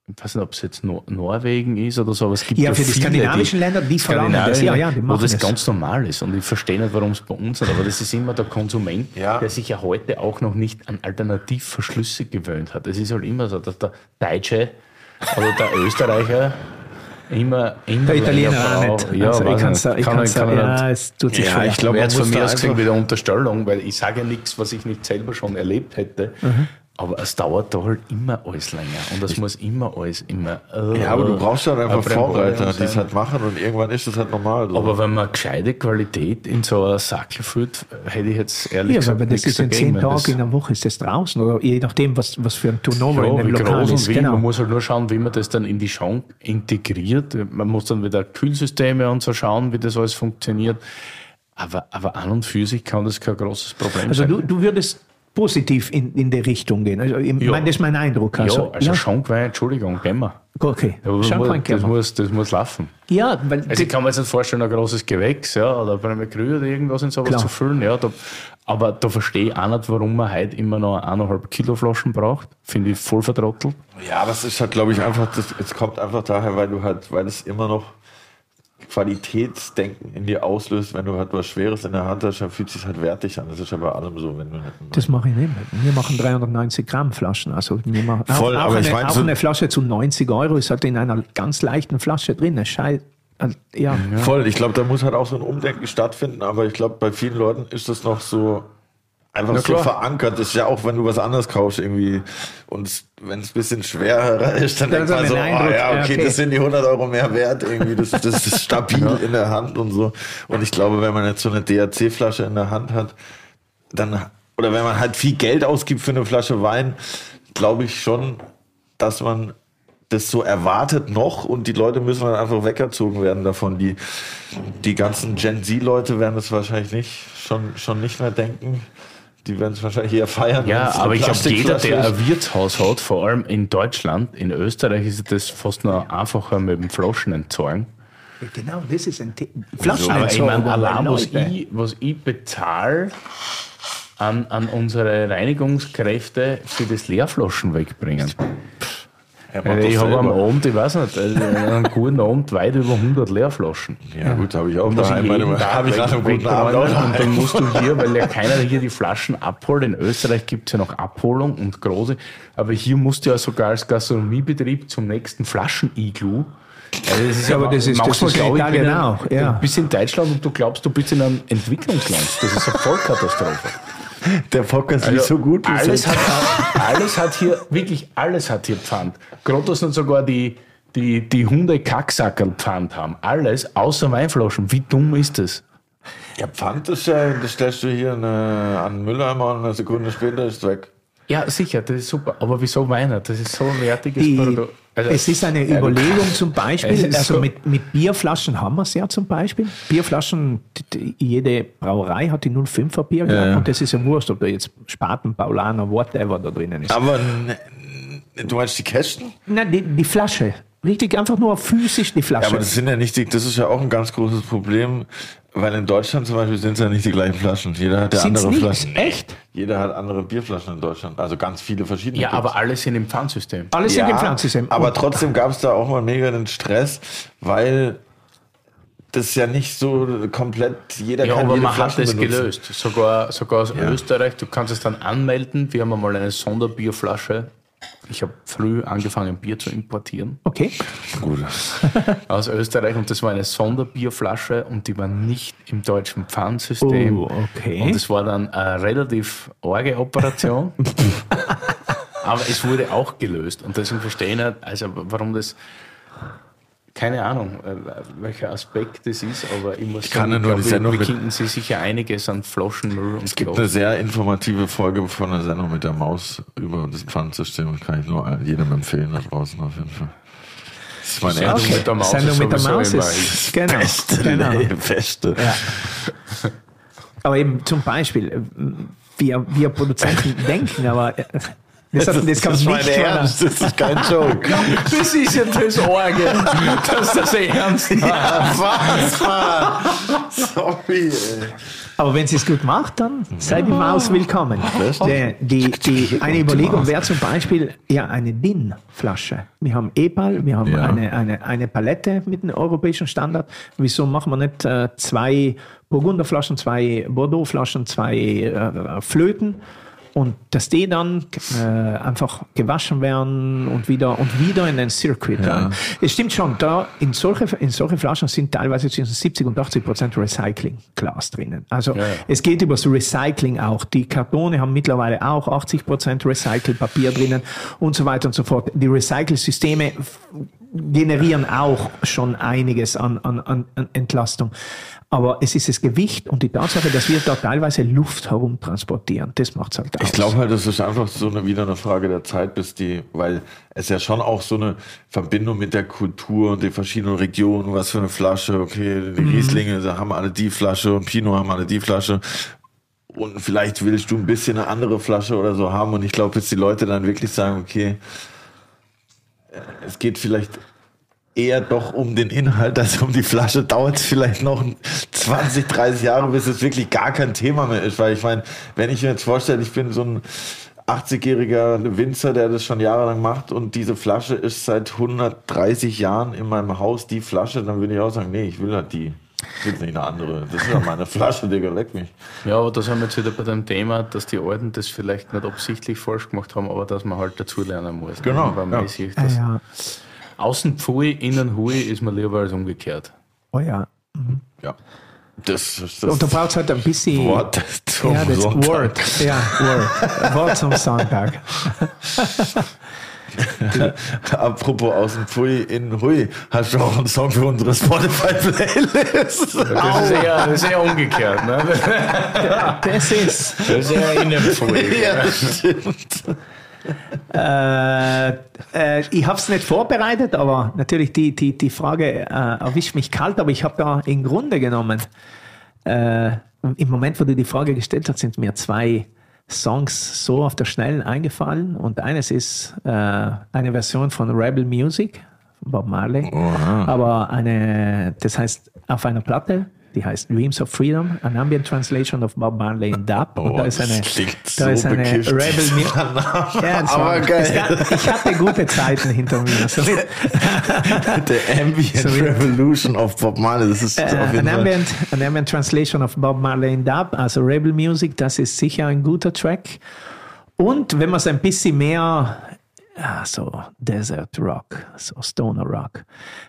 ich weiß nicht, ob es jetzt Nor Norwegen ist oder so, aber es gibt Ja, für die viele, skandinavischen Länder, die verlangen das. Ja, ja, die wo machen das, das. ganz normal ist. Und ich verstehe nicht, warum es bei uns nicht, aber das ist immer der Konsument, Ja. der sich ja heute auch noch nicht an Alternativverschlüsse gewöhnt hat. Es ist halt immer so, dass der Deutsche oder der Österreicher immer, immer Der Italiener auch nicht. Ja, also ich kann's nicht. da, ich Kann kann's er- da, kann er ja, es tut sich Ja, schwer. ich glaub, Aber man jetzt von mir aus einfach- wieder Unterstellung, weil ich sage ja nichts, was ich nicht selber schon erlebt hätte. Mhm. Aber es dauert da halt immer alles länger. Und es muss immer alles immer. äh, Ja, aber du brauchst halt einfach Vorreiter, die es halt machen und irgendwann ist es halt normal. So. Aber wenn man gescheite Qualität in so einer Sackel führt, hätte ich jetzt ehrlich Ja, gesagt aber das ist in zehn Tagen das- in der Woche ist das draußen oder je nachdem, was, was für ein Turnover Ja, in dem Lokal groß und ist. wie. Genau. Man muss halt nur schauen, wie man das dann in die Schrank integriert. Man muss dann wieder Kühlsysteme und so schauen, wie das alles funktioniert. Aber, aber an und für sich kann das kein großes Problem Also sein. du, du würdest positiv in, in die Richtung gehen. Also, ich Ja. meine, das ist mein Eindruck. Also, ja, also Schankwein, Entschuldigung, gehen wir. okay. Ja, das, Schankwein muss, das, wir. muss, das muss laufen. Ja, weil Also ich kann mir jetzt nicht vorstellen, ein großes Gewächs ja, oder bei einem Krü oder irgendwas in sowas Klar. zu füllen. Ja, da, aber da verstehe ich auch nicht, warum man heute immer noch eineinhalb Kilo Flaschen braucht. Finde ich voll vertrottelt. Ja, das ist halt, glaube ich, einfach, das, es kommt einfach daher, weil du halt, weil es immer noch Qualitätsdenken in dir auslöst, wenn du halt was Schweres in der Hand hast, dann fühlt es sich halt wertig an. Das ist ja bei allem so, wenn du das mache ich nicht mehr. Wir machen 390 Gramm Flaschen. Also wir machen auch, Voll, auch, aber eine, ich meine auch so- eine Flasche zu 90 Euro ist halt in einer ganz leichten Flasche drin. Scheiße. Ja. Voll, ich glaube, da muss halt auch so ein Umdenken stattfinden, aber ich glaube, bei vielen Leuten ist das noch so einfach so verankert. Das ist ja auch, wenn du was anderes kaufst irgendwie und wenn es ein bisschen schwerer ist, dann denkt man so, oh, ja, okay, ja, okay. das sind die 100 Euro mehr wert irgendwie, das, das ist stabil in der Hand und so. Und ich glaube, wenn man jetzt so eine DRC-Flasche in der Hand hat, dann, oder wenn man halt viel Geld ausgibt für eine Flasche Wein, glaube ich schon, dass man das so erwartet noch und die Leute müssen dann einfach weggezogen werden davon. Die, die ganzen Gen Z-Leute werden es wahrscheinlich nicht, schon, schon nicht mehr denken. Die werden es wahrscheinlich eher feiern. Ja, aber ich glaube, jeder, der ein Wirtshaus hat, vor allem in Deutschland, in Österreich ist das fast noch einfacher mit dem Flaschen entsorgen. Genau, das ist ein Thema. Aber ich Flaschenentsorgung. meine, allein was ich, was ich bezahle an, an unsere Reinigungskräfte für das Leerflaschen wegbringen. Doch ich habe am. Abend, ich weiß nicht, einen guten Abend weit über 100 Leerflaschen. Ja, gut, habe ich auch muss daheim. ich jeden Meine- Tag Habe ich nach einem guten Abend. Und dann musst du hier, weil ja keiner hier die Flaschen abholt. In Österreich gibt es ja noch Abholung und große. Aber hier musst du ja sogar als Gastronomiebetrieb zum nächsten Flaschen-Iglu. Also das ist Ja, aber das ist- das manchmal, ist in glaube ich, auch, ja. Du bist in Deutschland und du glaubst, du bist in einem Entwicklungsland. Das ist eine Vollkatastrophe. Der Podcast Also ist so gut. Alles hat, alles hat hier, wirklich alles hat hier Pfand. Gerade dass nicht sogar die, die, die Hunde Kacksackerl Pfand haben. Alles, außer Weinflaschen. Wie dumm ist das? Ja, Pfand ist ja, das stellst du hier eine, an den Mülleimer und eine Sekunde später ist es weg. Ja, sicher, das ist super. Aber wieso Weiner? Das ist so ein wertiges Die, Produkt. Also, es ist eine Überlegung zum Beispiel, also so- mit, mit Bierflaschen haben wir es ja zum Beispiel. Bierflaschen, die- die- jede Brauerei hat die 05er Bier gehabt ja. und das ist ja wurscht, ob da jetzt Spaten, Paulaner, whatever da drinnen ist. Aber du meinst die Kästen? Nein, die, die Flasche. Richtig, einfach nur physisch die Ja, Flasche. aber das sind ja nicht die, das ist ja auch ein ganz großes Problem, weil in Deutschland zum Beispiel sind es ja nicht die gleichen Flaschen. Jeder hat ja Sind's andere nicht? Flaschen. Echt? Jeder hat andere Bierflaschen in Deutschland. Also ganz viele verschiedene. ja, gibt's. aber alles sind im Pfandsystem. Alles in dem Pflanzensystem. Aber Und- trotzdem gab es da auch mal mega den Stress, weil das ja nicht so komplett jeder Ja, kann aber jede man hat Flasche das benutzen. gelöst. Sogar, sogar aus Österreich. Du kannst es dann anmelden. Wir haben einmal eine Sonderbierflasche. Ich habe früh angefangen, Bier zu importieren okay. Gut. aus Österreich und das war eine Sonderbierflasche und die war nicht im deutschen Pfandsystem. Oh, okay. Und es war dann eine relativ arge Operation. Aber es wurde auch gelöst und deswegen verstehe ich nicht, also warum das, keine Ahnung, äh, welcher Aspekt das ist, aber ich muss kann ja nur ich die glaube, Sendung wir mit- finden Sie sicher einiges an Flaschenmüll und Es gibt eine sehr informative Folge von der Sendung mit der Maus über das Pfandsystem. Das kann ich nur jedem empfehlen da draußen auf jeden Fall. Das ist meine Sendung erste mit der Maus Sendung ist mit der Maus ist. Genau. beste, genau. nee, beste. Aber eben zum Beispiel, äh, wir, wir Produzenten denken, aber äh, das, hat, das, kann ist nicht mein von einer- Ernst, das ist kein Joke. Das ist ja das Orge, dass das ernst ist. Was, Mann? Sorry, ey. Aber wenn sie es gut macht, dann sei die Maus willkommen. Die, die, die, eine Überlegung wäre zum Beispiel ja eine DIN-Flasche. Wir haben E-Ball, wir haben Ja. eine, eine, eine Palette mit einem europäischen Standard. Wieso machen wir nicht äh, zwei Burgunderflaschen, zwei Bordeaux-Flaschen, zwei äh, Flöten? Und dass die dann äh, einfach gewaschen werden und wieder und wieder in den Circuit. rein. Es stimmt schon, da in solche, in solche Flaschen sind teilweise zwischen 70 und 80 Prozent Recycling-Glas drinnen. Also es geht über das Recycling auch. Die Kartone haben mittlerweile auch 80 Prozent Recyclpapier drinnen und so weiter und so fort. Die Recycelsysteme f- generieren auch schon einiges an, an an Entlastung. Aber es ist das Gewicht und die Tatsache, dass wir da teilweise Luft herumtransportieren. Das macht's halt aus. Ich glaube halt, das ist einfach so eine, wieder eine Frage der Zeit, bis die, weil es ja schon auch so eine Verbindung mit der Kultur und den verschiedenen Regionen, was für eine Flasche, okay, die Rieslinge da haben alle die Flasche und Pinot haben alle die Flasche. Und vielleicht willst du ein bisschen eine andere Flasche oder so haben. Und ich glaube, bis die Leute dann wirklich sagen, okay, es geht vielleicht eher doch um den Inhalt als um die Flasche, dauert es vielleicht noch 20, 30 Jahre, bis es wirklich gar kein Thema mehr ist. Weil ich meine, wenn ich mir jetzt vorstelle, ich bin so ein 80-jähriger Winzer, der das schon jahrelang macht und diese Flasche ist seit 130 Jahren in meinem Haus die Flasche, dann würde ich auch sagen, nee, ich will halt die. Ich will nicht eine andere. Das ist ja meine Flasche, Digga, leck mich. Ja, aber da sind wir jetzt wieder bei dem Thema, dass die Alten das vielleicht nicht absichtlich falsch gemacht haben, aber dass man halt dazulernen muss. Genau, Weil man ja. sieht, Ah, dass ja. Außen Pfui, innen Hui ist mir lieber als umgekehrt. Oh ja. Ja. Das ist das Und da braucht es halt ein bisschen. Wort zum ja, das Sonntag. Word. Ja, Word. Wort zum Sonntag. Apropos aus dem Pfui in Hui, hast du auch einen Song für unsere Spotify-Playlist? Das ist eher, das ist eher umgekehrt. Ne? Das ist. Das ist eher innen Pfui. ja, das stimmt. Äh, äh, ich habe es nicht vorbereitet, aber natürlich die, die, die Frage äh, erwischt mich kalt, aber ich habe da im Grunde genommen, äh, im Moment, wo du die Frage gestellt hast, sind mir zwei Songs so auf der Schnellen eingefallen. Und eines ist äh, eine Version von Rebel Music, von Bob Marley, aber eine, das heißt auf einer Platte, die heißt Dreams of Freedom, an Ambient Translation of Bob Marley in Dub und Oh, da ist eine, da so ist eine bekifft, Rebel. Name. Ja, Aber geil. Gab, ich hatte gute Zeiten hinter mir. So Der Ambient So Revolution of Bob Marley, das ist äh, auf jeden an, Fall. ambient, an ambient Translation of Bob Marley in Dub, also Rebel Music, das ist sicher ein guter Track. Und wenn man es ein bisschen mehr, ja, so Desert Rock, so Stoner Rock,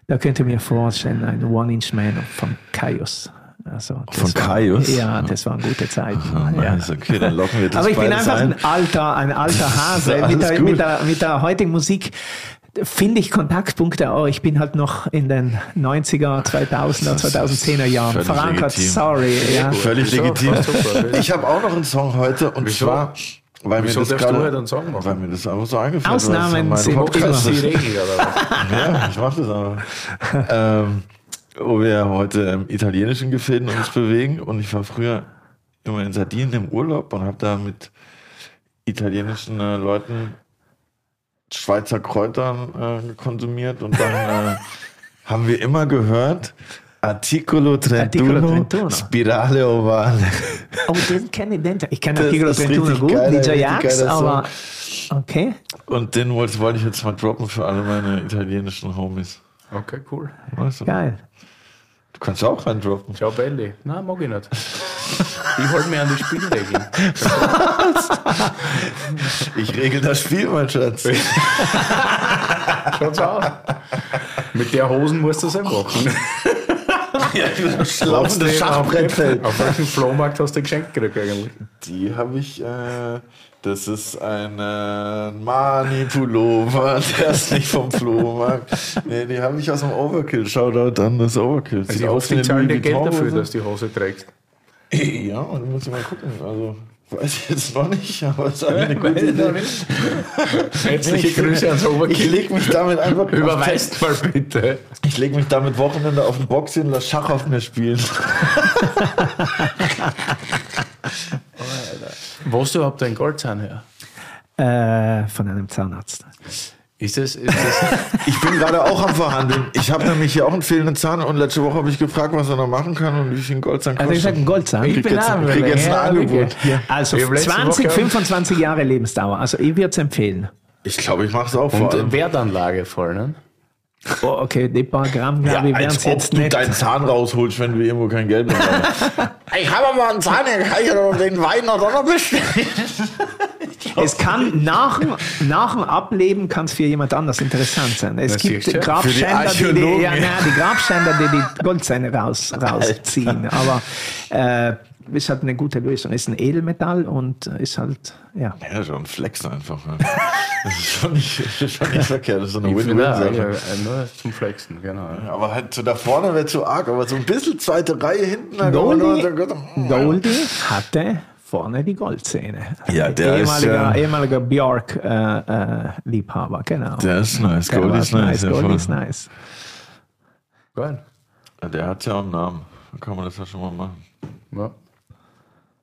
da könnte mir vorstellen, ein One-Inch Man von Kaius. Also, das Von Kaius? Ja, das waren gute Zeiten. Ah, ja. nice, okay, dann locken wir das Aber ich bin einfach ein. ein alter, ein alter Hase. Mit, der, gut. mit, der, mit der heutigen Musik finde ich Kontaktpunkte auch. Ich bin halt noch in den 90er, 2000er, 2010er Jahren verankert. Sorry. Ja. Völlig Wieso? legitim. Ich habe auch noch einen Song heute und Wieso? zwar, weil Wieso mir das darfst du gerade, heute einen Song machen? weil mir das einfach so eingefallen Ausnahmen ist. sind immer-? Ja, ich mach das aber. ähm, wo wir heute im italienischen Gefilden uns bewegen und ich war früher immer in Sardinien im Urlaub und habe da mit italienischen äh, Leuten Schweizer Kräutern äh, konsumiert und dann äh, haben wir immer gehört Articolo 31, Articolo 31. Spirale Ovale. Oh, den kenne ich. Den, ich kenne Articolo ist 31 richtig gut, geiler, DJ Jax, aber okay. Und den wollte, wollte ich jetzt mal droppen für alle meine italienischen Homies. Okay, cool. Du? Geil. Du kannst auch rein droppen. Ciao, Belli. Nein, mag ich nicht. Ich halte mich an die Spielregeln. Ich regel das Spiel, mein Schatz. Schaut's aus. Mit der Hosen musst du es einfach machen. Ja, das laufende Schachbrettfeld. Auf welchem Flohmarkt hast du geschenkt gekriegt eigentlich? Die habe ich, äh, das ist ein Mani-Pullover, der ist nicht vom Flohmarkt. Nee, die habe ich aus dem Overkill. Shoutout an das Overkill. Also Sieht die wie eine zahlen dir Geld dafür, dass die Hose trägst. Ja, und du musst mal gucken. Also, weiß ich jetzt noch nicht, aber es ist eine gute Idee. Herzliche Grüße ans Ich Overkill. leg mich damit einfach Überweist mal bitte. Ich leg mich damit Wochenende auf den Box hin, lass Schach auf mir spielen. Wo hast du überhaupt dein Goldzahn her? Äh, von einem Zahnarzt. Ist es, ist es, Ich bin gerade auch am Verhandeln. Ich habe nämlich hier auch einen fehlenden Zahn und letzte Woche habe ich gefragt, was er noch machen kann und wie viel ein Goldzahn Also ich kostet. sage ein Goldzahn. Ich krieg jetzt, ich krieg jetzt ein Angebot. Also Ich hab letzte 20, Woche- 25 Jahre Lebensdauer. Also ich würde es empfehlen. Ich glaube, ich mache es auch vor und allem. Wertanlage voll, ne? Oh, okay, die paar Gramm, Ja, glaube ich, wären als es ob jetzt du nicht. deinen Zahn rausholst, wenn du irgendwo kein Geld mehr hast. ich habe aber einen Zahn, kann ich doch den Wein noch noch bestellen. Es kann nach, dem- nach dem Ableben kann es für jemand anders interessant sein. Es Das gibt. Grabschänder, die die, ja, nein, die Grabschänder, die die Goldzähne raus, rausziehen. Aber äh, ist halt eine gute Lösung. Ist ein Edelmetall und ist halt, ja. Ja, schon Flex einfach. Ne? Das ist schon nicht, ist schon nicht verkehrt. Das ist so eine Win-Win-Sache. ja, nur zum Flexen, genau. Aber halt so da vorne wäre zu arg, aber so ein bisschen zweite Reihe hinten. Goldie, Goldie hatte vorne die Goldzähne. Ja, der ist ehemaliger, ja- ehemaliger Björk-Liebhaber, genau. Der ist nice. War ist nice. ja, Goldie voll. ist nice. Geil. Der hat ja auch einen Namen. Dann kann man das ja schon mal machen. Ja.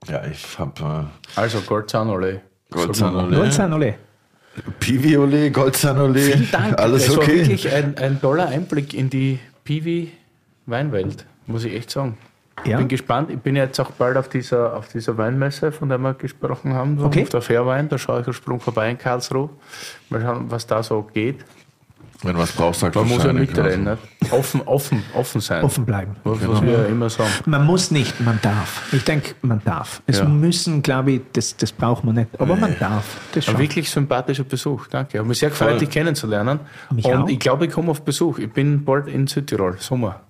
Ja, ich hab äh, Also Goldzahn-Ole. Goldzahn-Ole. Goldzahn, ole. Pivi-Ole, Goldzahn-Ole. Vielen Dank. Alles das war okay. wirklich ein, ein toller Einblick in die Piwi-Weinwelt, muss ich echt sagen. Ja. Ich bin gespannt. Ich bin jetzt auch bald auf dieser, auf dieser Weinmesse, von der wir gesprochen haben, Okay. auf der Fairwein. Da schaue ich einen Sprung vorbei in Karlsruhe. Mal schauen, was da so geht. Wenn du was brauchst, sag Man muss ja mitreden. genau. Nicht? Offen, offen, offen sein. Offen bleiben. Was, was wir immer sagen. Man muss nicht, man darf. Ich denke, man darf. Es Ja. müssen, glaube ich, das, das braucht man nicht. Aber man darf. Das Ein schon. wirklich sympathischer Besuch, danke. Hat mich sehr gefreut, Voll. dich kennenzulernen. Mich und auch. ich glaube, ich komme auf Besuch. Ich bin bald in Südtirol, Sommer.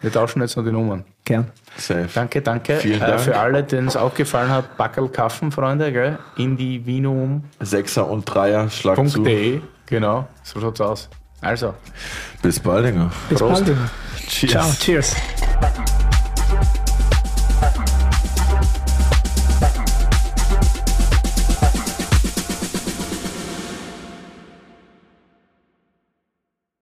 Wir tauschen jetzt noch die Nummern. Gern. Safe. Danke, danke. Vielen Äh, Dank. für alle, denen es auch gefallen hat, Backel Kaffen, Freunde, gell? Indivinum.de, Sechser und Dreier, schlag zu. Genau, so schaut's aus. Also, Bis bald, Dinger. Bis Prost. bald. Cheers. Ciao. Cheers.